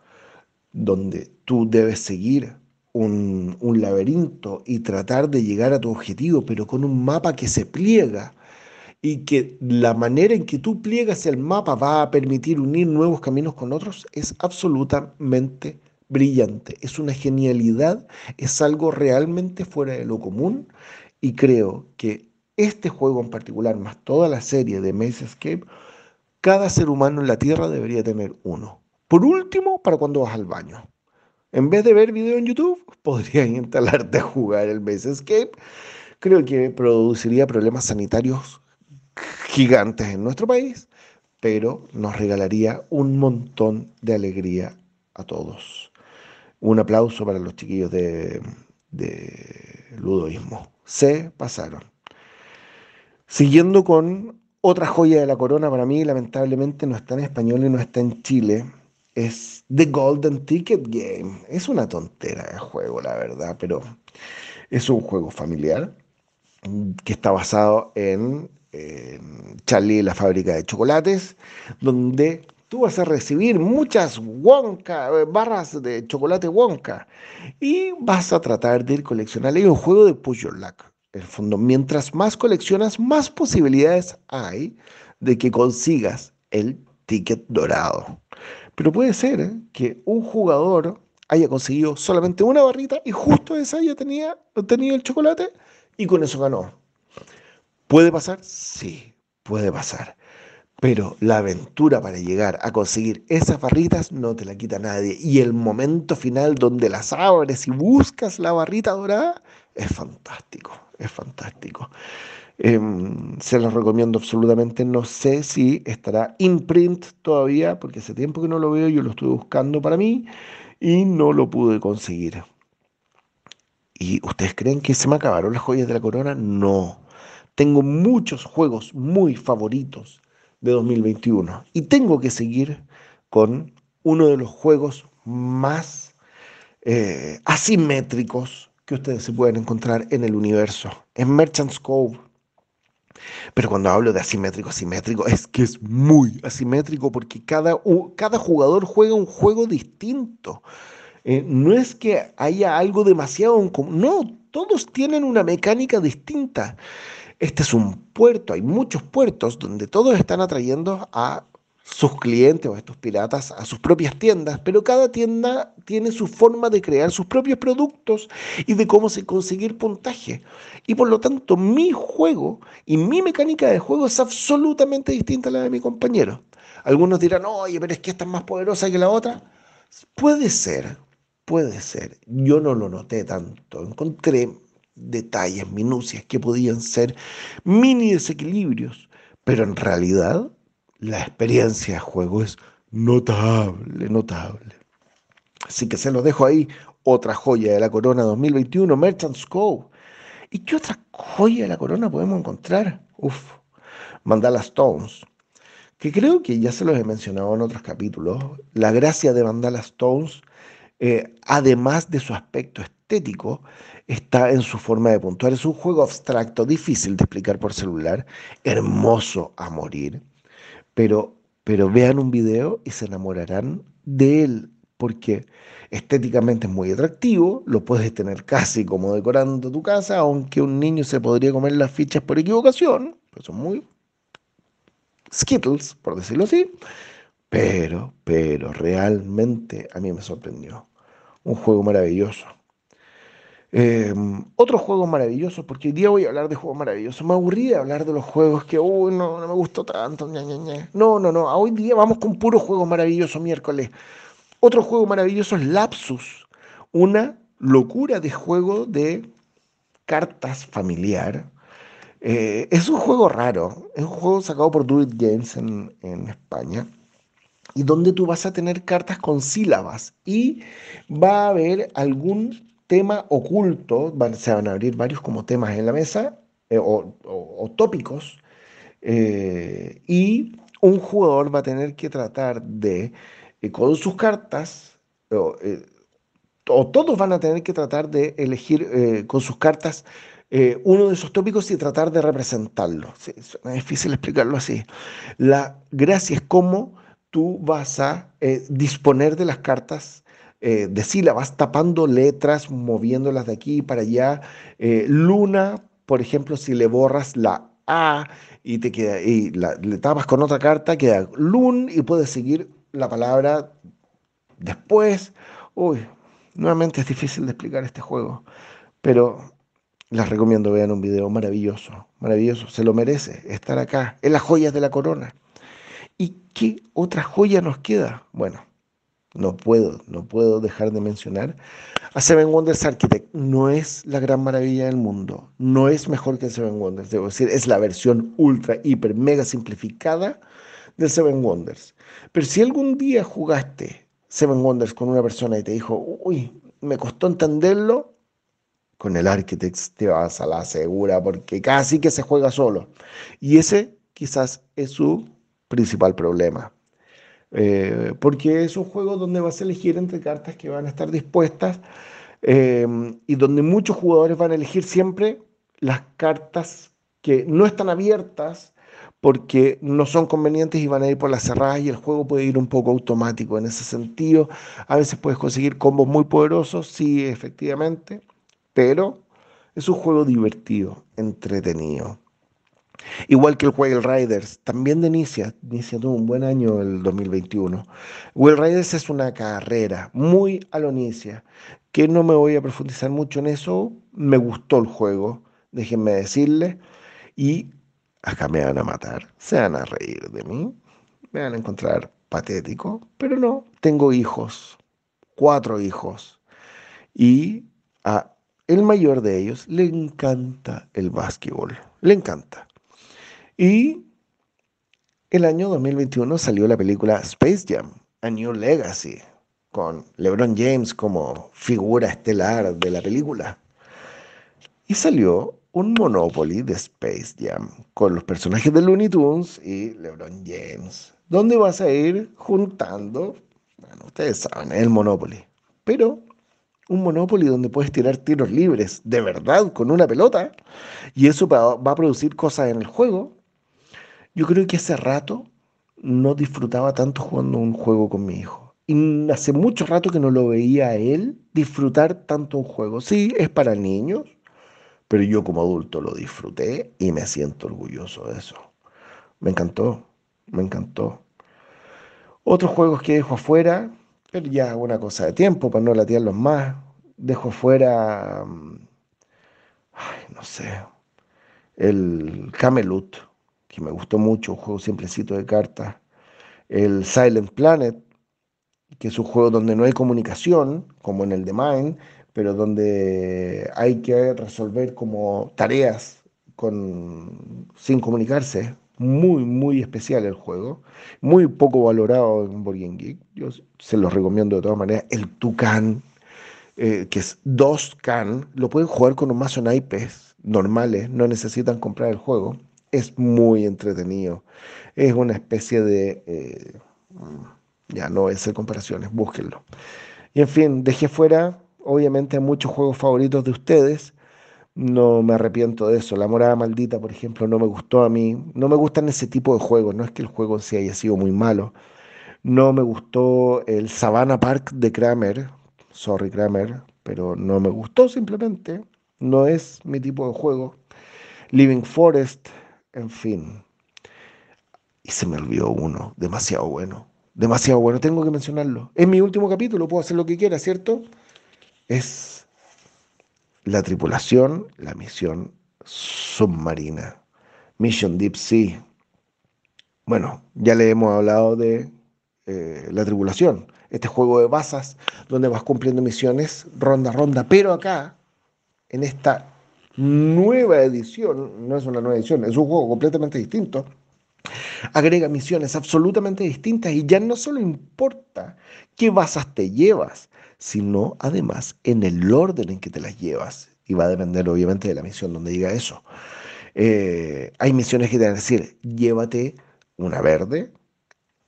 donde tú debes seguir un, laberinto y tratar de llegar a tu objetivo, pero con un mapa que se pliega y que la manera en que tú pliegas el mapa va a permitir unir nuevos caminos con otros es absolutamente brillante. Es una genialidad, es algo realmente fuera de lo común y creo que este juego en particular, más toda la serie de Maze Escape, cada ser humano en la Tierra debería tener uno. Por último, para cuando vas al baño. En vez de ver video en YouTube, <laughs> podrías instalarte a jugar el Maze Escape. Creo que produciría problemas sanitarios gigantes en nuestro país, pero nos regalaría un montón de alegría a todos. Un aplauso para los chiquillos de, de ludoísmo. Se pasaron. Siguiendo con otra joya de la corona, para mí lamentablemente no está en español y no está en Chile, es The Golden Ticket Game. Es una tontera de juego, la verdad, pero es un juego familiar que está basado en Charlie la fábrica de chocolates, donde tú vas a recibir muchas Wonka, eh, barras de chocolate Wonka, y vas a tratar de ir coleccionando. Hay un juego de push your luck. En el fondo, mientras más coleccionas, más posibilidades hay de que consigas el ticket dorado. Pero puede ser ¿eh? que un jugador haya conseguido solamente una barrita y justo esa haya tenía, tenido el chocolate y con eso ganó. ¿Puede pasar? Sí, puede pasar. Pero la aventura para llegar a conseguir esas barritas no te la quita nadie. Y el momento final donde las abres y buscas la barrita dorada es fantástico, es fantástico. Em, se los recomiendo absolutamente. No sé si estará imprint todavía, porque hace tiempo que no lo veo, yo lo estuve buscando para mí y no lo pude conseguir. ¿Y ustedes creen que se me acabaron las joyas de la corona? No. Tengo muchos juegos muy favoritos de 2021 y tengo que seguir con uno de los juegos más eh, asimétricos que ustedes se pueden encontrar en el universo, en Merchant's Cove. Pero cuando hablo de asimétrico, asimétrico, es que es muy asimétrico porque cada, cada jugador juega un juego distinto. Eh, no es que haya algo demasiado en común, no, todos tienen una mecánica distinta. Este es un puerto, hay muchos puertos donde todos están atrayendo a sus clientes o estos piratas a sus propias tiendas, pero cada tienda tiene su forma de crear sus propios productos y de cómo se conseguir puntaje. Y por lo tanto, mi juego y mi mecánica de juego es absolutamente distinta a la de mi compañero. Algunos dirán, oye, pero es que esta es más poderosa que la otra. Puede ser, puede ser. Yo no lo noté tanto. Encontré detalles, minucias que podían ser mini desequilibrios, pero en realidad la experiencia de juego es notable, notable. Así que se los dejo ahí, otra joya de la corona 2021, Merchant's Cove. ¿Y qué otra joya de la corona podemos encontrar? Uf, Mandala Stones, que creo que ya se los he mencionado en otros capítulos. La gracia de Mandala Stones, eh, además de su aspecto estético, está en su forma de puntuar. Es un juego abstracto, difícil de explicar por celular, hermoso a morir, pero, pero vean un video y se enamorarán de él, porque estéticamente es muy atractivo, lo puedes tener casi como decorando tu casa, aunque un niño se podría comer las fichas por equivocación, pues son muy skittles, por decirlo así, pero, pero realmente a mí me sorprendió. Un juego maravilloso. Eh, otro juego maravilloso, porque hoy día voy a hablar de juegos maravillosos. Me aburrí de hablar de los juegos que, uy, no, no me gustó tanto. No, no, no. Hoy día vamos con puro juego maravilloso miércoles. Otro juego maravilloso es Lapsus, una locura de juego de cartas familiar. Eh, es un juego raro, es un juego sacado por Do It Games en España y donde tú vas a tener cartas con sílabas y va a haber algún tema oculto, se van a abrir varios como temas en la mesa eh, o, tópicos, eh, y un jugador va a tener que tratar de, eh, con sus cartas, o, todos van a tener que tratar de elegir con sus cartas uno de esos tópicos y tratar de representarlo. es difícil explicarlo así. La gracia es cómo tú vas a disponer de las cartas eh, de sílabas, tapando letras, moviéndolas de aquí para allá. Eh, luna, por ejemplo, si le borras la A y, te queda, y le tapas con otra carta, queda lun y puedes seguir la palabra después. Uy, nuevamente es difícil de explicar este juego, pero les recomiendo vean un video maravilloso, maravilloso, se lo merece estar acá, en las joyas de la corona. ¿Y qué otra joya nos queda? Bueno, no puedo, no puedo dejar de mencionar a Seven Wonders Architect. No es la gran maravilla del mundo, no es mejor que Seven Wonders, debo decir, es la versión ultra, hiper, mega simplificada del Seven Wonders. Pero si algún día jugaste Seven Wonders con una persona y te dijo, uy, me costó entenderlo, con el Architect te vas a la segura porque casi que se juega solo. Y ese quizás es su principal problema eh, porque es un juego donde vas a elegir entre cartas que van a estar dispuestas em, y donde muchos jugadores van a elegir siempre las cartas que no están abiertas porque no son convenientes y van a ir por las cerradas y el juego puede ir un poco automático en ese sentido. A veces puedes conseguir combos muy poderosos, sí, efectivamente, pero es un juego divertido, entretenido. Igual que el Wild Riders, también de Inicia. Inicia tuvo un buen año el 2021. Wild Riders es una carrera muy a lo Inicia, que no me voy a profundizar mucho en eso. Me gustó el juego, déjenme decirle. Y acá me van a matar, se van a reír de mí, me van a encontrar patético, pero no, tengo hijos, cuatro hijos. Y a el mayor de ellos le encanta el básquetbol, le encanta. Y el año 2021 salió la película Space Jam, A New Legacy, con LeBron James como figura estelar de la película. Y salió un Monopoly de Space Jam con los personajes de Looney Tunes y LeBron James, ¿Dónde vas a ir juntando, bueno, ustedes saben, el Monopoly, pero un Monopoly donde puedes tirar tiros libres de verdad con una pelota y eso va a producir cosas en el juego yo creo que hace rato no disfrutaba tanto jugando un juego con mi hijo. Y hace mucho rato que no lo veía a él disfrutar tanto un juego. Sí, es para niños, pero yo como adulto lo disfruté y me siento orgulloso de eso. Me encantó, me encantó. Otros juegos que dejo afuera, pero ya una cosa de tiempo para no latearlos más. Dejo afuera, mm, ay, no sé, el Camelot que me gustó mucho, un juego simplecito de cartas. El Silent Planet, que es un juego donde no hay comunicación, como en el de Mine, pero donde hay que resolver como tareas con, sin comunicarse. Muy, muy especial el juego. Muy poco valorado en Board Geek. Yo se los recomiendo de todas maneras. El Tucán, eh, que es dos Can, lo pueden jugar con un mazo naipes normales, no necesitan comprar el juego es muy entretenido. Es una especie de... Eh, ya no voy a hacer comparaciones, búsquenlo. Y en fin, dejé fuera, obviamente, muchos juegos favoritos de ustedes. No me arrepiento de eso. La morada maldita, por ejemplo, no me gustó a mí. No me gustan ese tipo de juegos. No es que el juego sí haya sido muy malo. No me gustó el Savannah Park de Kramer. Sorry, Kramer. Pero no me gustó simplemente. No es mi tipo de juego. Living Forest en fin. Y se me olvidó uno, demasiado bueno. Demasiado bueno, tengo que mencionarlo. Es mi último capítulo, puedo hacer lo que quiera, ¿cierto? Es la tripulación, la misión submarina. Mission Deep Sea. Bueno, ya le hemos hablado de eh, la tripulación. Este juego de basas donde vas cumpliendo misiones ronda a ronda. Pero acá, en esta nueva edición, no es una nueva edición, es un juego completamente distinto, agrega misiones absolutamente distintas y ya no solo importa qué basas te llevas, sino además en el orden en que te las llevas. Y va a depender obviamente de la misión donde diga eso. Eh, hay misiones que te van a decir, llévate una verde,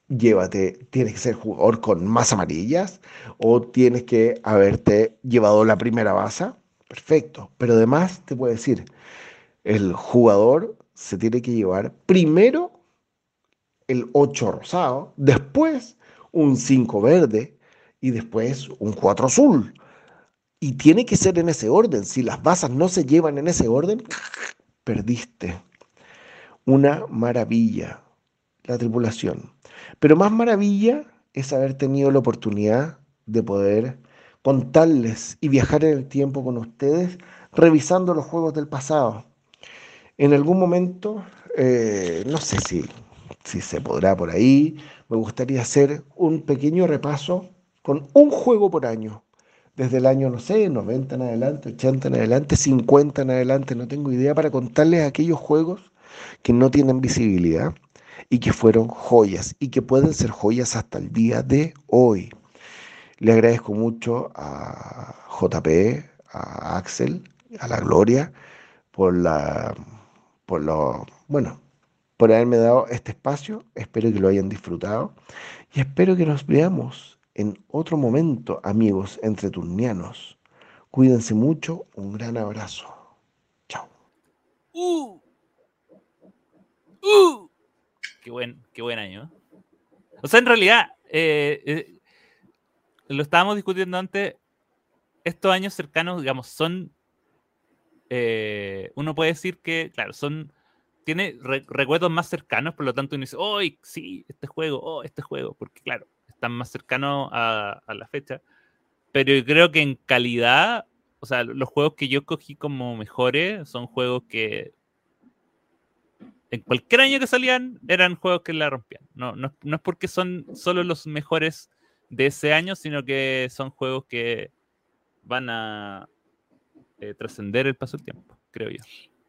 llévate, tienes que ser jugador con más amarillas o tienes que haberte llevado la primera base Perfecto. Pero además te puedo decir, el jugador se tiene que llevar primero el 8 rosado, después un 5 verde y después un 4 azul. Y tiene que ser en ese orden. Si las basas no se llevan en ese orden, perdiste. Una maravilla, la tripulación. Pero más maravilla es haber tenido la oportunidad de poder contarles y viajar en el tiempo con ustedes, revisando los juegos del pasado. En algún momento, eh, no sé si, si se podrá por ahí, me gustaría hacer un pequeño repaso con un juego por año. Desde el año, no sé, 90 en adelante, 80 en adelante, 50 en adelante, no tengo idea, para contarles aquellos juegos que no tienen visibilidad y que fueron joyas y que pueden ser joyas hasta el día de hoy. Le agradezco mucho a JP, a Axel, a la Gloria, por la, por lo, bueno, por haberme dado este espacio. Espero que lo hayan disfrutado y espero que nos veamos en otro momento, amigos entre turnianos. Cuídense mucho, un gran abrazo. Chao. Uh. Uh. Qué buen, qué buen año. O sea, en realidad, eh, eh lo estábamos discutiendo antes, estos años cercanos, digamos, son, eh, uno puede decir que, claro, son tiene re- recuerdos más cercanos, por lo tanto uno dice, oh, sí, este juego, oh, este juego, porque claro, están más cercanos a, la fecha. Pero creo que en calidad, o sea, los juegos que yo cogí como mejores son juegos que en cualquier año que salían eran juegos que la rompían. No, no, no es porque son solo los mejores de ese año, sino que son juegos que van a eh, trascender el paso del tiempo, creo yo.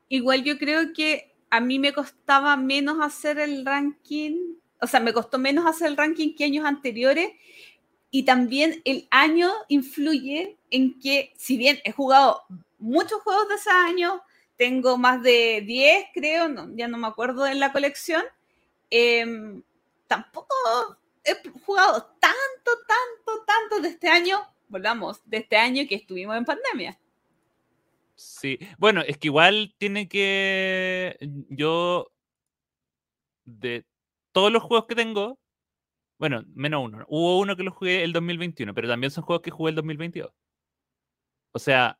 Igual yo creo que a mí me costaba menos hacer el ranking, o sea, me costó menos hacer el ranking que años anteriores. Y también el año influye en que, si bien he jugado muchos juegos de ese año, tengo más de 10, creo, no, ya no me acuerdo en la colección, em, tampoco he jugado tanto, tanto, tanto de este año, volvamos, de este año que estuvimos en pandemia. Sí, bueno, es que igual tiene que. Yo. De todos los juegos que tengo. Bueno, menos uno. Hubo uno que lo jugué el 2021, pero también son juegos que jugué el 2022. O sea,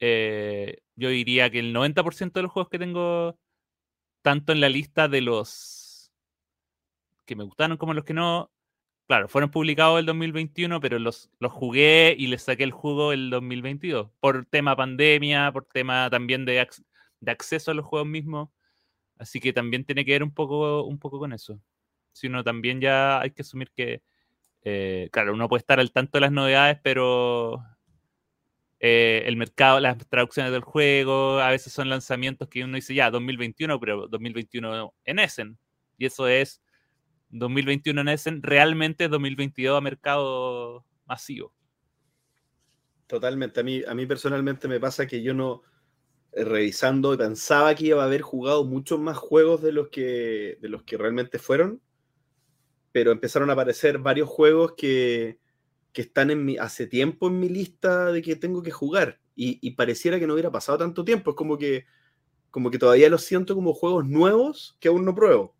eh, yo diría que el 90% de los juegos que tengo, tanto en la lista de los que me gustaron como los que no, claro, fueron publicados el 2021, pero los, los jugué y les saqué el jugo el 2022, por tema pandemia, por tema también de, ac- de acceso a los juegos mismos. Así que también tiene que ver un poco, un poco con eso. Si uno también ya hay que asumir que, eh, claro, uno puede estar al tanto de las novedades, pero eh, el mercado, las traducciones del juego, a veces son lanzamientos que uno dice ya 2021, pero 2021 en Essen. Y eso es 2021 en Essen, realmente 2022 a mercado masivo. Totalmente. A mí, a mí personalmente me pasa que yo no, eh, revisando, pensaba que iba a haber jugado muchos más juegos de los que, de los que realmente fueron, pero empezaron a aparecer varios juegos que, que están en mi, hace tiempo en mi lista de que tengo que jugar y, y pareciera que no hubiera pasado tanto tiempo. Es como que, como que todavía los siento como juegos nuevos que aún no pruebo.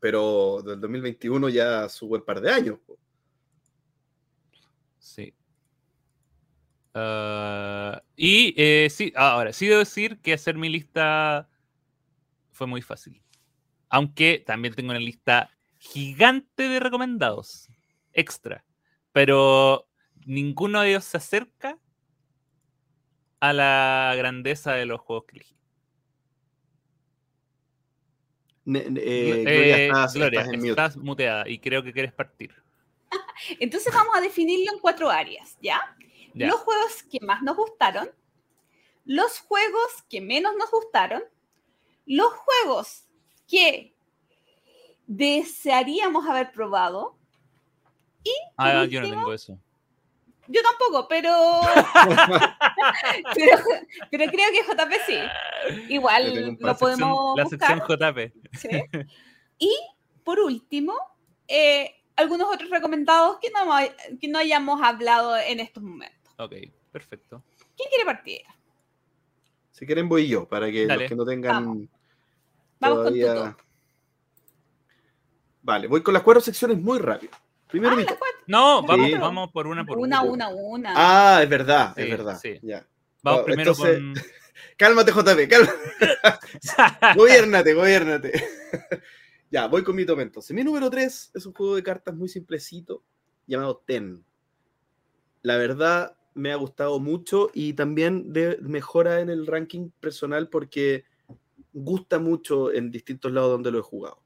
Pero del 2021 ya su buen par de años. Sí. Ah, y eh, sí, ahora, sí debo decir que hacer mi lista fue muy fácil. Aunque también tengo una lista gigante de recomendados, extra. Pero ninguno de ellos se acerca a la grandeza de los juegos que elegí. Eh, Eh, Gloria, estás, Gloria, estás en mute. estás muteada y creo que quieres partir. <laughs> Entonces vamos a definirlo en cuatro áreas, ¿ya? Ya. Los juegos que más nos gustaron, los juegos que menos nos gustaron, los juegos que desearíamos haber probado. Ah, por yo no último, tengo eso. Yo tampoco, pero, <laughs> pero, pero creo que JP sí. Igual lo La sección- podemos la buscar. sección JP. ¿sí? Y por último, eh, algunos otros recomendados que no, que no hayamos hablado en estos momentos. Ok, perfecto. ¿Quién quiere partir? Si quieren voy yo, para que Dale. los que no tengan Vamos con todavía... Tuto. Vale, voy con las cuatro secciones muy rápido. Primero Ah. No, Sí. vamos, vamos por una por Una, una. una, una. Ah, es verdad, Sí, es verdad. sí. Ya. Vamos Oh, primero entonces- con. <laughs> Cálmate, JP, cálmate. <laughs> gobiernate, gobiernate. <laughs> ya, voy con mi top entonces. Mi número 3 es un juego de cartas muy simplecito llamado Ten. La verdad me ha gustado mucho y también de- mejora en el ranking personal porque gusta mucho en distintos lados donde lo he jugado.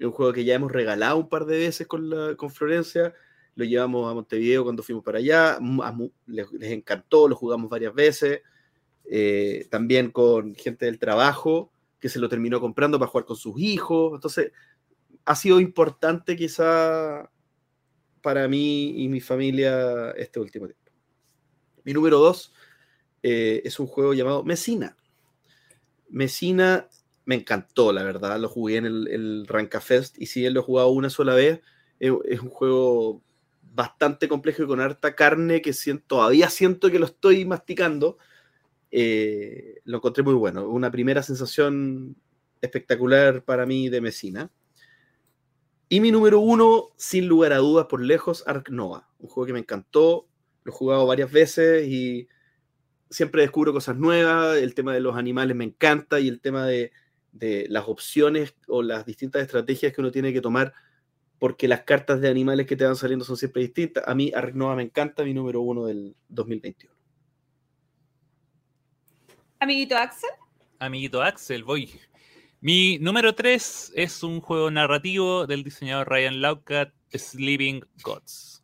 Es un juego que ya hemos regalado un par de veces con, con Florencia. Lo llevamos a Montevideo cuando fuimos para allá. les encantó, lo jugamos varias veces. Eh, también con gente del trabajo que se lo terminó comprando para jugar con sus hijos. Entonces, ha sido importante quizá para mí y mi familia este último tiempo. Mi número dos eh, es un juego llamado Mesina. Mesina me encantó, la verdad. Lo jugué en el, el Ranka Fest y si bien lo he jugado una sola vez, es, es un juego bastante complejo y con harta carne que siento, todavía siento que lo estoy masticando. Eh, lo encontré muy bueno. Una primera sensación espectacular para mí de Mesina. Y mi número uno, sin lugar a dudas, por lejos, Ark Nova. Un juego que me encantó. Lo he jugado varias veces y siempre descubro cosas nuevas. El tema de los animales me encanta y el tema de de las opciones o las distintas estrategias que uno tiene que tomar porque las cartas de animales que te van saliendo son siempre distintas. A mí Ark Nova me encanta, mi número uno del 2021. Amiguito Axel. Amiguito Axel, voy. Mi número 3 es un juego narrativo del diseñador Ryan Laukat, Sleeping Gods.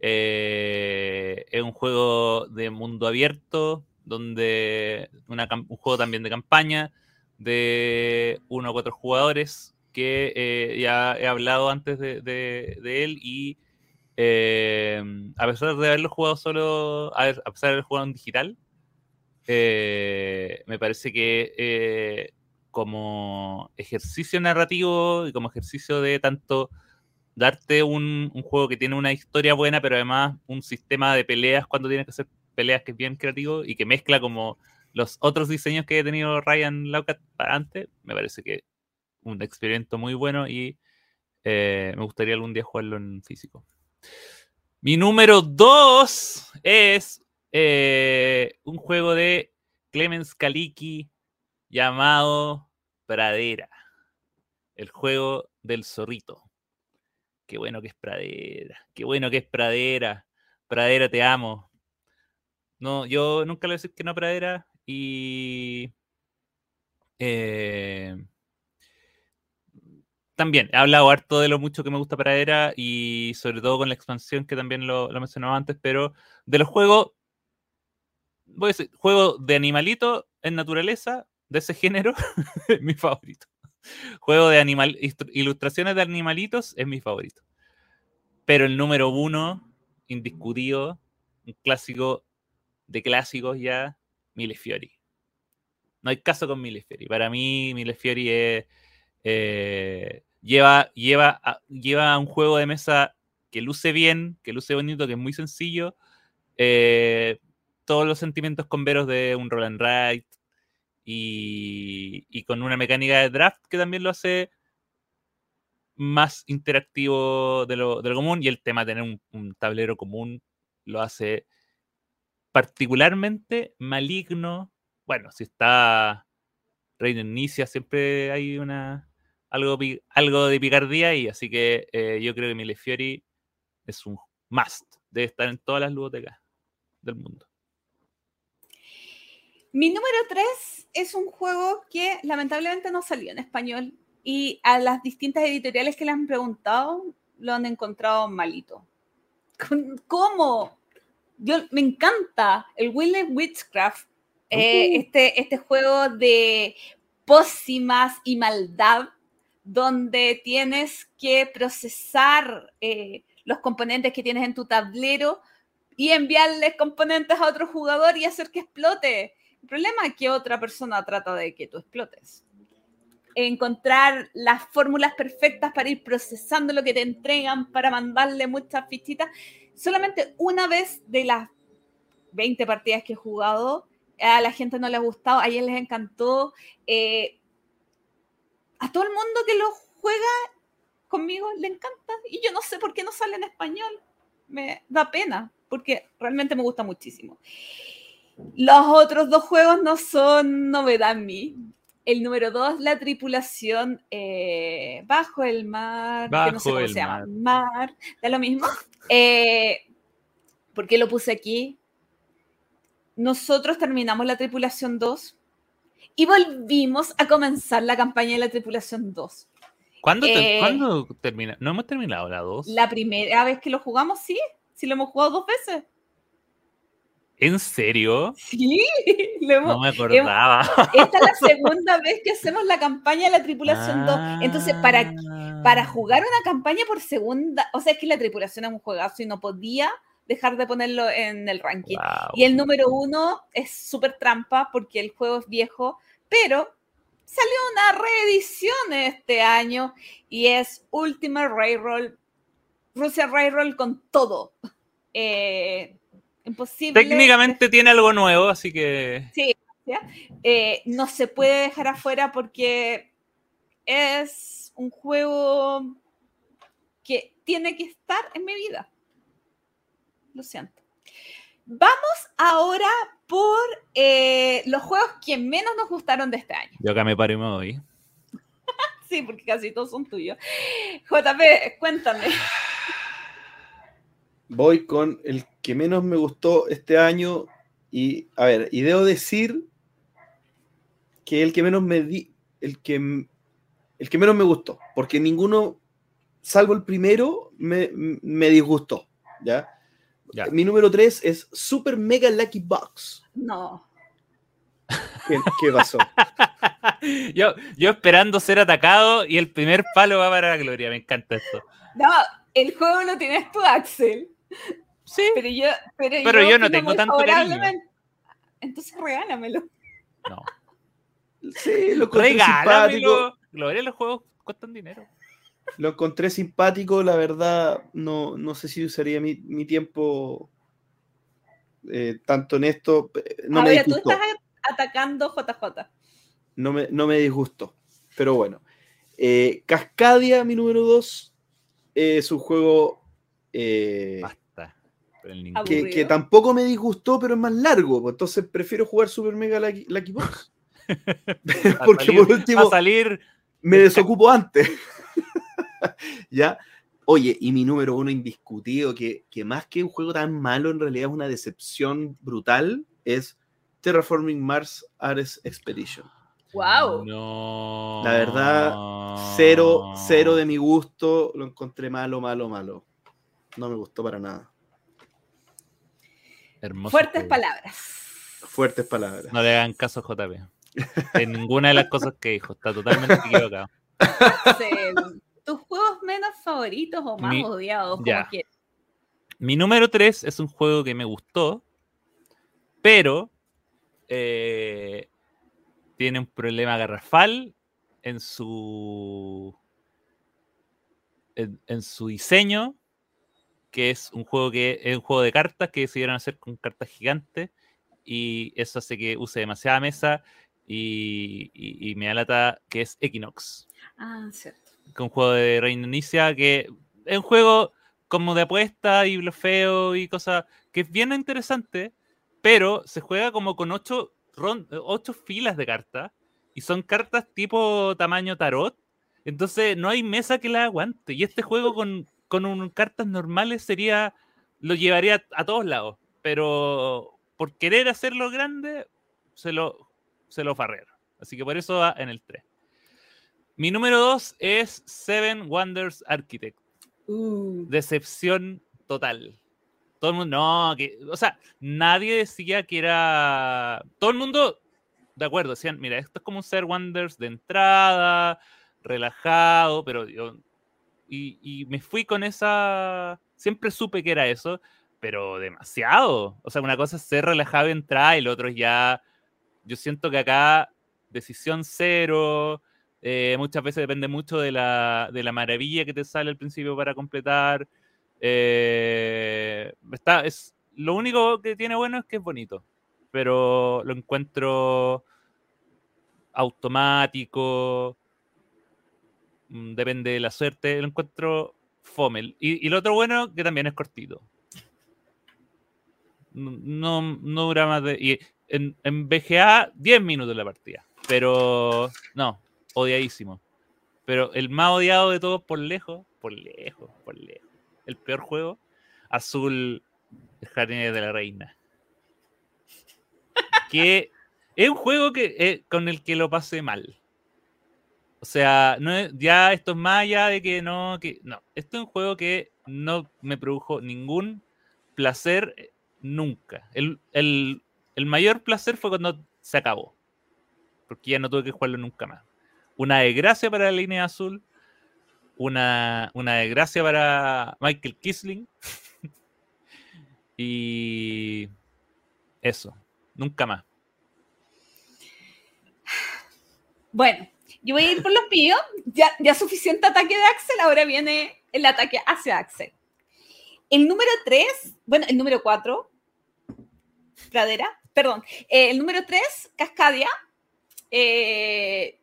Eh, es un juego de mundo abierto, donde un juego también de campaña, de uno a cuatro jugadores, que eh, ya he hablado antes de, él y eh, a pesar de haberlo jugado solo, a, pesar de haberlo jugado en digital, eh, me parece que como ejercicio narrativo y como ejercicio de tanto darte un, juego que tiene una historia buena, pero además un sistema de peleas cuando tienes que hacer peleas que es bien creativo y que mezcla como los otros diseños que he tenido Ryan Laukat para antes, me parece que un experimento muy bueno y eh, me gustaría algún día jugarlo en físico. Mi número 2 es eh, un juego de Clemens Kaliki llamado Pradera. El juego del zorrito. Qué bueno que es Pradera. Qué bueno que es Pradera. Pradera, te amo. No, yo nunca le voy a decir que no Pradera. Y. Eh, también he hablado harto de lo mucho que me gusta Pradera y sobre todo con la expansión que también lo, mencionaba antes, pero de los juegos voy a decir, juego de animalito en naturaleza, de ese género, <laughs> es mi favorito. Juego de animal, ilustraciones de animalitos es mi favorito. Pero el número uno, indiscutido, un clásico de clásicos ya, Fiori. No hay caso con Fiori. Para mí, Fiori es, eh, lleva, lleva, lleva un juego de mesa que luce bien, que luce bonito, que es muy sencillo. Eh, todos los sentimientos converos de un roll and ride y, con una mecánica de draft que también lo hace más interactivo de lo, común y el tema de tener un, tablero común lo hace particularmente maligno. Bueno, si está Reino Inicia, siempre hay una algo, algo de picardía y así que eh, yo creo que Millefiori es un must. Debe estar en todas las ludotecas del mundo. Mi número 3 es un juego que lamentablemente no salió en español y a las distintas editoriales que le han preguntado lo han encontrado malito. ¿Cómo? Yo, me encanta el Willy Witchcraft, eh, este, este juego de pócimas y maldad, donde tienes que procesar eh, los componentes que tienes en tu tablero y enviarles componentes a otro jugador y hacer que explote. El problema es que otra persona trata de que tú explotes. Encontrar las fórmulas perfectas para ir procesando lo que te entregan, para mandarle muchas fichitas. Solamente una vez de las 20 partidas que he jugado, a la gente no le ha gustado, a ellos les encantó. Eh, a todo el mundo que lo juega conmigo le encanta y yo no sé por qué no sale en español. Me da pena porque realmente me gusta muchísimo. Los otros dos juegos no son novedad en mí. El número dos, la tripulación eh, bajo el mar, bajo no sé cómo el se llama, mar, da lo mismo. <laughs> Eh, ¿Por qué lo puse aquí? Nosotros terminamos la tripulación 2 y volvimos a comenzar la campaña de la tripulación 2. ¿Cuándo, eh, ¿cuándo termina? ¿No hemos terminado la 2? La primera vez que lo jugamos, sí. Sí, lo hemos jugado dos veces. ¿En serio? Sí, <laughs> no me acordaba. Esta es la <laughs> segunda vez que hacemos la campaña de la tripulación 2. Entonces, para, para jugar una campaña por segunda, o sea, es que la tripulación es un juegazo y no podía dejar de ponerlo en el ranking. Y el número uno es súper trampa porque el juego es viejo, pero salió una reedición este año y es Ultimate Railroad, Rusia Railroad con todo. Eh, Técnicamente tiene algo nuevo, así que. Sí, eh, no se puede dejar afuera porque es un juego que tiene que estar en mi vida. Lo siento. Vamos ahora por eh, los juegos que menos nos gustaron de este año. Yo acá me paro y me voy. <laughs> Sí, porque casi todos son tuyos. JP, cuéntame. <laughs> Voy con el que menos me gustó este año y, a ver, y debo decir que el que menos me di, el que, el que menos me gustó, porque ninguno, salvo el primero, me, me disgustó, ¿ya? Ya. Mi número 3 es Super Mega Lucky Box. No. ¿Qué, qué pasó? <laughs> yo, yo esperando ser atacado y el primer palo va para la gloria. Me encanta esto. No, el juego lo tienes tú, Axel. Sí. Pero yo, pero Pero yo no tengo tanto cariño. Entonces regálamelo. No. Sí, lo encontré simpático. Regálamelo. Gloria, los juegos cuestan dinero. Lo encontré simpático, la verdad, no, no sé si usaría mi, mi tiempo eh, tanto en esto. eh, No me tú estás atacando JJ. No me, no me disgustó. Pero bueno. Eh, Cascadia, mi número 2, es un juego eh, el que, tampoco me disgustó, pero es más largo. pues, Entonces prefiero jugar Super Mega Lucky, Lucky Box. <laughs> <laughs> Porque salir- por último a salir. me desocupo antes. <laughs> ¿Ya? Oye, y mi número uno indiscutido, que, que más que un juego tan malo, en realidad es una decepción brutal, es Terraforming Mars Ares Expedition. Wow. No. La verdad, Cero, cero de mi gusto, lo encontré malo, malo, malo. No me gustó para nada. Hermoso Fuertes juego. palabras. Fuertes palabras. No le hagan caso a JP. De ninguna de las cosas que dijo. Está totalmente <laughs> equivocado. ¿Tus juegos menos favoritos o más Mi- odiados? Como quieras. Mi número 3 es un juego que me gustó, pero eh, tiene un problema garrafal en su en, en su diseño, que es un juego que es un juego de cartas que decidieron hacer con cartas gigantes y eso hace que use demasiada mesa y, y- y me da lata que es Equinox Ah, cierto. que es un juego de Reino Inicia, que es un juego como de apuesta y blofeo y cosas que es bien interesante, pero se juega como con ocho, ocho filas de cartas y son cartas tipo tamaño tarot, entonces no hay mesa que la aguante. Y este juego con, con un- cartas normales sería, lo llevaría a todos lados, pero por querer hacerlo grande, se lo, se lo farrearon. Así que por eso va en el 3. Mi número 2 es Seven Wonders Architect. Uh, Decepción total. Todo el mundo, no, que, o sea, nadie decía que era. Todo el mundo, de acuerdo, decían, mira, esto es como un Seven Wonders de entrada, relajado, pero yo. Y, y me fui con esa. Siempre supe que era eso, pero demasiado. O sea, una cosa es ser relajado y entrar, y lo otro ya. Yo siento que acá, decisión cero. eh, muchas veces depende mucho de la, de la maravilla que te sale al principio para completar. Eh, está, es, lo único que tiene bueno es que es bonito, pero lo encuentro automático, depende de la suerte, lo encuentro fome. Y, y lo otro bueno que también es cortito. No, no dura más de... en, en BGA 10 minutos la partida, pero no, odiadísimo. Pero el más odiado de todos por lejos, por lejos, por lejos. El peor juego, Azul Jardín de la Reina. Que es un juego que, eh, con el que lo pasé mal. O sea, ya esto es más allá de que no, que no. Esto es un juego que no me produjo ningún placer eh, nunca. El, el- el mayor placer fue cuando se acabó. Porque ya no tuve que jugarlo nunca más. Una desgracia para la línea azul. Una, una desgracia para Michael Kisling. <laughs> y eso. Nunca más. Bueno, yo voy a ir por los míos. Ya, ya suficiente ataque de Axel, ahora viene el ataque hacia Axel. El número 3, bueno, el número 4, Pradera, perdón, eh, el número 3, Cascadia, eh,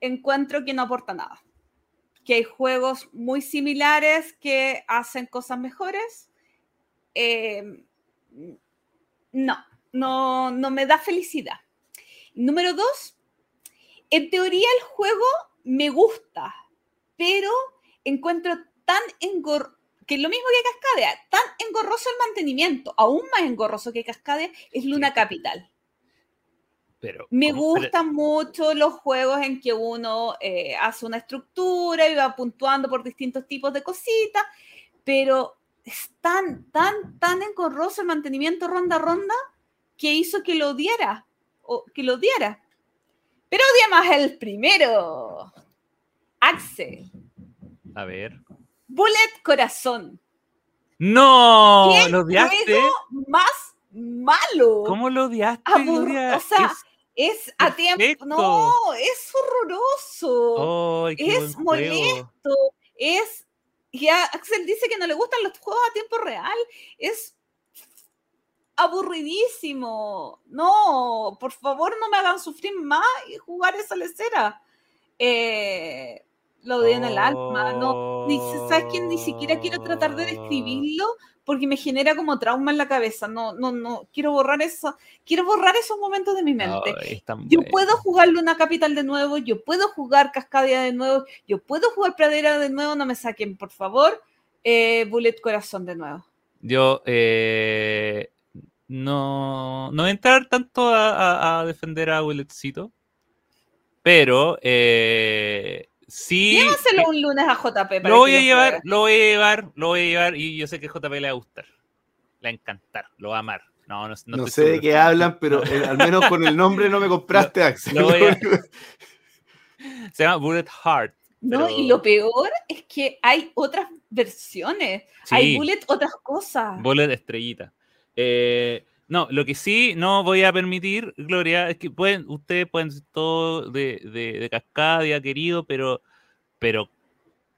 encuentro que no aporta nada. Que hay juegos muy similares que hacen cosas mejores. Eh, no, no, no me da felicidad. Número dos, en teoría el juego me gusta, pero encuentro tan engorroso, que es lo mismo que Cascadia, tan engorroso el mantenimiento, aún más engorroso que Cascadia, es Luna Capital. Pero, Me gustan mucho los juegos en que uno eh, hace una estructura y va puntuando por distintos tipos de cositas, pero es tan, tan, tan engorroso el mantenimiento ronda a ronda que hizo que lo odiara, o que lo odiara. Pero odia más el primero. Axel, A ver. Bullet Corazón. ¡No! ¿Qué ¿Lo odiaste? juego más malo? ¿Cómo lo odiaste, Abur- o sea, Es- Es a tiempo. No, es horroroso. ¡Ay, qué es juego! molesto. Es. Y Axel dice que no le gustan los juegos a tiempo real. Es aburridísimo. No, por favor, no me hagan sufrir más y jugar esa lecera. Eh, lo odié en el alma. No, ni, ¿Sabes qué? Ni siquiera quiero tratar de describirlo porque me genera como trauma en la cabeza. No, no, no. Quiero borrar eso. Quiero borrar esos momentos de mi mente. Yo puedo jugar Luna Capital de nuevo, yo puedo jugar Cascadia de nuevo, yo puedo jugar Pradera de nuevo, no me saquen, por favor, eh, Bullet Corazón de nuevo. Yo eh, no, no voy a entrar tanto a, a- a defender a Willetcito, pero eh, sí. Llévaselo un lunes a JP para lo voy que a llevar, lo voy a llevar, lo voy a llevar y yo sé que a JP le va a gustar. Le va a encantar, lo va a amar. No, no, no No, sé de seguro. qué hablan, pero eh, al menos con el nombre no me compraste, Axel. lo a- <laughs> Se llama Bullet Heart. No, pero- y lo peor es que hay otras versiones, hay Sí. Bullet otras cosas. Bullet estrellita. Eh, no, lo que sí no voy a permitir, Gloria, es que pueden, ustedes pueden ser todo de, de, de Cascadia, querido, pero, pero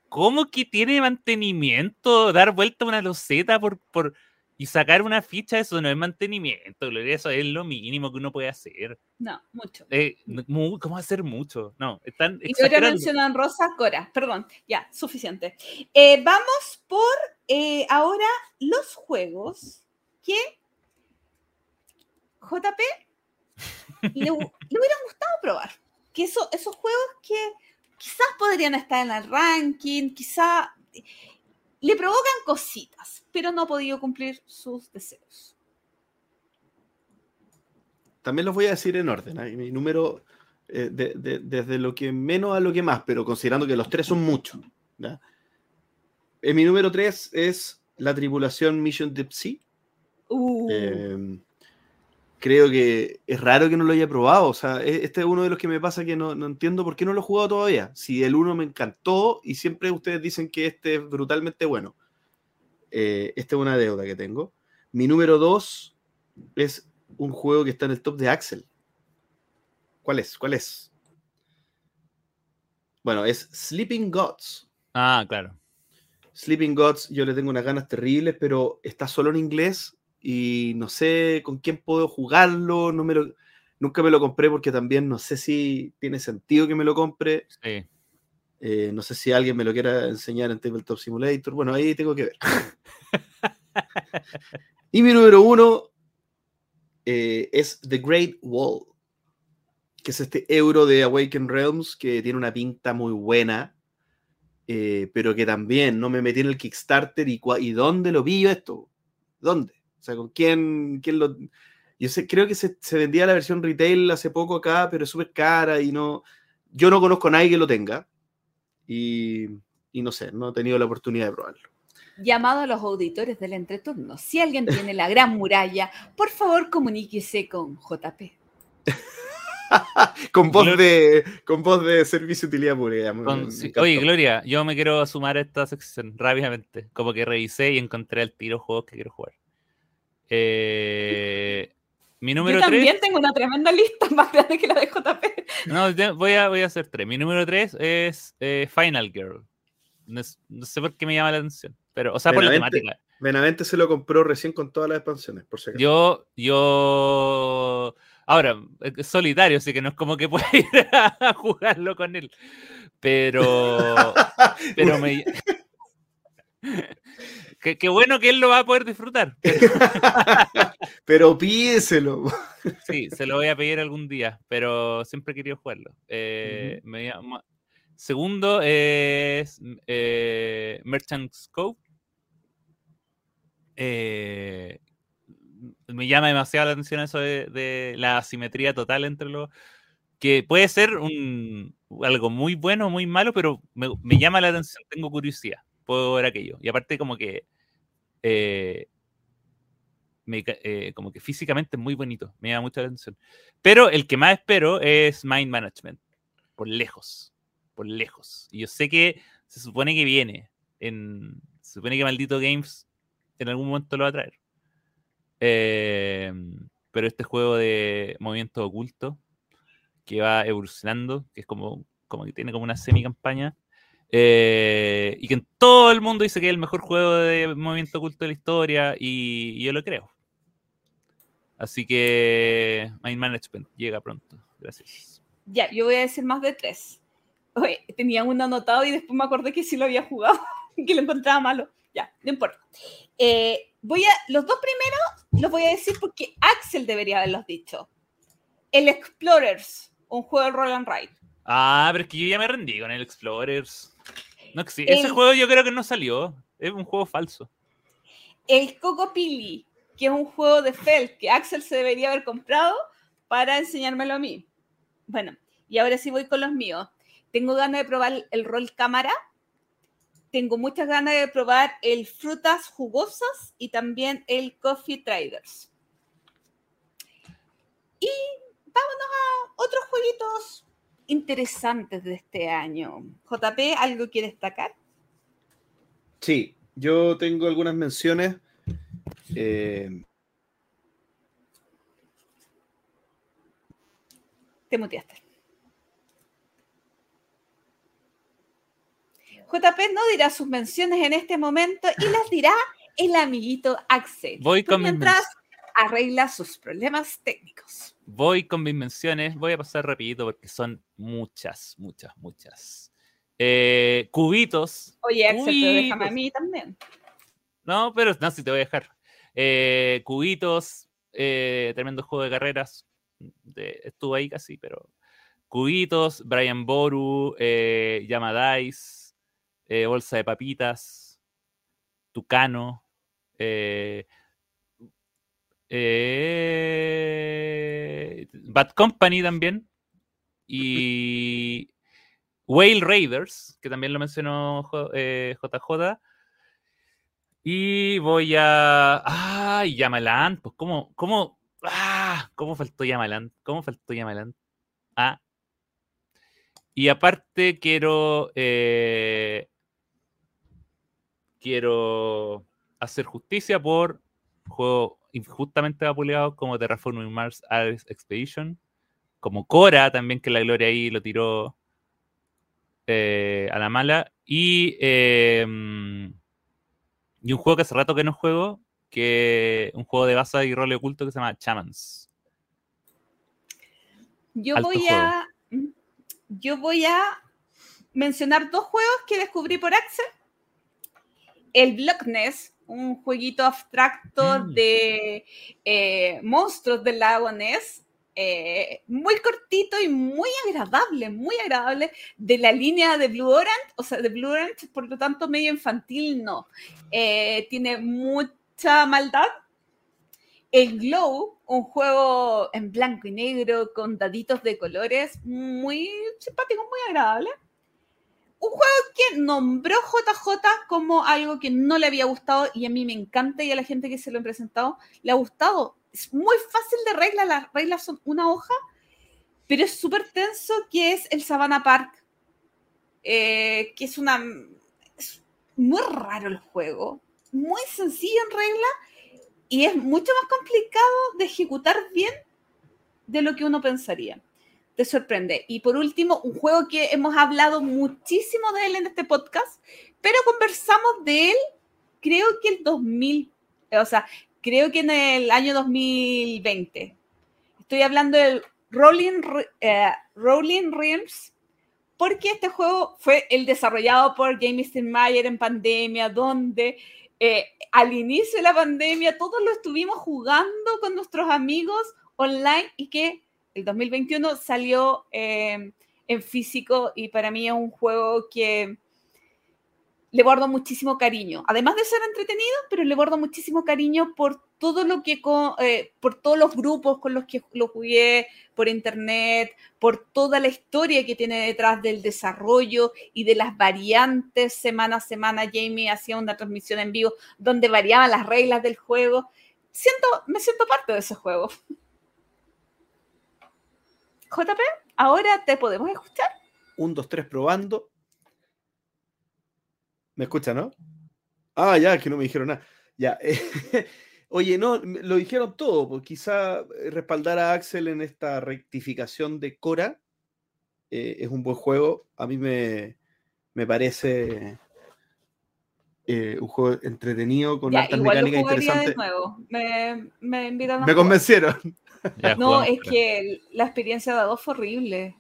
¿cómo que tiene mantenimiento dar vuelta a una loseta por, por, y sacar una ficha? Eso no es mantenimiento, Gloria, eso es lo mínimo que uno puede hacer. No, mucho. Eh, mu- ¿Cómo hacer mucho? No, están Y ahora mencionan Rosa Cora, perdón, ya, suficiente. Eh, vamos por eh, ahora los juegos que JP le, le hubieran gustado probar. Que eso, esos juegos que quizás podrían estar en el ranking, quizás le provocan cositas, pero no ha podido cumplir sus deseos. También los voy a decir en orden. ¿eh? Mi número, eh, de- de- desde lo que menos a lo que más, pero considerando que los tres son muchos. ¿ya? Eh, mi número tres es la tripulación Mission Deep Sea. Uh, Eh, creo que es raro que no lo haya probado. O sea, e- este es uno de los que me pasa que no, no entiendo por qué no lo he jugado todavía. Si el uno me encantó y siempre ustedes dicen que este es brutalmente bueno. Eh, esta es una deuda que tengo. Mi número dos es un juego que está en el top de Axel. ¿Cuál es? ¿Cuál es? Bueno, es Sleeping Gods. Ah, claro. Sleeping Gods, yo le tengo unas ganas terribles, pero está solo en inglés y no sé con quién puedo jugarlo. No me lo, nunca me lo compré porque también no sé si tiene sentido que me lo compre. Sí. Eh, no sé si alguien me lo quiera enseñar en Tabletop Simulator. Bueno, ahí tengo que ver. <laughs> y mi número uno eh, es The Great Wall, que es este euro de Awaken Realms que tiene una pinta muy buena, eh, pero que también no me metí en el Kickstarter y, y dónde lo vi yo esto. ¿Dónde? O sea, ¿con quién, quién lo...? Yo sé, creo que se, se vendía la versión retail hace poco acá, pero es súper cara y no... Yo no conozco a nadie que lo tenga y, y no sé, no he tenido la oportunidad de probarlo. Llamado a los auditores del entreturno. Si alguien tiene la gran <laughs> muralla, por favor comuníquese con JP. <laughs> con voz de con voz de servicio de utilidad Con- me sí. Oye, Gloria, yo me quiero sumar a esta sección rápidamente. Como que revisé y encontré al tiro juegos que quiero jugar. Eh, mi número Yo 3. también tengo una tremenda lista <laughs> más grande que la de JP. No, voy a, voy a hacer tres. Mi número 3 es eh, Final Girl. No, es- no sé por qué me llama la atención. Pero, o sea, por la temática. Benavente se lo compró recién con todas las expansiones, por si acaso. Yo, yo. Ahora, es solitario, así que no es como que <laughs> pueda ir a jugarlo con él. Pero. <laughs> Pero me. Qué, qué bueno que él lo va a poder disfrutar. <laughs> Pero pídeselo. Sí, se lo voy a pedir algún día, pero siempre he querido jugarlo. Eh, me llama- Segundo es eh, Merchant Scope. Eh, me llama demasiado la atención eso de, de la asimetría total entre los. Que puede ser un, algo muy bueno o muy malo, pero me, me llama la atención, tengo curiosidad por aquello. Y aparte, como que. Eh, me eh, como que físicamente muy bonito, me llama mucha atención. Pero el que más espero es Mind Management, por lejos, por lejos. Y yo sé que se supone que viene, en, se supone que Maldito Games en algún momento lo va a traer. Eh, pero este juego de movimiento oculto que va evolucionando, que es como, como que tiene como una semi-campaña, eh, y que en todo el mundo dice que es el mejor juego de movimiento oculto de la historia, y, y yo lo creo. Así que Mind Management llega pronto. Gracias. Ya, yo voy a decir más de tres. Oye, tenía uno anotado y después me acordé que sí lo había jugado, <laughs> que lo encontraba malo. Ya, no importa. Eh, voy a, los dos primeros los voy a decir porque Axel debería haberlos dicho. El Explorers, un juego de roll and ride. Ah, pero es que yo ya me rendí con el Explorers. No existe. Ese El- juego yo creo que no salió. Es un juego falso. El Coco Pili, que es un juego de Feld que Axel se debería haber comprado para enseñármelo a mí. Bueno, y ahora sí voy con los míos. Tengo ganas de probar el rol cámara. Tengo muchas ganas de probar el frutas jugosas y también el coffee traders. Y vámonos a otros jueguitos interesantes de este año. JP, ¿algo que destacar? Sí, yo tengo algunas menciones. eh, Te muteaste. JP no dirá sus menciones en este momento y las dirá el amiguito Axel. Voy con mientras arregla sus problemas técnicos. Voy con mis menciones. Voy a pasar rapidito porque son muchas, muchas, muchas. Eh, cubitos. Oye, Axel, pero déjame a Cubitos. mí también. No, pero no, si te voy a dejar. Eh, cubitos, eh, tremendo juego de carreras. De, estuvo ahí casi, pero. Cubitos, Brian Boru, eh, Yama Dice, eh, Bolsa de Papitas, Tucano, eh, eh, Bad Company también. Y Whale Raiders, que también lo mencionó eh, JJ. Y voy a. ¡Ay, Yamalan! Pues, ¿cómo, cómo, ah, ¿cómo faltó Yamalan? ¿Cómo faltó Yamalan? Ah. Y aparte, quiero. eh, quiero hacer justicia por juegos injustamente vapuleados como Terraforming Mars Ares Expedition. Como Cora también, que la gloria ahí lo tiró eh, a la mala. Y. em, y un juego que hace rato que no juego, que un juego de base y rol oculto que se llama Chamans. Yo Alto voy a. Yo voy a mencionar dos juegos que descubrí por Axel. El Blockness, un jueguito abstracto Mm. de eh, monstruos del lago Ness. eh, muy cortito y muy agradable, muy agradable, de la línea de Blue Orange, o sea, de Blue Orange, por lo tanto, medio infantil, no. Eh, tiene mucha maldad, el Glow, un juego en blanco y negro con daditos de colores, muy simpático, muy agradable. Un juego que nombró JJ como algo que no le había gustado y a mí me encanta y a la gente que se lo he presentado le ha gustado. Es muy fácil de reglas, las reglas son una hoja, pero es súper tenso que es el Savannah Park, eh, que es una... Es muy raro el juego, muy sencillo en regla y es mucho más complicado de ejecutar bien de lo que uno pensaría. Te sorprende. Y por último, un juego que hemos hablado muchísimo de él en este podcast, pero conversamos de él, creo que el 2000, o sea, creo que en el año 2020. Estoy hablando del Rolling, eh, Rolling Realms, porque este juego fue el desarrollado por Jamie Steinmeier en pandemia, donde eh, al inicio de la pandemia todos lo estuvimos jugando con nuestros amigos online y que el 2021 salió eh, en físico y para mí es un juego que le guardo muchísimo cariño. Además de ser entretenido, pero le guardo muchísimo cariño por todo lo que, eh, por todos los grupos con los que lo jugué, por internet, por toda la historia que tiene detrás del desarrollo y de las variantes. Semana a semana Jamie hacía una transmisión en vivo donde variaban las reglas del juego. Siento, me siento parte de ese juego. JP, ahora te podemos escuchar. Un, dos, tres, probando. ¿Me escucha, no? Ah, ya, que no me dijeron nada. Ya. <laughs> oye, no, lo dijeron todo, pues quizá eh, respaldar a Axel en esta rectificación de Cora eh, es un buen juego. A mí me, me parece eh, un juego entretenido con altas mecánicas interesantes. De nuevo. Me, me, me convencieron. No, es que la experiencia de dos fue horrible.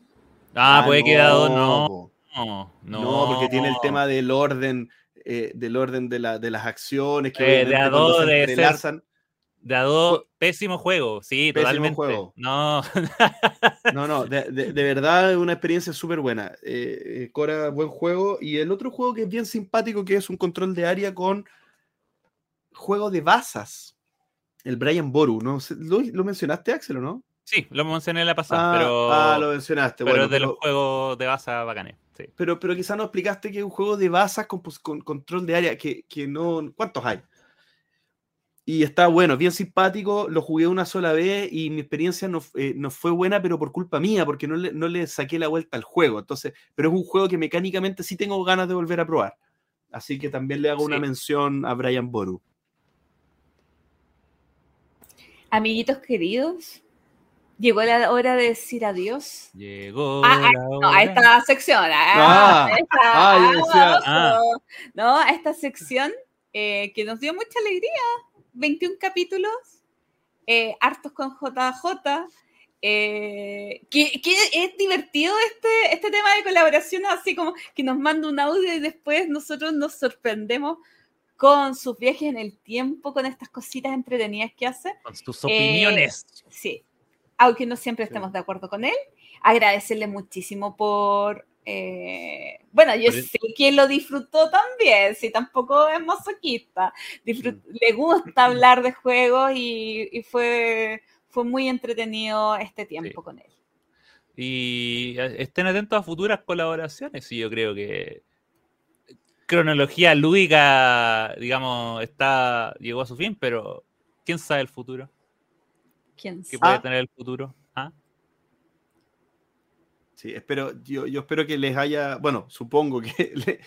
Ah, puede que dado no. No, no, porque tiene el tema del orden, eh, del orden de, la, de, las acciones que eh, de de entrelazan. De Ado, pésimo juego, sí, pésimo totalmente. Juego. No. <laughs> no, no, de, de, verdad es una experiencia súper buena. Eh, eh, Cora, buen juego. Y el otro juego que es bien simpático, que es un control de área con juego de basas. El Brian Boru, ¿no? ¿Lo, lo mencionaste, Axel, o no? Sí, lo mencioné la pasada, ah, pero. Ah, lo mencionaste. Pero es de los juegos de basa bacanes. Sí. Pero, pero quizás no explicaste que es un juego de basas con, con control de área, que, que, no. ¿Cuántos hay? Y está bueno, bien simpático. Lo jugué una sola vez y mi experiencia no, eh, no fue buena, pero por culpa mía, porque no le, no le, saqué la vuelta al juego. Entonces, pero es un juego que mecánicamente sí tengo ganas de volver a probar. Así que también le hago sí. una mención a Brian Boru. Amiguitos queridos, Llegó la hora de decir adiós. Llegó ah, la no, hora. a esta sección. Ah, a esta, ah, decía, ah. No, a esta sección eh, que nos dio mucha alegría. 21 capítulos, eh, hartos con JJ. Eh, que, que, es divertido este, este tema de colaboración, así como que nos manda un audio y después nosotros nos sorprendemos con sus viajes en el tiempo, con estas cositas entretenidas que hace. Con sus opiniones. Eh, sí, aunque no siempre estemos de acuerdo con él. Agradecerle muchísimo por... Eh, bueno, yo Por sé que lo disfrutó también, si tampoco es masoquista. Disfrut- Le gusta hablar de juegos y, y fue, fue muy entretenido este tiempo Sí. con él. Y eh, estén atentos a futuras colaboraciones. Y yo creo que cronología lúdica, digamos, está llegó a su fin, pero ¿quién sabe el futuro? ¿Quién ¿Qué sabe? puede Ah. tener el futuro? ¿Ah? Sí, espero, yo, yo espero que les haya, bueno, supongo que, <laughs> le-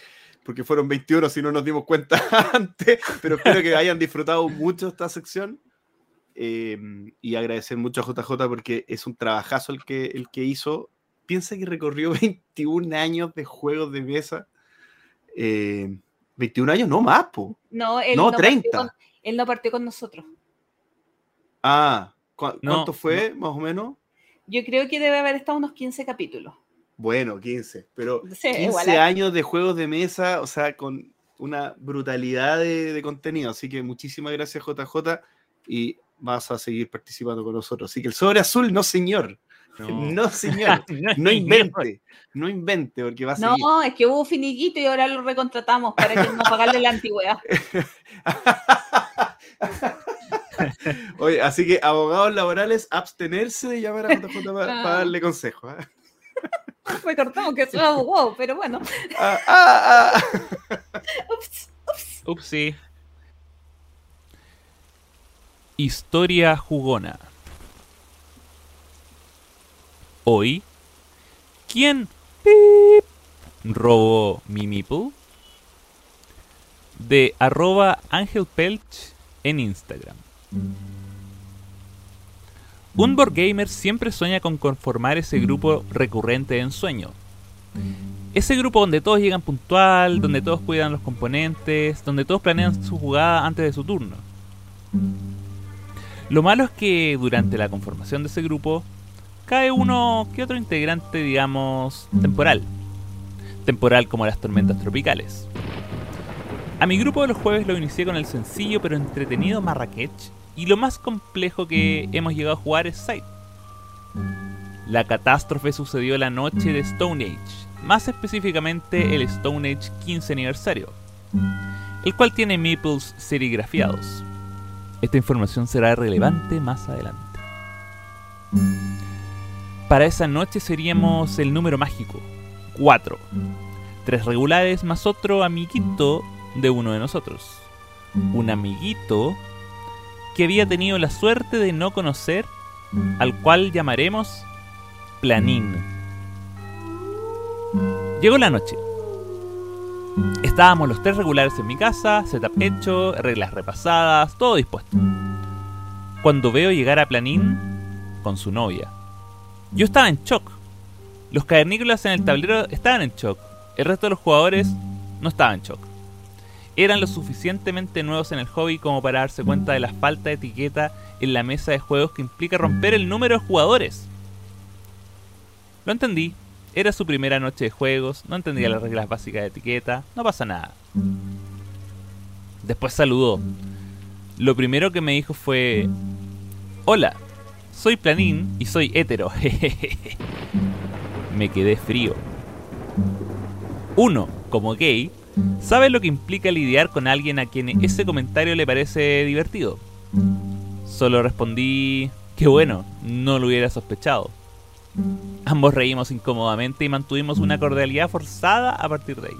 porque fueron 21 si no nos dimos cuenta <laughs> antes, pero espero que hayan disfrutado mucho esta sección eh, y agradecer mucho a JJ porque es un trabajazo el que, el que hizo. Piensa que recorrió <laughs> 21 años de juegos de mesa. Eh, 21 años, no más, po. No, él No, no, partió 30. con- él no partió con nosotros. Ah, ¿cu- No, ¿cuánto fue, más o menos? Yo creo que debe haber estado unos 15 capítulos. Bueno, 15, pero Sí, 15 igual a- años de juegos de mesa, o sea, con una brutalidad de, de contenido. Así que muchísimas gracias, JJ, y vas a seguir participando con nosotros. Así que el sobre azul, no señor. No, señor. <laughs> No invente. No invente, porque va a seguir. No, es que hubo finiquito y ahora lo recontratamos para que no pagarle la antigüedad. <laughs> Oye, así que abogados laborales, abstenerse de llamar a JJ para, Ah. para darle consejos. ¿ah? <laughs> Recordamos que soy abogado, pero bueno. Ah, ah, ah. Ups. Upsi. Historia jugona. Hoy, ¿quién pip, robó mi meeple? De arroba Ángel Pelch en Instagram. Un board gamer siempre sueña con conformar ese grupo recurrente de ensueño. Ese grupo donde todos llegan puntual, donde todos cuidan los componentes, donde todos planean su jugada antes de su turno. Lo malo es que durante la conformación de ese grupo cae uno que otro integrante, digamos, temporal. Temporal como las tormentas tropicales. A mi grupo de los jueves lo inicié con el sencillo pero entretenido Marrakech y lo más complejo que hemos llegado a jugar es Sight. La catástrofe sucedió la noche de Stone Age, más específicamente el Stone Age 15 aniversario, el cual tiene meeples serigrafiados. Esta información será relevante más adelante. Para esa noche seríamos el número mágico, 4. Tres regulares más otro amiguito de uno de nosotros. Un amiguito que había tenido la suerte de no conocer, al cual llamaremos Planín. Llegó la noche. Estábamos los tres regulares en mi casa, setup hecho, reglas repasadas, todo dispuesto. Cuando veo llegar a Planín con su novia. Yo estaba en shock. Los cavernícolas en el tablero estaban en shock. El resto de los jugadores no estaban en shock. Eran lo suficientemente nuevos en el hobby como para darse cuenta de la falta de etiqueta en la mesa de juegos que implica romper el número de jugadores. Lo entendí. Era su primera noche de juegos, no entendía las reglas básicas de etiqueta, no pasa nada. Después saludó. Lo primero que me dijo fue... Hola, soy Planín y soy hétero. <laughs> me quedé frío. Uno, como gay, sabe lo que implica lidiar con alguien a quien ese comentario le parece divertido. Solo respondí, qué bueno, no lo hubiera sospechado. Ambos reímos incómodamente y mantuvimos una cordialidad forzada a partir de ahí.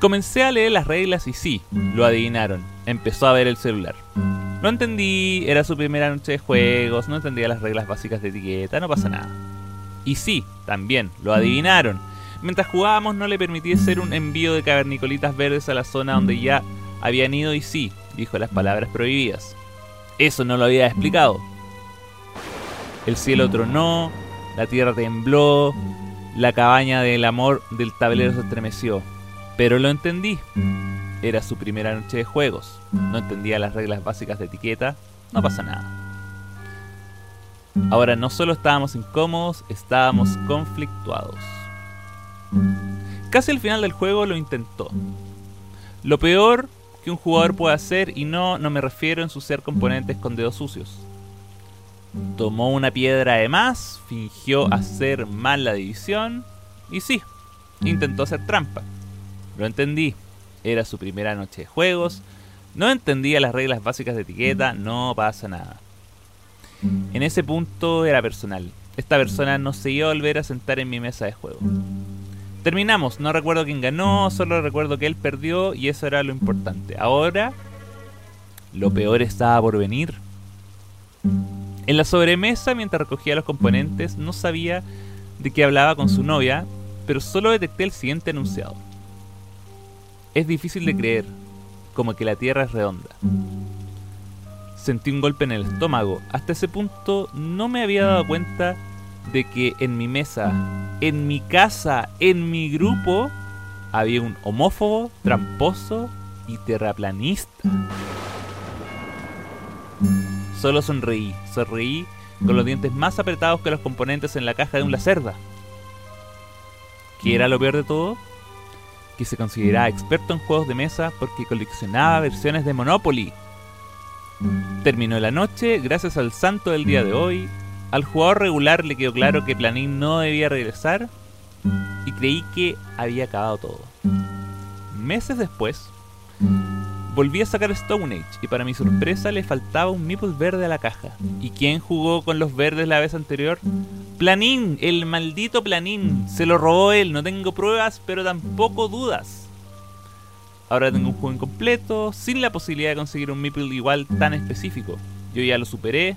Comencé a leer las reglas y sí, lo adivinaron. Empezó a ver el celular. No entendí, era su primera noche de juegos, no entendía las reglas básicas de etiqueta, no pasa nada. Y sí, también, lo adivinaron. Mientras jugábamos no le permití hacer un envío de cavernicolitas verdes a la zona donde ya habían ido y sí, dijo las palabras prohibidas. Eso no lo había explicado. El cielo tronó, la tierra tembló, la cabaña del amor del tablero se estremeció. Pero lo entendí. Era su primera noche de juegos. No entendía las reglas básicas de etiqueta. No pasa nada. Ahora no solo estábamos incómodos, estábamos conflictuados. Casi al final del juego lo intentó. Lo peor que un jugador puede hacer, y no, no me refiero a ensuciar componentes con dedos sucios. Tomó una piedra de más, fingió hacer mal la división y sí, intentó hacer trampa. Lo entendí, era su primera noche de juegos, no entendía las reglas básicas de etiqueta, no pasa nada. En ese punto era personal. Esta persona no se iba a volver a sentar en mi mesa de juego. Terminamos, no recuerdo quién ganó, solo recuerdo que él perdió y eso era lo importante. Ahora, lo peor estaba por venir. En la sobremesa, mientras recogía los componentes, no sabía de qué hablaba con su novia, pero solo detecté el siguiente enunciado. Es difícil de creer, como que la Tierra es redonda. Sentí un golpe en el estómago. Hasta ese punto no me había dado cuenta de que en mi mesa, en mi casa, en mi grupo, había un homófobo, tramposo y terraplanista. Solo sonreí, sonreí con los dientes más apretados que los componentes en la caja de un lacerda. ¿Qué era lo peor de todo? Que se consideraba experto en juegos de mesa porque coleccionaba versiones de Monopoly. Terminó la noche, gracias al santo del día de hoy. Al jugador regular le quedó claro que Planín no debía regresar y creí que había acabado todo. Meses después, Volví a sacar Stone Age y para mi sorpresa le faltaba un meeple verde a la caja. ¿Y quién jugó con los verdes la vez anterior? Planín, el maldito Planín. Se lo robó él, no tengo pruebas, pero tampoco dudas. Ahora tengo un juego incompleto, sin la posibilidad de conseguir un meeple igual tan específico. Yo ya lo superé,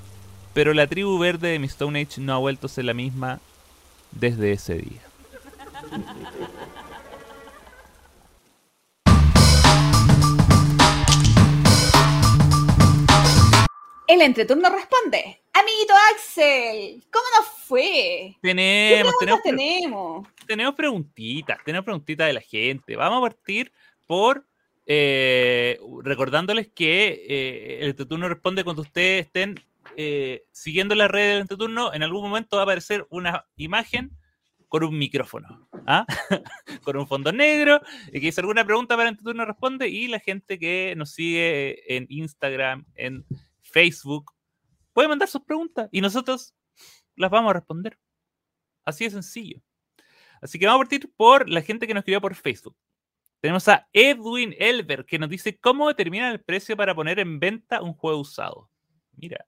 pero la tribu verde de mi Stone Age no ha vuelto a ser la misma desde ese día. El entreturno responde. Amiguito Axel, ¿cómo nos fue? Tenemos, ¿Qué tenemos, tenemos? tenemos preguntitas, tenemos preguntitas de la gente. Vamos a partir por eh, recordándoles que eh, el entreturno responde cuando ustedes estén eh, siguiendo la red del entreturno. En algún momento va a aparecer una imagen con un micrófono, ¿ah? <laughs> con un fondo negro, y que hizo alguna pregunta para tu turno responde, y la gente que nos sigue en Instagram, en Facebook, puede mandar sus preguntas y nosotros las vamos a responder. Así de sencillo. Así que vamos a partir por la gente que nos escribió por Facebook. Tenemos a Edwin Elber que nos dice cómo determina el precio para poner en venta un juego usado. Mira.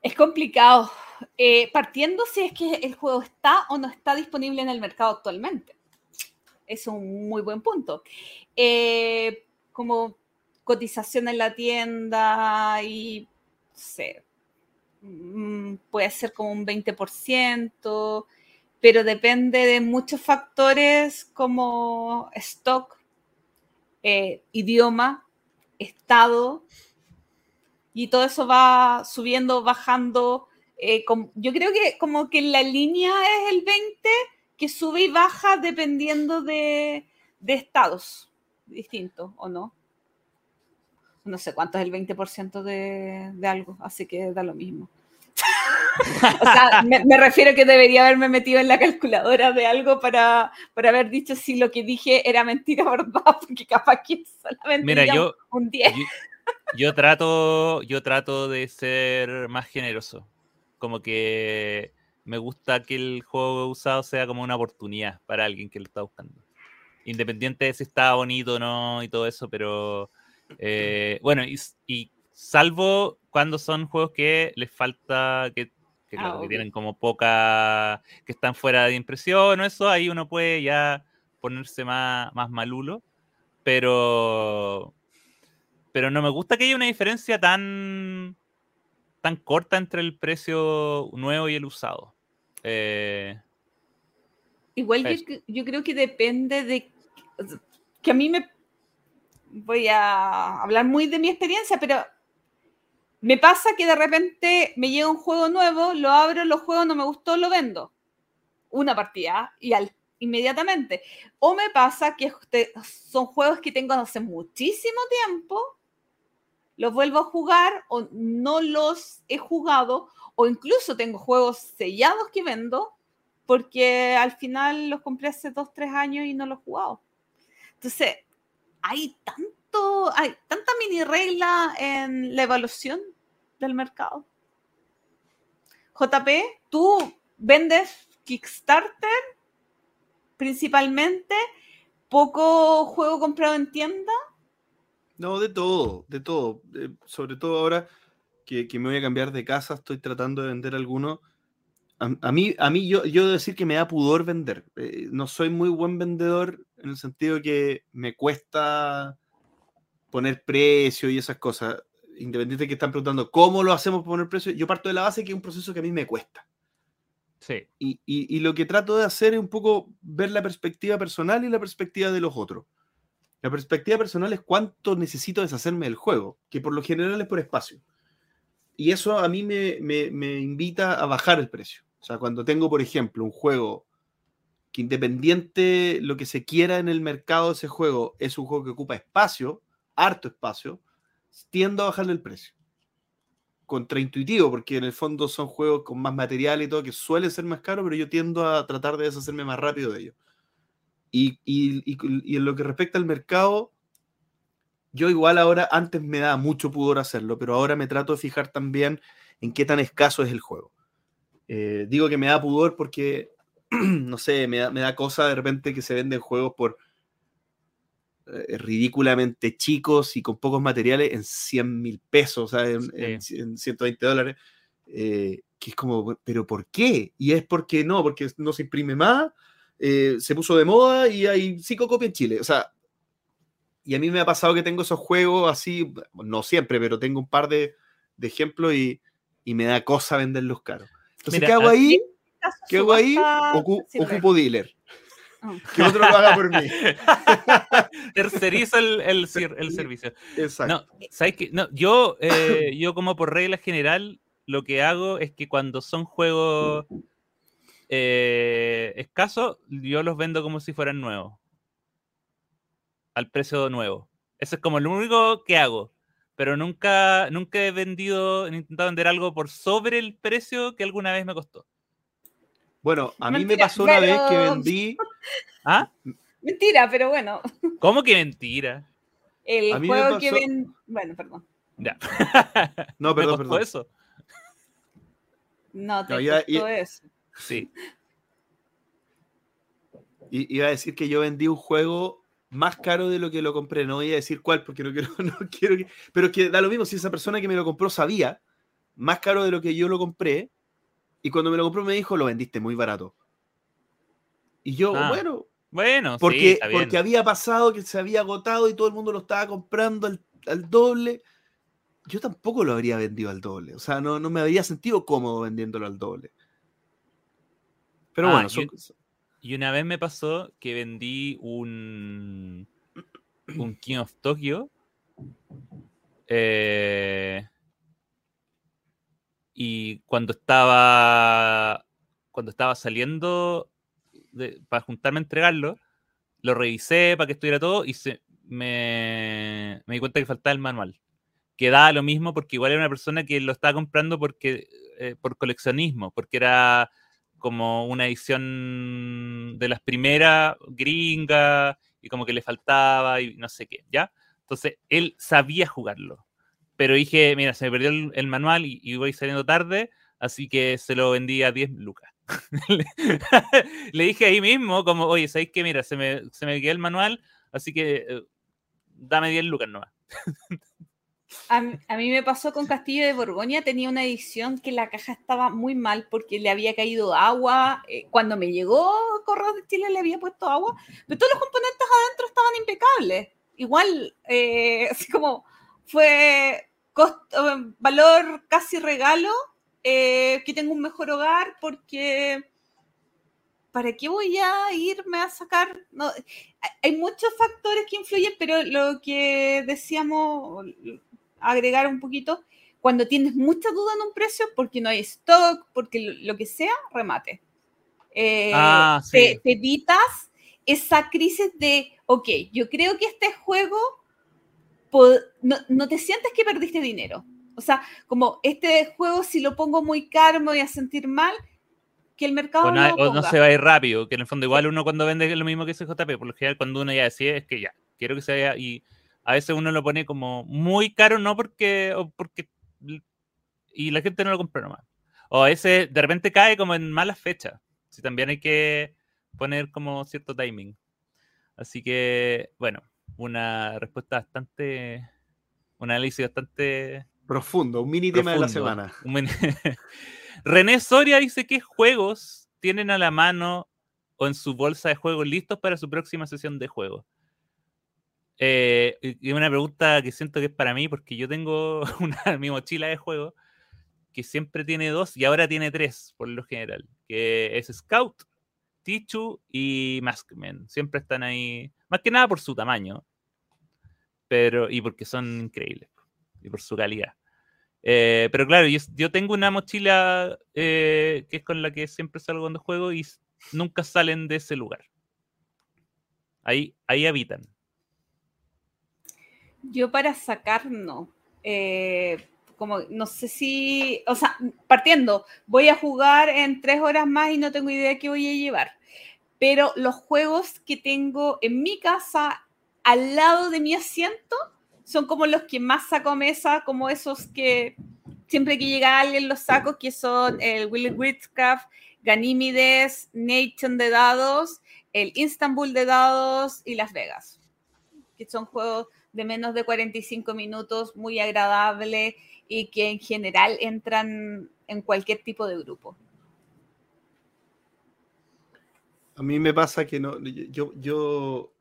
Es complicado. Eh, partiendo si es que el juego está o no está disponible en el mercado actualmente. Es un muy buen punto. Eh, como cotización en la tienda y, no sé, mm, puede ser como un 20%, pero depende de muchos factores como stock, eh, idioma, estado, y todo eso va subiendo, bajando. Eh, yo creo que como que la línea es el 20 que sube y baja dependiendo de, estados distintos, ¿o no? No sé cuánto es el 20% de, de algo, así que da lo mismo. <laughs> o sea, me, refiero que debería haberme metido en la calculadora de algo para, para haber dicho si lo que dije era mentira o verdad, <laughs> porque capaz que solamente Mira, yo, un 10. Yo, trato, yo trato de ser más generoso. Como que me gusta que el juego usado sea como una oportunidad para alguien que lo está buscando. Independiente de si está bonito o no y todo eso, pero eh, bueno, y, y salvo cuando son juegos que les falta, que que, ah, tienen como poca, que están fuera de impresión o eso, ahí uno puede ya ponerse más, más malulo, pero, pero no me gusta que haya una diferencia tan, tan corta entre el precio nuevo y el usado. Eh, Igual yo, yo, creo que depende de que a mí me voy a hablar muy de mi experiencia, pero me pasa que de repente me llega un juego nuevo, lo abro, lo juego, no me gustó, lo vendo. Una partida y al, inmediatamente. O me pasa que son juegos que tengo hace muchísimo tiempo, los vuelvo a jugar o no los he jugado, o incluso tengo juegos sellados que vendo porque al final los compré hace dos, tres años y no los he jugado. Entonces, hay tanto hay tanta mini regla en la evaluación del mercado. JP, tú vendes Kickstarter principalmente, poco juego comprado en tienda. No, de todo, de todo. sobre todo ahora que, me voy a cambiar de casa, estoy tratando de vender alguno. A, mí, a mí yo, yo debo decir que me da pudor vender. Eh, no soy muy buen vendedor en el sentido que me cuesta poner precio y esas cosas, independiente de que están preguntando cómo lo hacemos para poner precio, yo parto de la base que es un proceso que a mí me cuesta. Sí. Y, y, lo que trato de hacer es un poco ver la perspectiva personal y la perspectiva de los otros. La perspectiva personal es cuánto necesito deshacerme del juego, que por lo general es por espacio. Y eso a mí me, me, me invita a bajar el precio. O sea, cuando tengo, por ejemplo, un juego que independiente lo que se quiera en el mercado de ese juego, es un juego que ocupa espacio, harto espacio, tiendo a bajarle el precio. Contraintuitivo, porque en el fondo son juegos con más material y todo, que suelen ser más caros, pero yo tiendo a tratar de deshacerme más rápido de ellos. Y, en lo que respecta al mercado, yo igual ahora, antes me da mucho pudor hacerlo, pero ahora me trato de fijar también en qué tan escaso es el juego. Eh, digo que me da pudor porque, <clears throat> no sé, me da, me da cosa de repente que se venden juegos por eh, ridículamente chicos y con pocos materiales en 100 mil pesos, o sea, en, 120 dólares, eh, que es como, pero ¿por qué? Y es porque no, porque no se imprime más, eh, se puso de moda y hay cinco copias en Chile, o sea, y a mí me ha pasado que tengo esos juegos así, no siempre, pero tengo un par de, ejemplos y, me da cosa venderlos caros. Entonces, ¿qué hago ahí? ¿Qué hago ahí? ocupo dealer. Que otro lo haga por mí. <laughs> Tercerizo el, el, servicio. Exacto. No, ¿sabes qué? No, yo, eh, yo como por regla general, lo que hago es que cuando son juegos eh, escasos, yo los vendo como si fueran nuevos. Al precio nuevo. Eso es como lo único que hago. Pero nunca, nunca he vendido, he intentado vender algo por sobre el precio que alguna vez me costó. Bueno, a mí me pasó una vez que vendí. <laughs> ¿Ah? Mentira, pero bueno. ¿Cómo que mentira? El A mí me juego que ven. Bueno, perdón. Ya. <laughs> No, <laughs> Me perdón, costó perdón. eso. No te No, iba- eso. Sí. I- Iba a decir que yo vendí un juego más caro de lo que lo compré. No voy a decir cuál porque no quiero, no quiero que. Pero que da lo mismo si esa persona que me lo compró sabía más caro de lo que yo lo compré. Y cuando me lo compró me dijo, lo vendiste muy barato. Y yo, Ah, bueno, Bueno, sí, porque, bien. porque había pasado que se había agotado y todo el mundo lo estaba comprando al, al doble. Yo tampoco lo habría vendido al doble. O sea, no, no me habría sentido cómodo vendiéndolo al doble. Pero Ah, bueno, son- Y una vez me pasó que vendí un, un King of Tokyo. eh, y cuando estaba cuando estaba saliendo para juntarme a entregarlo, lo revisé para que estuviera todo y se, me, me di cuenta que faltaba el manual. Que daba lo mismo porque igual era una persona que lo estaba comprando porque eh, por coleccionismo, porque era como una edición de las primeras gringas y como que le faltaba y no sé qué, ¿ya? Entonces, él sabía jugarlo. Pero dije, mira, se me perdió el, manual y, y voy saliendo tarde, así que se lo vendí a 10 lucas. <laughs> le dije ahí mismo, como, oye, ¿sabéis qué? Mira, se me, se me quedó el manual, así que eh, dame 10 lucas nomás. <laughs> A, a mí me pasó con Castillo de Borgoña, tenía una edición que la caja estaba muy mal porque le había caído agua. eh, cuando me llegó Correos de Chile le había puesto agua, pero todos los componentes adentro estaban impecables. Igual, eh, <laughs> así como fue costo, valor casi regalo, eh, que tengo un mejor hogar porque... ¿Para qué voy a irme a sacar? No, hay- muchos factores que influyen, pero lo que decíamos, agregar un poquito, cuando tienes mucha duda en un precio, porque no hay stock, porque lo, que sea, remate. Eh, Ah, sí. te, te evitas esa crisis de, ok, yo creo que este juego, no, no te sientes que perdiste dinero. O sea, como este juego, si lo pongo muy caro, me voy a sentir mal, que el mercado no, o no se va a ir rápido, que en el fondo igual uno cuando vende es lo mismo que CJP, por lo general cuando uno ya decide es que ya, quiero que se vaya y a veces uno lo pone como muy caro, no porque, o porque y la gente no lo compra nomás. O a veces de repente cae como en malas fechas. Si también hay que poner como cierto timing. Así que, bueno, una respuesta bastante, un análisis bastante profundo, un mini tema de la profundo. semana. <laughs> René Soria dice qué juegos tienen a la mano o en su bolsa de juegos listos para su próxima sesión de juego. Eh, y una pregunta que siento que es para mí, porque yo tengo <laughs> una, mi mochila de juego que siempre tiene dos y ahora tiene tres, por lo general, que es Scout, Tichu y Maskman. Siempre están ahí, más que nada por su tamaño, pero y porque son increíbles y por su calidad. Eh, pero claro, yo, tengo una mochila eh, que es con la que siempre salgo cuando juego y nunca salen de ese lugar. Ahí, ahí habitan. Yo para sacar no. Eh, como no sé si, o sea, partiendo, voy a jugar en tres horas más y no tengo idea qué voy a llevar. Pero los juegos que tengo en mi casa al lado de mi asiento son como los que más saco mesa, como esos que siempre que llega alguien los saco, que son el Willy Witchcraft, Ganímides, Nation de dados, el Istanbul de dados y Las Vegas, que son juegos de menos de 45 minutos, muy agradables y que en general entran en cualquier tipo de grupo. A mí me pasa que no, yo, yo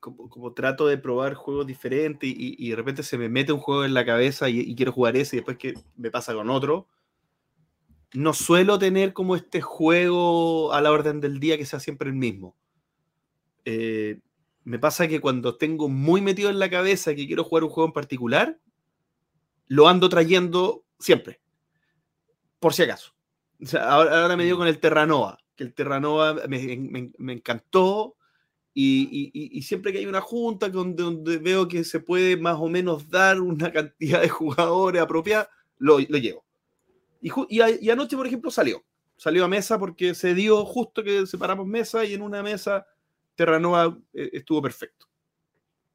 como, como trato de probar juegos diferentes y, y de repente se me mete un juego en la cabeza y, y quiero jugar ese y después que me pasa con otro. No suelo tener como este juego a la orden del día que sea siempre el mismo. Eh, me pasa que cuando tengo muy metido en la cabeza que quiero jugar un juego en particular, lo ando trayendo siempre. Por si acaso. O sea, ahora, ahora me dio con el Terranova, que el Terranova me, encantó. Y, siempre que hay una junta donde, donde veo que se puede más o menos dar una <laughs> cantidad de jugadores apropiada, lo, llevo. Y anoche, por ejemplo, salió. salió a mesa porque se dio justo que separamos mesa y en una mesa Terranova eh, estuvo perfecto.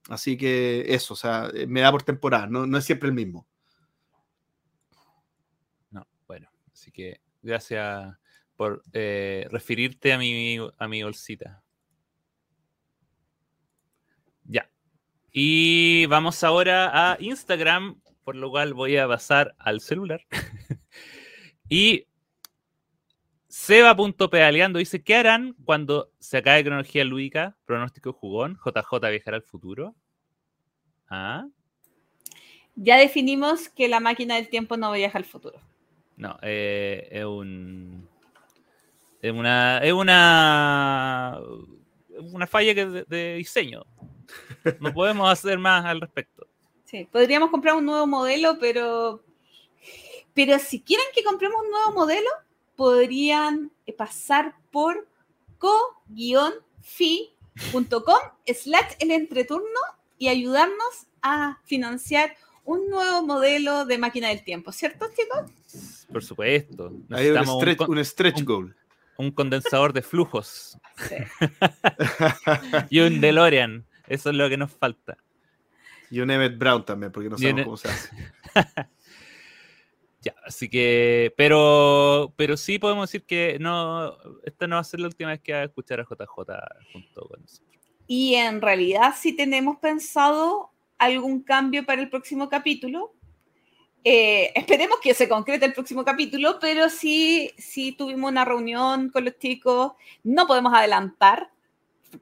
Así que eso, o sea, eh, me da por temporada, no, no es siempre el mismo. No, bueno, así que gracias por eh, referirte a mi, a mi bolsita. Ya. Y vamos ahora a Instagram, por lo cual voy a pasar al celular. <laughs> y Seba.pedaleando dice: ¿Qué harán cuando se acabe cronología lúdica? Pronóstico jugón. JJ viajará al futuro. ¿Ah? Ya definimos que la máquina del tiempo no viaja al futuro. No, eh, es un. Es una. Es una. Una falla que de, de diseño. No <laughs> podemos hacer más al respecto. Sí, podríamos comprar un nuevo modelo, pero. Pero si quieren que compremos un nuevo modelo, podrían pasar por co-fi.com slash el entreturno y ayudarnos a financiar un nuevo modelo de máquina del tiempo, ¿cierto, chicos? Por supuesto. Hay un stretch, un stretch un- goal. Un condensador de flujos Sí. <laughs> y un DeLorean. Eso es lo que nos falta. Y un Emmett Brown también, porque no sabemos cómo se hace. <laughs> Ya, así que, pero, pero sí podemos decir que no, esta no va a ser la última vez que va a escuchar a JJ junto con nosotros. Y en realidad sí tenemos pensado algún cambio para el próximo capítulo. Eh, esperemos que se concrete el próximo capítulo, pero sí, sí tuvimos una reunión con los chicos. No podemos adelantar,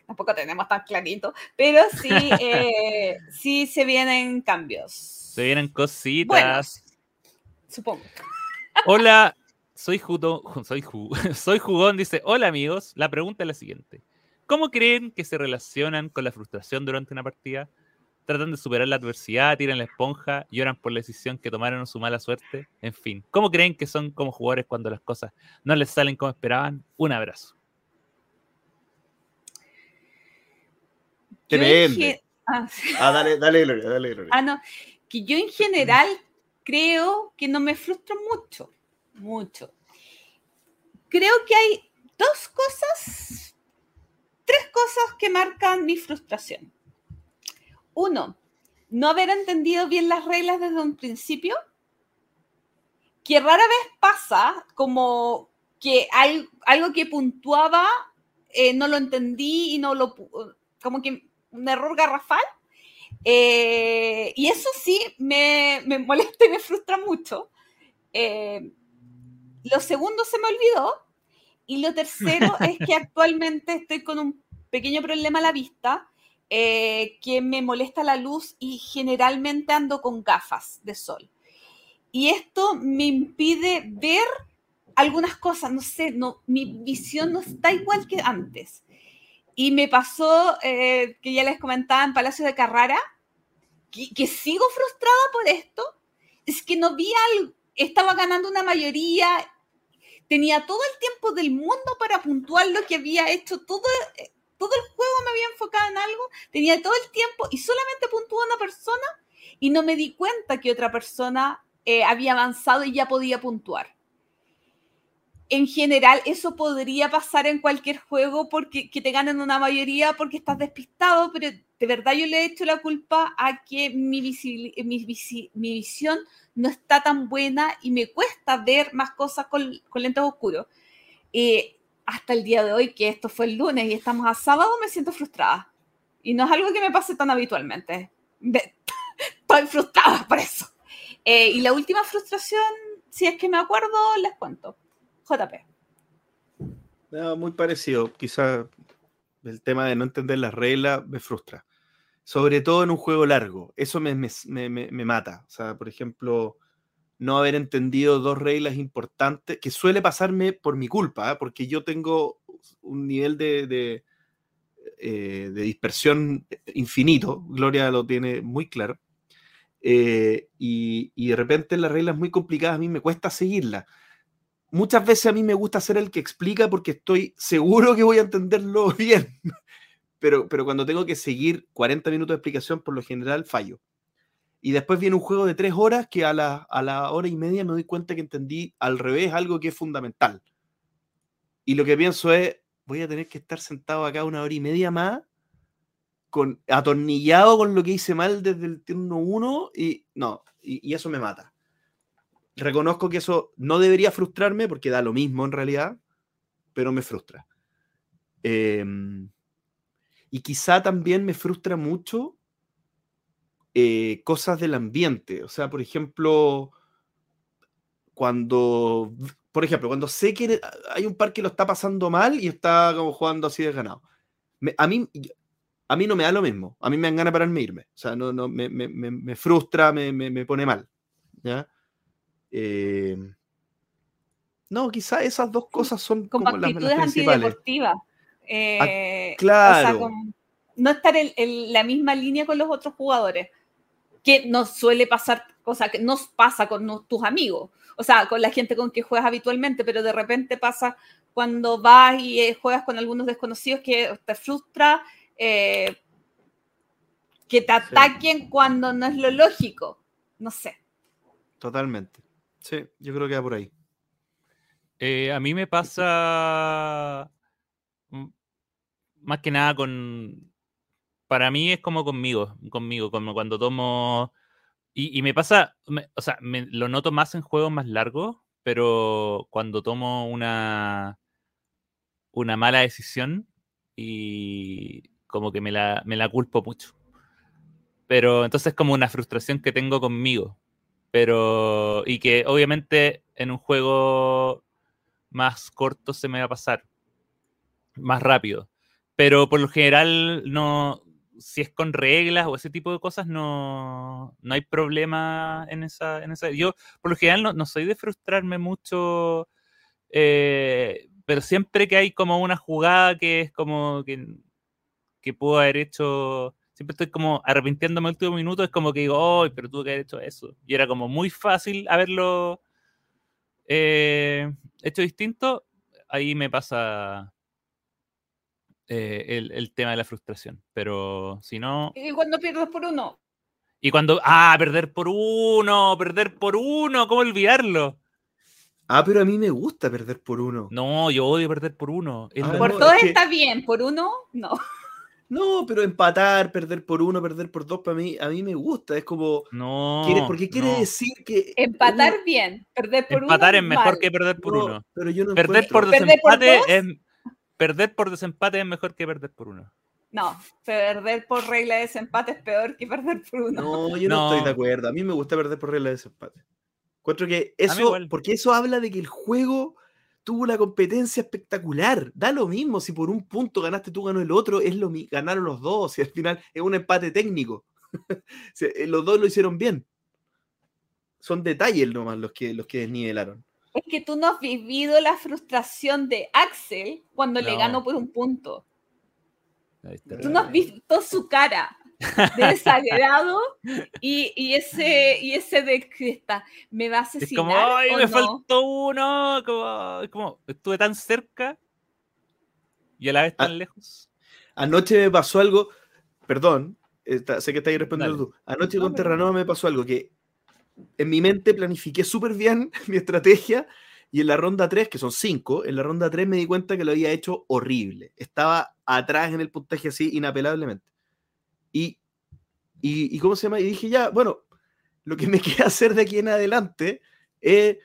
tampoco tenemos tan clarito, pero sí, <laughs> eh, sí se vienen cambios. Se vienen cositas. Buenos. Supongo. Hola, soy Judo, <laughs> soy, Ju- <laughs> soy Jugón, dice, hola amigos, la pregunta es la siguiente. ¿Cómo creen que se relacionan con la frustración durante una partida? ¿Tratan de superar la adversidad, tiran la esponja, lloran por la decisión que tomaron o su mala suerte? En fin, ¿cómo creen que son como jugadores cuando las cosas no les salen como esperaban? Un abrazo. Depende. <laughs> Ah, sí. Ah, dale, dale, Gloria, dale, Gloria. Ah, no, que yo en general creo que no me frustro mucho, mucho. Creo que hay dos cosas, tres cosas que marcan mi frustración. Uno, no haber entendido bien las reglas desde un principio, que rara vez pasa como que hay algo que puntuaba, eh, no lo entendí y no lo, como que un error garrafal. Eh, y eso sí me, me molesta y me frustra mucho. Eh, lo segundo se me olvidó. Y lo tercero <laughs> es que actualmente estoy con un pequeño problema a la vista, eh, que me molesta la luz y generalmente ando con gafas de sol. Y esto me impide ver algunas cosas, no sé, no, mi visión no está igual que antes. Y me pasó, eh, que ya les comentaba en Palacio de Carrara, que, que sigo frustrada por esto. Es que no vi algo, estaba ganando una mayoría, tenía todo el tiempo del mundo para puntuar lo que había hecho, todo, eh, todo el juego me había enfocado en algo, tenía todo el tiempo y solamente puntuó una persona y no me di cuenta que otra persona eh, había avanzado y ya podía puntuar en general eso podría pasar en cualquier juego porque que te ganen una mayoría porque estás despistado, pero de verdad yo le he hecho la culpa a que mi visión no está tan buena y me cuesta ver más cosas con, con lentes oscuros. Eh, hasta el día de hoy, que esto fue el lunes y estamos a sábado, me siento frustrada. Y no es algo que me pase tan habitualmente. Me- <laughs> Estoy frustrada por eso. Eh, y la última frustración, si es que me acuerdo, les cuento. JP. No, muy parecido. Quizá el tema de no entender las reglas me frustra. Sobre todo en un juego largo. Eso me- me- me- me mata. O sea, por ejemplo, no haber entendido dos reglas importantes, que suele pasarme por mi culpa, ¿eh? porque yo tengo un nivel de, eh, de dispersión infinito. Gloria lo tiene muy claro. Eh, y, y de repente las reglas muy complicadas a mí me cuesta seguirlas muchas veces a mí me gusta ser el que explica porque estoy seguro que voy a entenderlo <laughs> bien. Pero, pero cuando tengo que seguir 40 minutos de explicación, por lo general fallo. Y después viene un juego de tres horas que a la, a la hora y media me doy cuenta que entendí al revés algo que es fundamental. y lo que pienso es, voy a tener que estar sentado acá una hora y media más, con, atornillado con lo que hice mal desde el turno 1 y no, y, eso me mata. Reconozco que eso no debería frustrarme porque da lo mismo en realidad, pero me frustra. Em, y quizá también me frustra mucho eh, cosas del ambiente. O sea, por ejemplo, cuando, por ejemplo, cuando sé que hay un par que lo está pasando mal y está como jugando así de ganado. Me- a, mí, a mí no me da lo mismo. A mí me dan ganas pararme e irme. O sea, no, no, me, me- me- frustra, me, me- me pone mal. ¿ya? Eh, no, quizá esas dos cosas son Como como las, principales. antideportivas. Eh, claro. O sea, como no estar en, en la misma línea con los otros jugadores. Que nos suele pasar, cosa que nos pasa con no- tus amigos. O sea, con la gente con que juegas habitualmente, pero de repente pasa cuando vas y eh, juegas con algunos desconocidos que te frustra eh, que te ataquen cuando no es lo lógico. No sé. Totalmente. Sí, yo creo que va por ahí. Eh, a mí me pasa mm, más que nada con. Para mí es como conmigo, conmigo, como cuando tomo. Y, me pasa, me- o sea, lo noto más en juegos más largos, pero cuando tomo una, una mala decisión y como que me la, me la culpo mucho. Pero entonces es como una frustración que tengo conmigo. Pero, y que obviamente en un juego más corto se me va a pasar más rápido. Pero por lo general, no, si es con reglas o ese tipo de cosas, no, no hay problema en esa, en esa. Yo, por lo general, no, no soy de frustrarme mucho, eh, pero siempre que hay como una jugada que es como que, que puedo haber hecho. Siempre estoy como arrepintiéndome al último minuto, es como que digo, ¡ay, pero tuve que haber hecho eso! Y era como muy fácil haberlo eh, hecho distinto, ahí me pasa eh, el, el tema de la frustración. Pero si no. Y cuando pierdes por uno, Y cuando. ¡Ah! Perder por uno, perder por uno, ¿cómo olvidarlo? Ah, pero a mí me gusta perder por uno. No, yo odio perder por uno. Ah, por no, dos es que- está bien, por uno, no. <laughs> No, pero empatar, perder por uno, perder por dos, para mí, a mí me gusta. Es como. no. quiere- porque quiere no. decir que. Empatar uno- bien, perder por Empatar uno. es mejor mal. que perder por no, uno. Pero yo no Perder por encuentro- ¿Perder por desempate dos? es. Perder por desempate es mejor que perder por uno. No, perder por regla de desempate es peor que perder por uno. No, yo no, No. estoy de acuerdo. A mí me gusta perder por regla de desempate. Encuentro que eso, porque eso habla de que el juego tuvo una competencia espectacular. Da lo mismo si por un punto ganaste tú, ganó el otro, es lo mi- ganaron los dos, y al final es un empate técnico. <laughs> Eh, los dos lo hicieron bien. Son detalles nomás los que, los que desnivelaron. Es que tú no has vivido la frustración de Axel cuando le ganó por un punto. Tú no has visto su cara de <laughs> desagrado y, y ese y ese de que está, me va a Es asesinar como, ¡ay, o me no?". faltó uno! Como, es como, estuve tan cerca y a la vez tan Ah, lejos. Anoche me pasó algo, perdón, está- sé que estáis respondiendo Dale. tú. Anoche No, con Terranova me pasó algo que en mi mente planifiqué súper bien <laughs> mi estrategia y en la ronda 3, que son 5, en la ronda 3 me di cuenta que lo había hecho horrible. Estaba atrás en el puntaje así, inapelablemente. Y, y, y ¿cómo se llama? Y dije, ya, bueno, lo que me <laughs> queda hacer de aquí en adelante es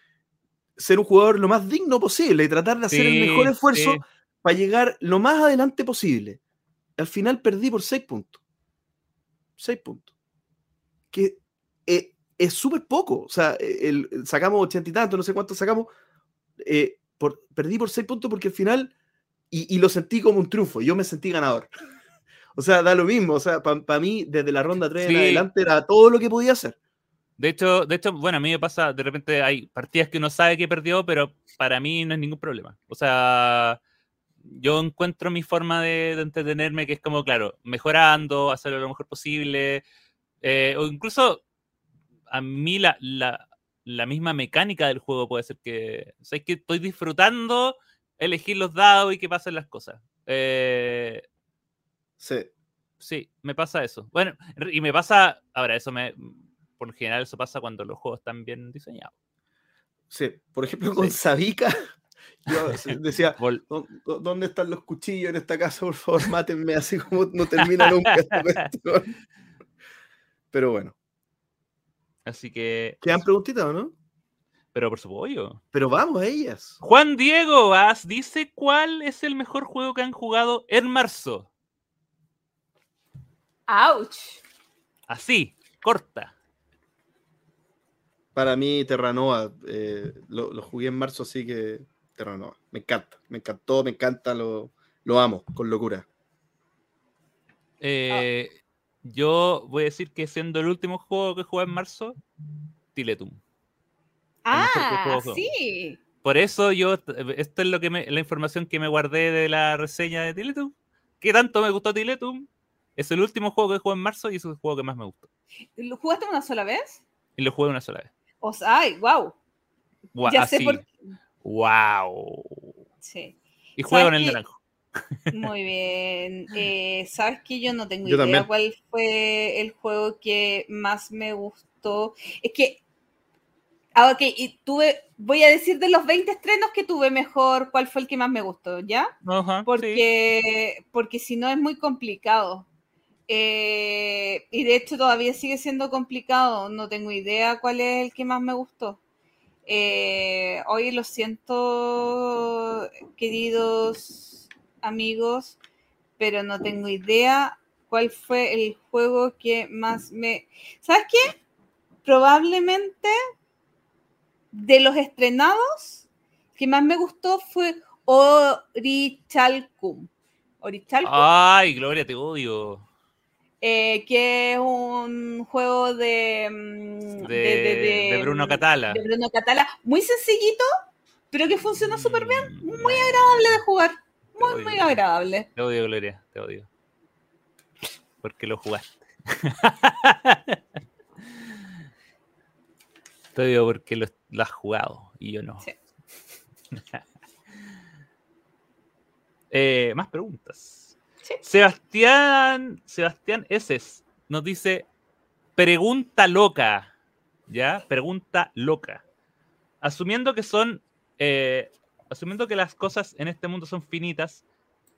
ser un jugador lo más digno posible y tratar de hacer el mejor Sí, esfuerzo sí. para llegar lo más adelante posible. Al final perdí por 6 puntos. 6 puntos. Que eh, es súper poco. O sea, eh, el- el- sacamos ochenta y tanto, no sé cuánto sacamos. eh, por, perdí por 6 puntos porque al final, y, y lo sentí como un triunfo, yo me sentí ganador. <laughs> o sea, da lo mismo. O sea, para mí, desde la ronda 3 en Sí. adelante, era todo lo que podía hacer. De hecho, de hecho, bueno, a mí me pasa, de repente hay partidas que uno sabe que perdió, pero para mí no es ningún problema. O sea, yo encuentro mi forma de, de entretenerme, que es como, claro, mejorando, hacerlo lo mejor posible, eh, o incluso a mí la, la, la misma mecánica del juego puede ser que, o sea, es que estoy disfrutando elegir los dados y que pasen las cosas. Eh, Sí. Sí, me pasa eso. Bueno, y me pasa, ahora, eso me, por lo general eso pasa cuando los juegos están bien diseñados. Sí, por ejemplo, con Sí. Sabica, <laughs> Yo decía, <laughs> "¿Dó- dó- ¿dónde están los cuchillos en esta casa? Por favor, mátenme, así como no termina nunca <laughs> esta cuestión. Pero bueno, Así que. ¿quedan preguntitas o no? Pero por supuesto. Pero vamos a ellas. Juan Diego Vaz dice: ¿Cuál es el mejor juego que han jugado en marzo? ¡Auch! Así, corta. Para mí, Terranova, eh, lo, lo jugué en marzo, así que Terranova. Me encanta, me encantó, me encanta, lo, lo amo con locura. Eh, Yo voy a decir que siendo el último juego que jugué en marzo, Tiletum. que Ah, sí. Por eso yo, esto es lo que me- la información que me guardé de la reseña de Tiletum. ¿Qué tanto me gustó Tiletum? Es el último juego que jugué en marzo y es el juego que más me gustó. ¿Lo jugaste una sola vez? Y lo jugué una sola vez. O sea, ay, wow. Gua- Ya sé así. por ¡Wow! Sí. Y juego en ¿Sabes el naranjo. Muy bien. Eh, ¿Sabes que Yo no tengo Yo idea también. cuál fue el juego que más me gustó. Es que. Ah, ok, y tuve. Voy a decir de los 20 estrenos que tuve mejor cuál fue el que más me gustó, ¿ya? Porque, porque si no es muy complicado. Eh, y de hecho todavía sigue siendo complicado. No tengo idea cuál es el que más me gustó. Eh, hoy lo siento, queridos amigos, pero no tengo idea cuál fue el juego que más me... ¿Sabes qué? Probablemente de los estrenados, que más me gustó fue Orichalcum. Orichalcum, Ay, Gloria, te odio. eh, que es un juego de, mm, De, de Bruno Catala. de Bruno Catala, muy sencillito, pero que funciona súper bien, Mm, muy agradable de jugar, muy, muy agradable. Te odio, Gloria, te odio. Porque lo jugaste. <laughs> te odio porque lo, lo has jugado y yo no. Sí. <laughs> Eh, más preguntas. Sí. Sebastián, Sebastián Eses nos dice pregunta loca. ¿Ya? Pregunta loca. Asumiendo que son, eh, asumiendo que las cosas en este mundo son finitas,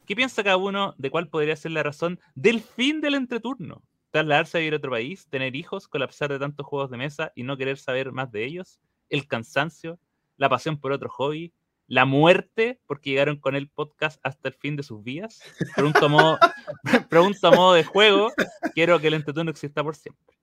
¿qué piensa cada uno de cuál podría ser la razón del fin del entreturno? ¿Trasladarse a vivir a otro país? ¿Tener hijos? ¿Colapsar de tantos juegos de mesa y no querer saber más de ellos? ¿El cansancio? ¿La pasión por otro hobby? ¿La muerte? Porque llegaron con el podcast hasta el fin de sus vidas. Pregunto a modo, <laughs> pregunto a modo de juego. Quiero que el entreturno exista por siempre.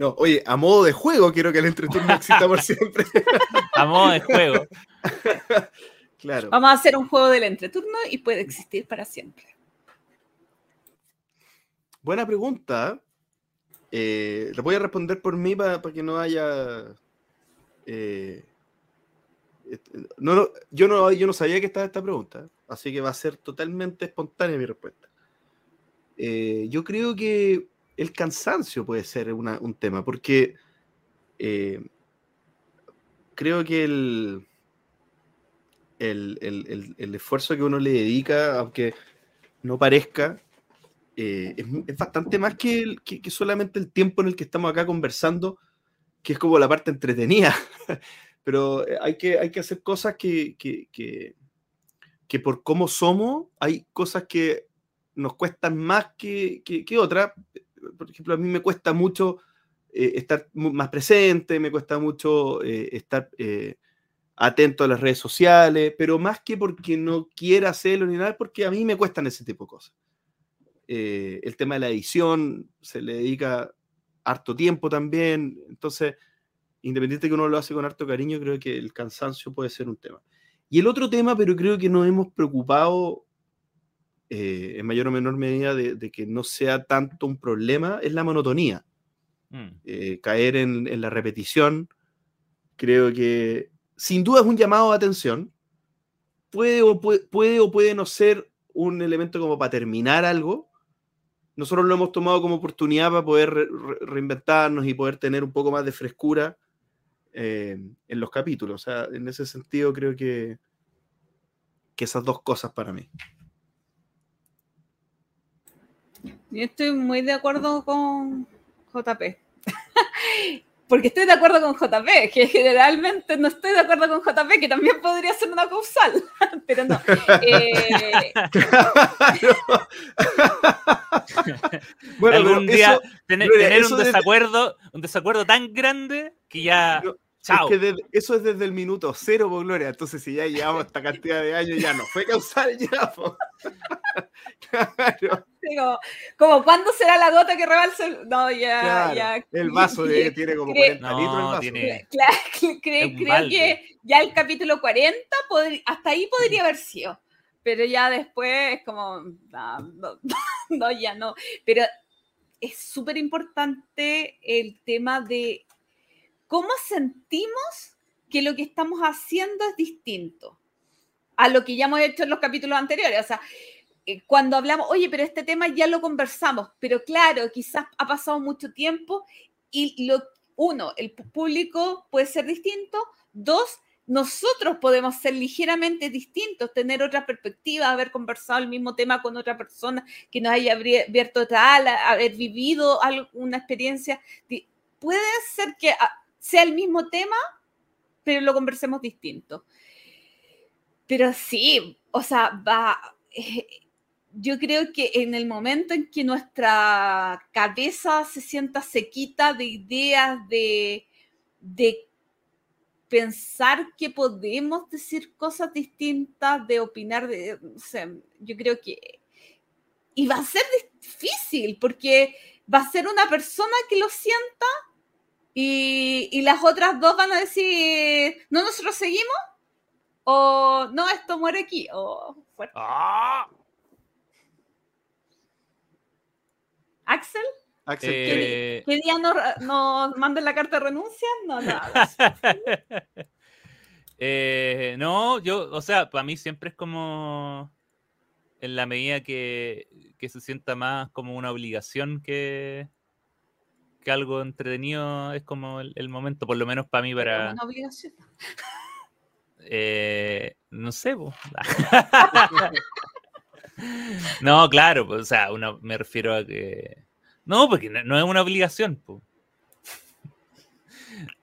No, oye, a modo de juego quiero que el entreturno exista por siempre. <laughs> A modo de juego. <laughs> claro. Vamos a hacer un juego del entreturno y puede existir para siempre. Buena pregunta. Eh, la voy a responder por mí para que no haya. eh, no, yo, no, yo no sabía que estaba esta pregunta, así que va a ser totalmente espontánea mi respuesta. Eh, yo creo que el cansancio puede ser una- un tema, porque eh, creo que el, el, el- el- esfuerzo que uno le dedica, aunque no parezca, eh, es, bastante más que, que- solamente el tiempo en el que estamos acá conversando, que es como la parte entretenida. <laughs> Pero eh, hay que, hay que hacer cosas que, que, que, que por cómo somos, hay cosas que nos cuestan más que, que, que otras. Por ejemplo, a mí me cuesta mucho eh, estar más presente, me cuesta mucho eh, estar eh, atento a las redes sociales, pero más que porque no quiera hacerlo ni nada, porque a mí me cuestan ese tipo de cosas. El tema de la edición se le dedica harto tiempo también, entonces, independiente que uno lo hace con harto cariño, creo que el cansancio puede ser un tema. Y el otro tema, pero creo que nos hemos preocupado eh, en mayor o menor medida de, de que no sea tanto un problema, es la monotonía Mm. eh, caer en, en la repetición. Creo que sin duda es un llamado de atención. Puede o puede, puede o puede no ser un elemento como para terminar algo. Nosotros lo hemos tomado como oportunidad para poder re- re- reinventarnos y poder tener un poco más de frescura eh, en los capítulos. O sea, en ese sentido creo que, que esas dos cosas para mí. Yo estoy muy de acuerdo con JP. <laughs> porque estoy de acuerdo con JP, que generalmente no estoy de acuerdo con JP, que también podría ser una causal, <laughs> pero no. Eh, <laughs> bueno, Algún día tener, un desacuerdo, un desacuerdo tan grande que ya eso es desde el minuto cero, por Gloria. Entonces, si ya llevamos esta cantidad de años, ya no fue causal ya. <laughs> claro. como, ¿cuándo será la gota que rebalsa el.? No, ya. ya el vaso <laughs> tiene como 40 litros. El vaso. Tiene... Claro, <laughs> creo que ya el capítulo 40, hasta ahí podría haber sido. Pero ya después es como. no ya no. Pero es súper importante el tema de cómo sentimos que lo que estamos haciendo es distinto a lo que ya hemos hecho en los capítulos anteriores. O sea, eh, cuando hablamos, oye, pero este tema ya lo conversamos, pero claro, quizás ha pasado mucho tiempo y uno, el público puede ser distinto, dos, nosotros podemos ser ligeramente distintos, tener otra perspectiva, haber conversado el mismo tema con otra persona que nos haya abierto tal, haber vivido alguna experiencia. Puede ser que ah, sea el mismo tema, pero lo conversemos distinto. Pero sí, o sea, va. Eh, yo creo que en el momento en que nuestra cabeza se sienta sequita de ideas, de, de pensar que podemos decir cosas distintas, de opinar, de, sé, yo creo que... Y va a ser difícil porque va a ser una persona que lo sienta y, las otras dos van a decir, ¿no nosotros seguimos? O no, esto muere aquí. O ¡Ah! ¿Axel? Axel ¿Qué, eh, día nos, manden la carta de renuncia? No, nada. <laughs> eh, no, yo, o sea, para mí siempre es como en la medida que, que se sienta más como una obligación que, que algo entretenido es como el, momento, por lo menos para mí, para... Una obligación. Eh, no sé, <laughs> no, claro, pues, o sea, uno, me refiero a que... No, porque no, es una obligación,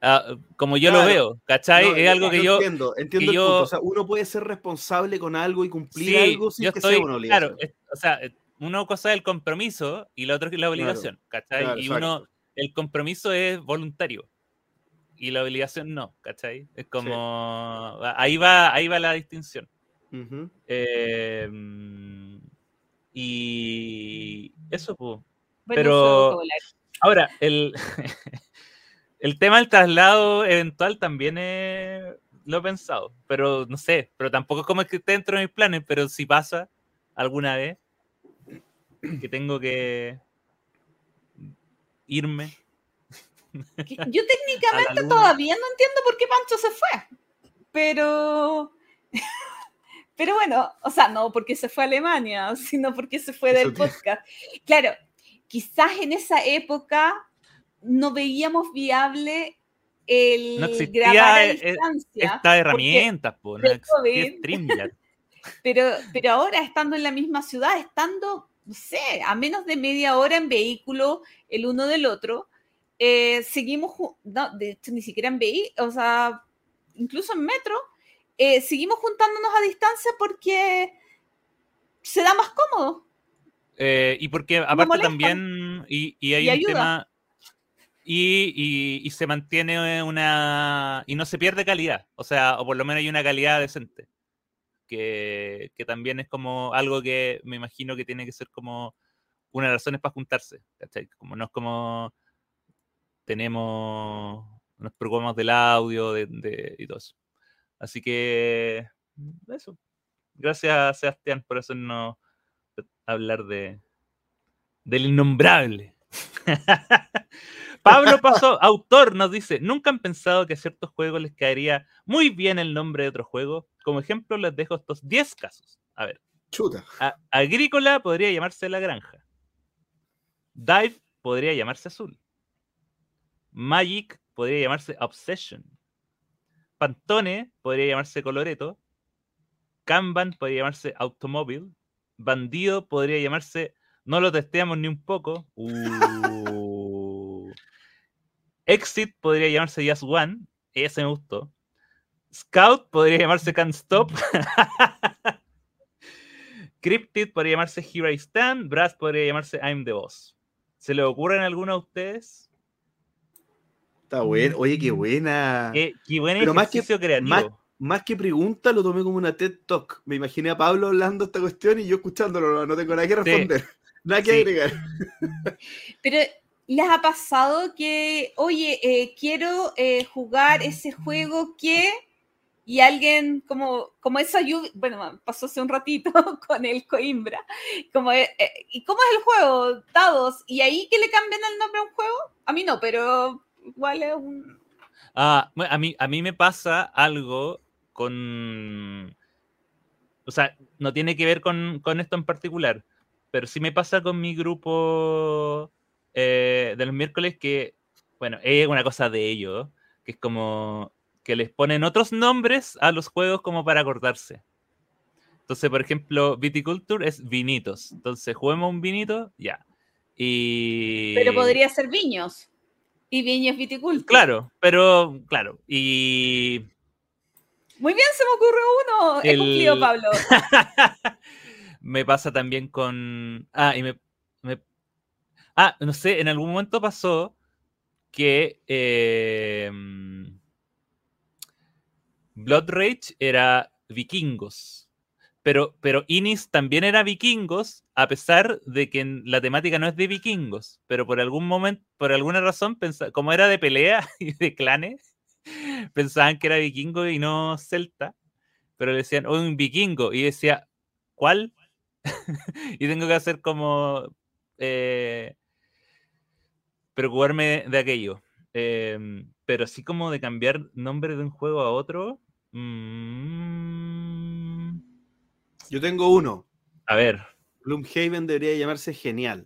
ah, como yo lo veo, ¿cachai? es algo que yo. Entiendo, entiendo el punto. O sea, uno puede ser responsable con algo y cumplir algo sin que sea una obligación. Claro, o sea, una cosa es el compromiso y la otra es la obligación, ¿cachai? y uno, el compromiso es voluntario y la obligación no, ¿cachai? Es como, ahí, va, ahí va la distinción. Em, y eso, pues. Pero ahora, el, <laughs> el tema del traslado eventual también lo he pensado, pero no sé, pero tampoco es como que esté dentro de mis planes, pero si pasa alguna vez que tengo que irme. <laughs> Yo técnicamente todavía no entiendo por qué Pancho se fue, pero... <laughs> Pero bueno, o sea, no porque se fue a Alemania, <laughs> sino porque se fue del podcast. Claro, quizás en esa época no veíamos viable el no grabar a e, e, distancia. Esta herramienta, no pero, pero ahora estando en la misma ciudad, estando no sé, a menos de media hora en vehículo el uno del otro, eh, seguimos, no, de hecho ni siquiera en vehículo, o sea, incluso en metro, eh, seguimos juntándonos a distancia porque se da más cómodo. Eh, y porque aparte también, y, y hay un tema, y, y, se mantiene una, y no se pierde calidad, o sea, o por lo menos hay una calidad decente que, también es como algo que me imagino que tiene que ser como una de las razones para juntarse, Como no es como tenemos, nos preocupamos del audio de, y todo eso. Así que eso. Gracias, Sebastián, por hacernos hablar de del innombrable. <laughs> Pablo Paso, autor, nos dice: ¿Nunca han pensado que a ciertos juegos les caería muy bien el nombre de otro juego? Como ejemplo, les dejo estos 10 casos. A ver. Chuta. Agrícola podría llamarse La Granja. Dive podría llamarse Azul. Magic podría llamarse Obsession. Pantone podría llamarse Coloreto. Kanban podría llamarse Automóvil. Bandido podría llamarse No lo testeamos ni un poco. Uh. <laughs> Exit podría llamarse Just One. Ese me gustó. Scout podría llamarse Can't Stop. <laughs> Cryptid podría llamarse Here I Stand. Brass podría llamarse I'm the Boss. ¿Se le ocurren alguno a ustedes? Está bueno. Oye, qué buena. Qué, qué buen Pero más que- ejercicio creativo. más- Más que pregunta, lo tomé como una TED Talk. Me imaginé a Pablo hablando esta cuestión y yo escuchándolo. No, no tengo nada que responder. <laughs> Nada que Sí. agregar. Pero les ha pasado que, oye, eh, quiero eh, jugar ese juego que y alguien como como esa lluvia, bueno, pasó hace un ratito <laughs> con el Coimbra, como eh, ¿y cómo es el juego? Dados, y ahí que le cambian el nombre a un juego? A mí no, pero igual es un Ah, a mí, a mí me pasa algo con. O sea, no tiene que ver con, con esto en particular, pero sí me pasa con mi grupo eh, de los miércoles que, bueno, es una cosa de ellos, que es como que les ponen otros nombres a los juegos como para acordarse. Entonces, por ejemplo, Viticulture es vinitos. Entonces, juguemos un vinito, ya. Y... pero podría ser Viños. Y Viños Viticulture. Claro, pero claro. Y Muy bien, se me ocurre uno. He El- cumplido, Pablo. <laughs> me pasa también con. Ah, y me- Ah, no sé, en algún momento pasó que. eh, Blood Rage era vikingos. Pero, pero Inis también era vikingos, a pesar de que la temática no es de vikingos. Pero por algún momento, por alguna razón, como era de pelea <laughs> y de clanes, pensaban que era vikingo y no celta. Pero le decían, "Oh, un vikingo. Y decía, ¿cuál? <laughs> y tengo que hacer como eh, preocuparme de aquello. Em, pero así como de cambiar nombre de un juego a otro. mm, Yo tengo uno. a ver. Gloomhaven debería llamarse Genial.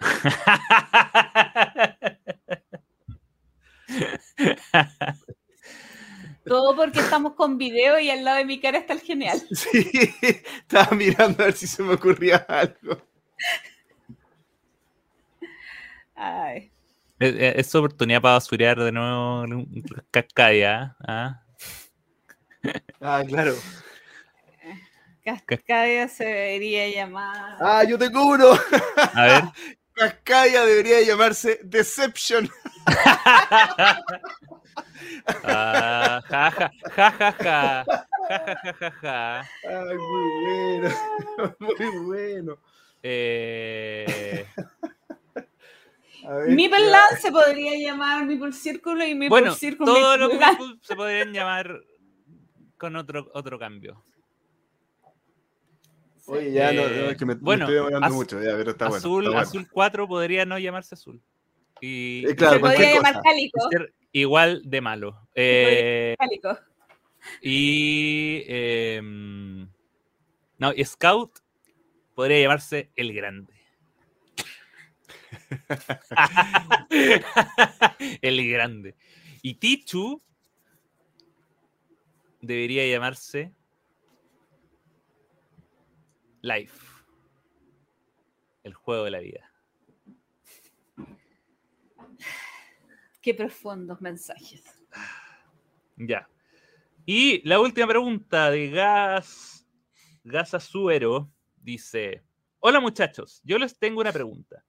<laughs> Todo porque estamos con video y al lado de mi cara está el genial. <laughs> Sí, estaba mirando a ver si se me ocurría algo. Ay. Es, oportunidad para basurear de nuevo Cascadia. ¿ah? Ah, claro. Cascadia se debería llamar. Ah, yo tengo uno. A ver. <laughs> Cascadia debería llamarse Deception. <laughs> Ah, ja, ja, ja, ja, ja. Ja, ja, ja, ja, ja. Ay, muy bueno. <laughs> Muy bueno. Eh, Ya. Land se podría llamar Meeple Círculo y Meeple bueno, Círculo. todos los Meeple se podrían llamar con otro, otro cambio. Oye, ya no, no, Eh, es que me, me bueno, estoy demorando az- mucho, ya, pero está bueno. azul, está bueno. azul 4 podría no llamarse azul. Y, Eh, claro, podría llamar cosa. Cálico. ser igual de malo. Eh, Cálico. y em, no, Scout podría llamarse el grande. <laughs> el grande. Y Tichu debería llamarse Life. El juego de la vida. Qué profundos mensajes. Ya. Y la última pregunta de Gas Gas Azuero dice: Hola muchachos, yo les tengo una pregunta.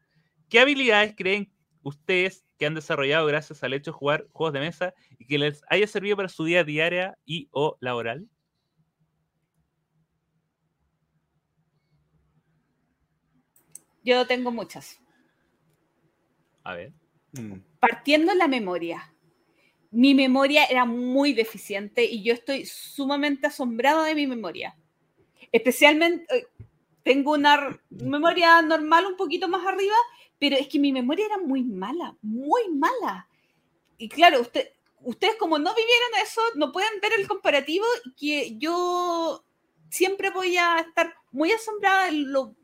¿Qué habilidades creen ustedes que han desarrollado gracias al hecho de jugar juegos de mesa y que les haya servido para su vida diaria y o laboral? Yo tengo muchas. A ver. Mm. Partiendo en la memoria. Mi memoria era muy deficiente y yo estoy sumamente asombrada de mi memoria. Especialmente, eh, tengo una memoria normal un poquito más arriba, pero es que mi memoria era muy mala, muy mala. Y claro, usted, ustedes como no vivieron eso, no pueden ver el comparativo que yo siempre voy a estar muy asombrada de lo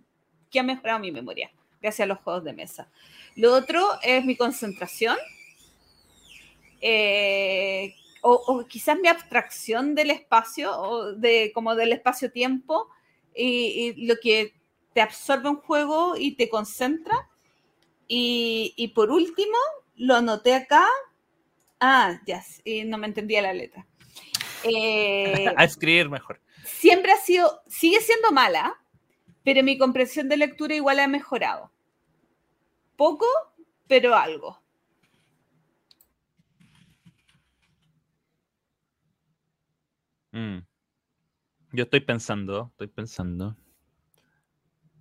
que ha mejorado mi memoria gracias a los juegos de mesa. Lo otro es mi concentración. eh, o, o quizás mi abstracción del espacio, o de, como del espacio-tiempo, y, y lo que te absorbe un juego y te concentra. Y, y por último, lo anoté acá. Ah, ya, sí, no me entendía la letra. Eh, <laughs> a escribir mejor. siempre ha sido, sigue siendo mala, pero mi comprensión de lectura igual ha mejorado. Poco, pero algo. Mm. Yo estoy pensando, estoy pensando.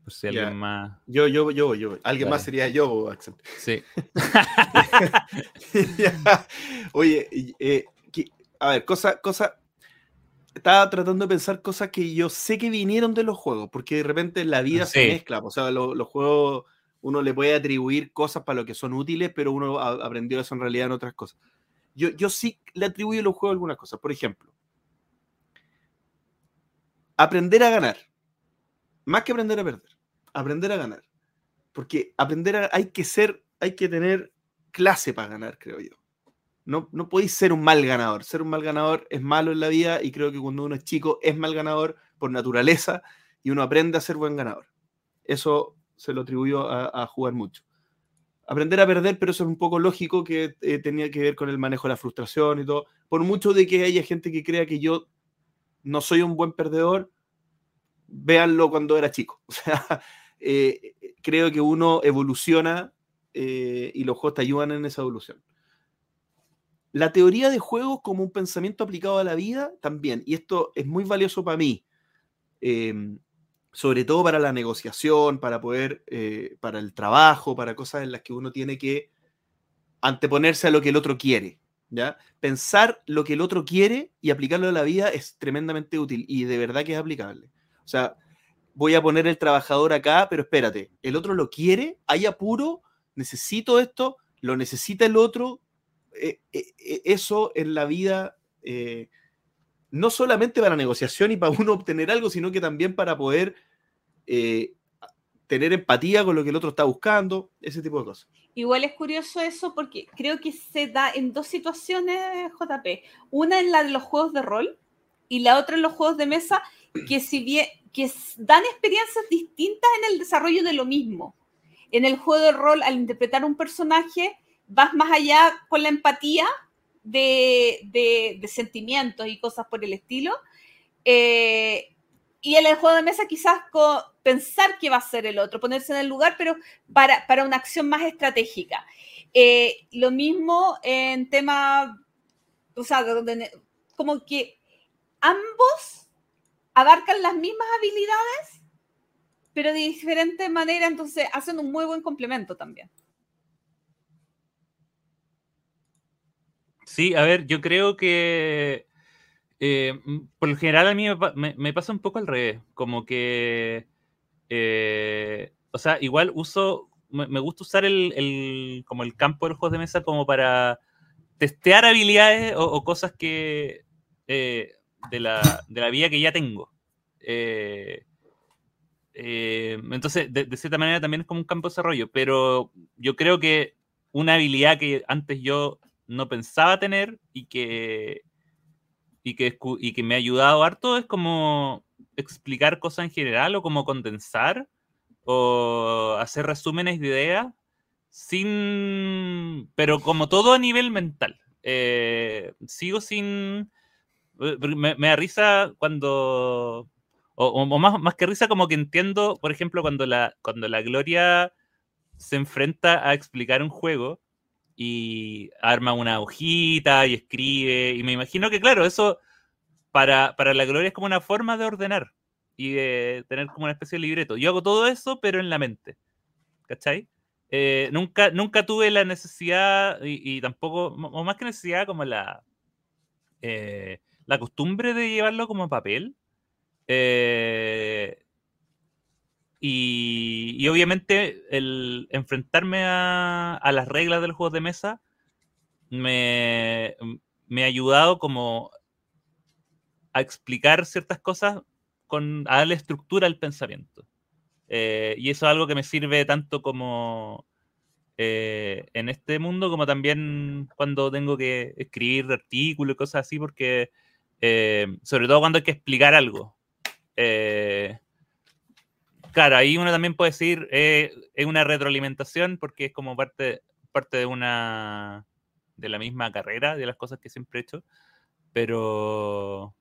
Por si Ya. alguien más. Yo, yo, yo, yo. Alguien más sería yo, Axel. Sí. <laughs> Oye, eh, que- a ver, cosa, cosa. Estaba tratando de pensar cosas que yo sé que vinieron de los juegos, porque de repente la vida se mezcla. O sea, lo- los juegos uno le puede atribuir cosas para lo que son útiles, pero uno a- aprendió eso en realidad en otras cosas. Yo, yo sí le atribuyo a los juegos algunas cosas. Por ejemplo, aprender a ganar. Más que aprender a perder. Aprender a ganar. Porque aprender a, hay que ser, hay que tener clase para ganar, creo yo. No, no podéis ser un mal ganador. Ser un mal ganador es malo en la vida y creo que cuando uno es chico es mal ganador por naturaleza y uno aprende a ser buen ganador. Eso se lo atribuyó a, jugar mucho. Aprender a perder, pero eso es un poco lógico que eh, tenía que ver con el manejo de la frustración y todo. Por mucho de que haya gente que crea que yo no soy un buen perdedor, véanlo cuando era chico. <laughs> O sea, eh, creo que uno evoluciona eh, y los juegos te ayudan en esa evolución. La teoría de juegos como un pensamiento aplicado a la vida también, y esto es muy valioso para mí, eh, sobre todo para la negociación, para poder, eh, para el trabajo, para cosas en las que uno tiene que anteponerse a lo que el otro quiere. ¿ya? Pensar lo que el otro quiere y aplicarlo a la vida es tremendamente útil y de verdad que es aplicable. O sea, voy a poner el trabajador acá, pero espérate, el otro lo quiere, hay apuro, necesito esto, lo necesita el otro. eh, eh, eh, eso en la vida, no solamente para negociación y para uno obtener algo, sino que también para poder tener empatía con lo que el otro está buscando, ese tipo de cosas. Igual es curioso eso porque creo que se da en dos situaciones, JP. Una en la de los juegos de rol y la otra en los juegos de mesa, que si bien que dan experiencias distintas en el desarrollo de lo mismo. En el juego de rol, al interpretar un personaje, vas más allá con la empatía de, de- sentimientos y cosas por el estilo. Eh, y en el juego de mesa quizás co- pensar qué va a ser el otro, ponerse en el lugar, pero para, para una acción más estratégica. Eh, lo mismo en tema, o sea, como que ambos abarcan las mismas habilidades, pero de diferente manera, entonces hacen un muy buen complemento también. Sí, a ver, yo creo que eh, por lo general a mí me, pa- me- me pasa un poco al revés, como que, eh, o sea, igual uso, me, gusta usar el, como el campo de los juegos de mesa como para testear habilidades o, o cosas que eh, de, la, de la vida que ya tengo. Eh, eh, entonces, de, de cierta manera también es como un campo de desarrollo, pero yo creo que una habilidad que antes yo no pensaba tener y que, y que, y que me ha ayudado harto es como explicar cosas en general o como condensar o hacer resúmenes de ideas sin, pero como todo a nivel mental. Eh, sigo sin, me, da risa cuando, o, o más, más que risa como que entiendo, por ejemplo, cuando la, cuando la Gloria se enfrenta a explicar un juego y arma una hojita y escribe. Y me imagino que, claro, eso para, para la gloria es como una forma de ordenar y de tener como una especie de libreto. Yo hago todo eso, pero en la mente. ¿Cachai? Eh, nunca, nunca tuve la necesidad y, y tampoco, o más que necesidad, como la, eh, la costumbre de llevarlo como papel. Eh, y, y obviamente el enfrentarme a, a las reglas de los juegos de mesa me, me ha ayudado como a explicar ciertas cosas, con, a darle estructura al pensamiento. Eh, y eso es algo que me sirve tanto como eh, en este mundo, como también cuando tengo que escribir artículos y cosas así, porque eh, sobre todo cuando hay que explicar algo. Eh, claro, ahí uno también puede decir, eh, es una retroalimentación porque es como parte, parte de una de la misma carrera, de las cosas que siempre he hecho, pero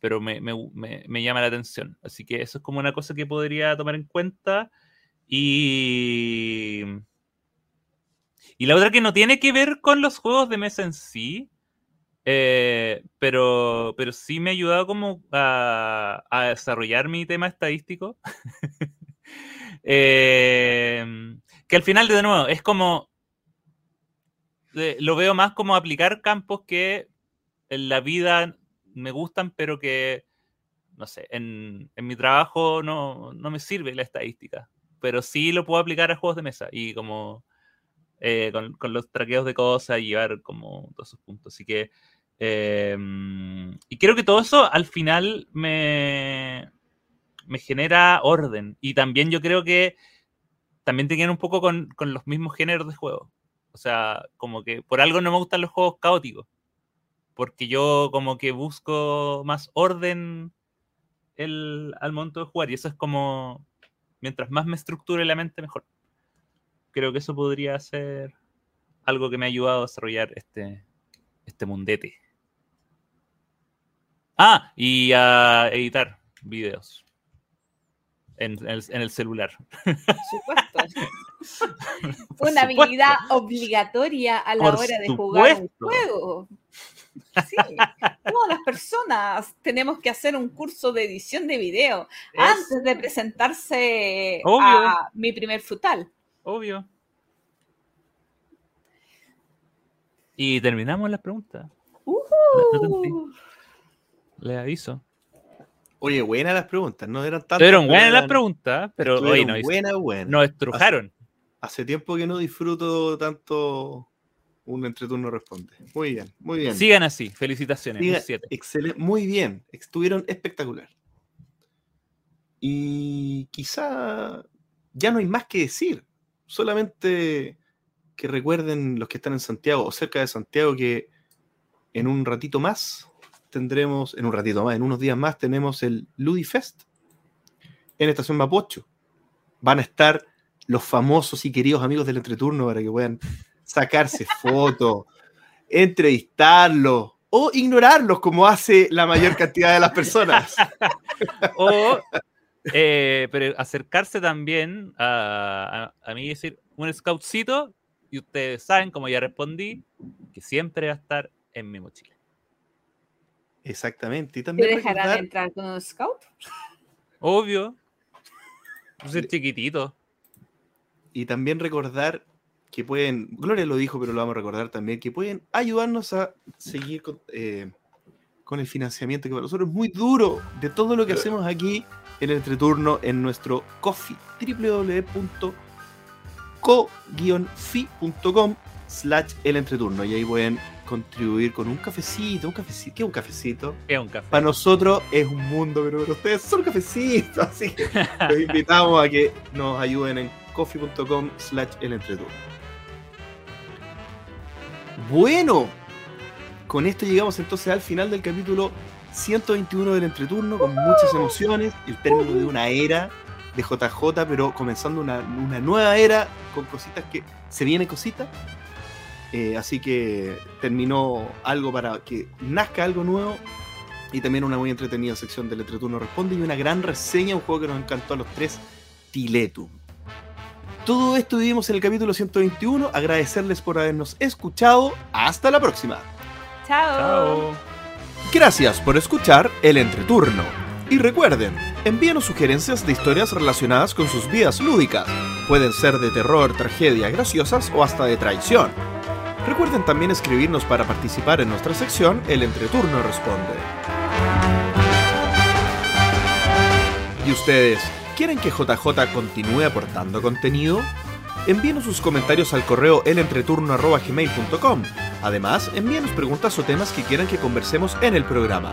pero me, me, me, me llama la atención. Así que eso es como una cosa que podría tomar en cuenta. Y, y la otra que no tiene que ver con los juegos de mesa en sí, eh, pero, pero sí me ha ayudado como a, a desarrollar mi tema estadístico. <laughs> Eh, que al final, de nuevo, es como. eh, lo veo más como aplicar campos que en la vida me gustan, pero que, no sé, en, en mi trabajo no, no me sirve la estadística. Pero sí lo puedo aplicar a juegos de mesa y como eh, con, con los traqueos de cosas llevar como todos esos puntos. Así que. Eh, y creo que todo eso al final me, me genera orden. Y también yo creo que también quedan un poco con, con los mismos géneros de juego. O sea, como que por algo no me gustan los juegos caóticos. Porque yo como que busco más orden el, al momento de jugar. Y eso es como, mientras más me estructure la mente, mejor. Creo que eso podría ser algo que me ha ayudado a desarrollar este, este mundete. Ah, y a editar videos en, en el, en el celular. Por supuesto. <laughs> Por Una supuesto. habilidad obligatoria a la Por hora de jugar un juego. Sí, todas las personas tenemos que hacer un curso de edición de video Es antes de presentarse Obvio. a mi primer frutal. obvio. Y terminamos las preguntas. Uh, Les aviso. Oye, buenas las preguntas, no eran tantas. Pero buenas las preguntas, pero hoy nos, buenas, buenas. nos estrujaron. Hace tiempo que no disfruto tanto un entreturno responde. Muy bien, muy bien. Sigan así. Felicitaciones. Siga- siete. Excelente, muy bien. Estuvieron espectacular. Y quizá ya no hay más que decir. Solamente que recuerden los que están en Santiago o cerca de Santiago que en un ratito más tendremos, en un ratito más, en unos días más tenemos el Ludifest en Estación Mapocho. Van a estar los famosos y queridos amigos del entreturno para que puedan sacarse <laughs> fotos, entrevistarlos o ignorarlos como hace la mayor cantidad de las personas. <laughs> O, eh, pero acercarse también a, a, a mí y decir un scoutcito. Y ustedes saben, como ya respondí, que siempre va a estar en mi mochila. Exactamente. Y ¿Te también dejarán recordar, entrar con un scout? Obvio. <laughs> Pues es chiquitito. y también recordar que pueden, Gloria lo dijo, pero lo vamos a recordar también, que pueden ayudarnos a seguir con, eh, con el financiamiento, que para nosotros es muy duro de todo lo que hacemos aquí en el entreturno en nuestro coffee, www.co-fi.com slash el entreturno y ahí pueden contribuir con un cafecito, un cafecito, ¿qué es un cafecito? Es un café. Para nosotros es un mundo, pero para ustedes son cafecitos, <laughs> así que los invitamos a que nos ayuden en coffee.com slash el entreturno. Bueno, con esto llegamos entonces al final del capítulo 121 del entreturno, con muchas emociones, el término de una era de JJ, pero comenzando una, una nueva era con cositas que se vienen cositas. Eh, así que terminó algo para que nazca algo nuevo y también una muy entretenida sección del Entreturno Responde y una gran reseña, un juego que nos encantó a los tres, Tiletum. Todo esto vivimos en el capítulo 121. Agradecerles por habernos escuchado. Hasta la próxima. Chao. Chao. Gracias por escuchar el Entreturno. Y recuerden, envíenos sugerencias de historias relacionadas con sus vidas lúdicas. Pueden ser de terror, tragedia, graciosas o hasta de traición. Recuerden también escribirnos para participar en nuestra sección El Entreturno Responde. ¿Y ustedes quieren que JJ continúe aportando contenido? Envíenos sus comentarios al correo elentreturno.gmail.com. Además, envíenos preguntas o temas que quieran que conversemos en el programa.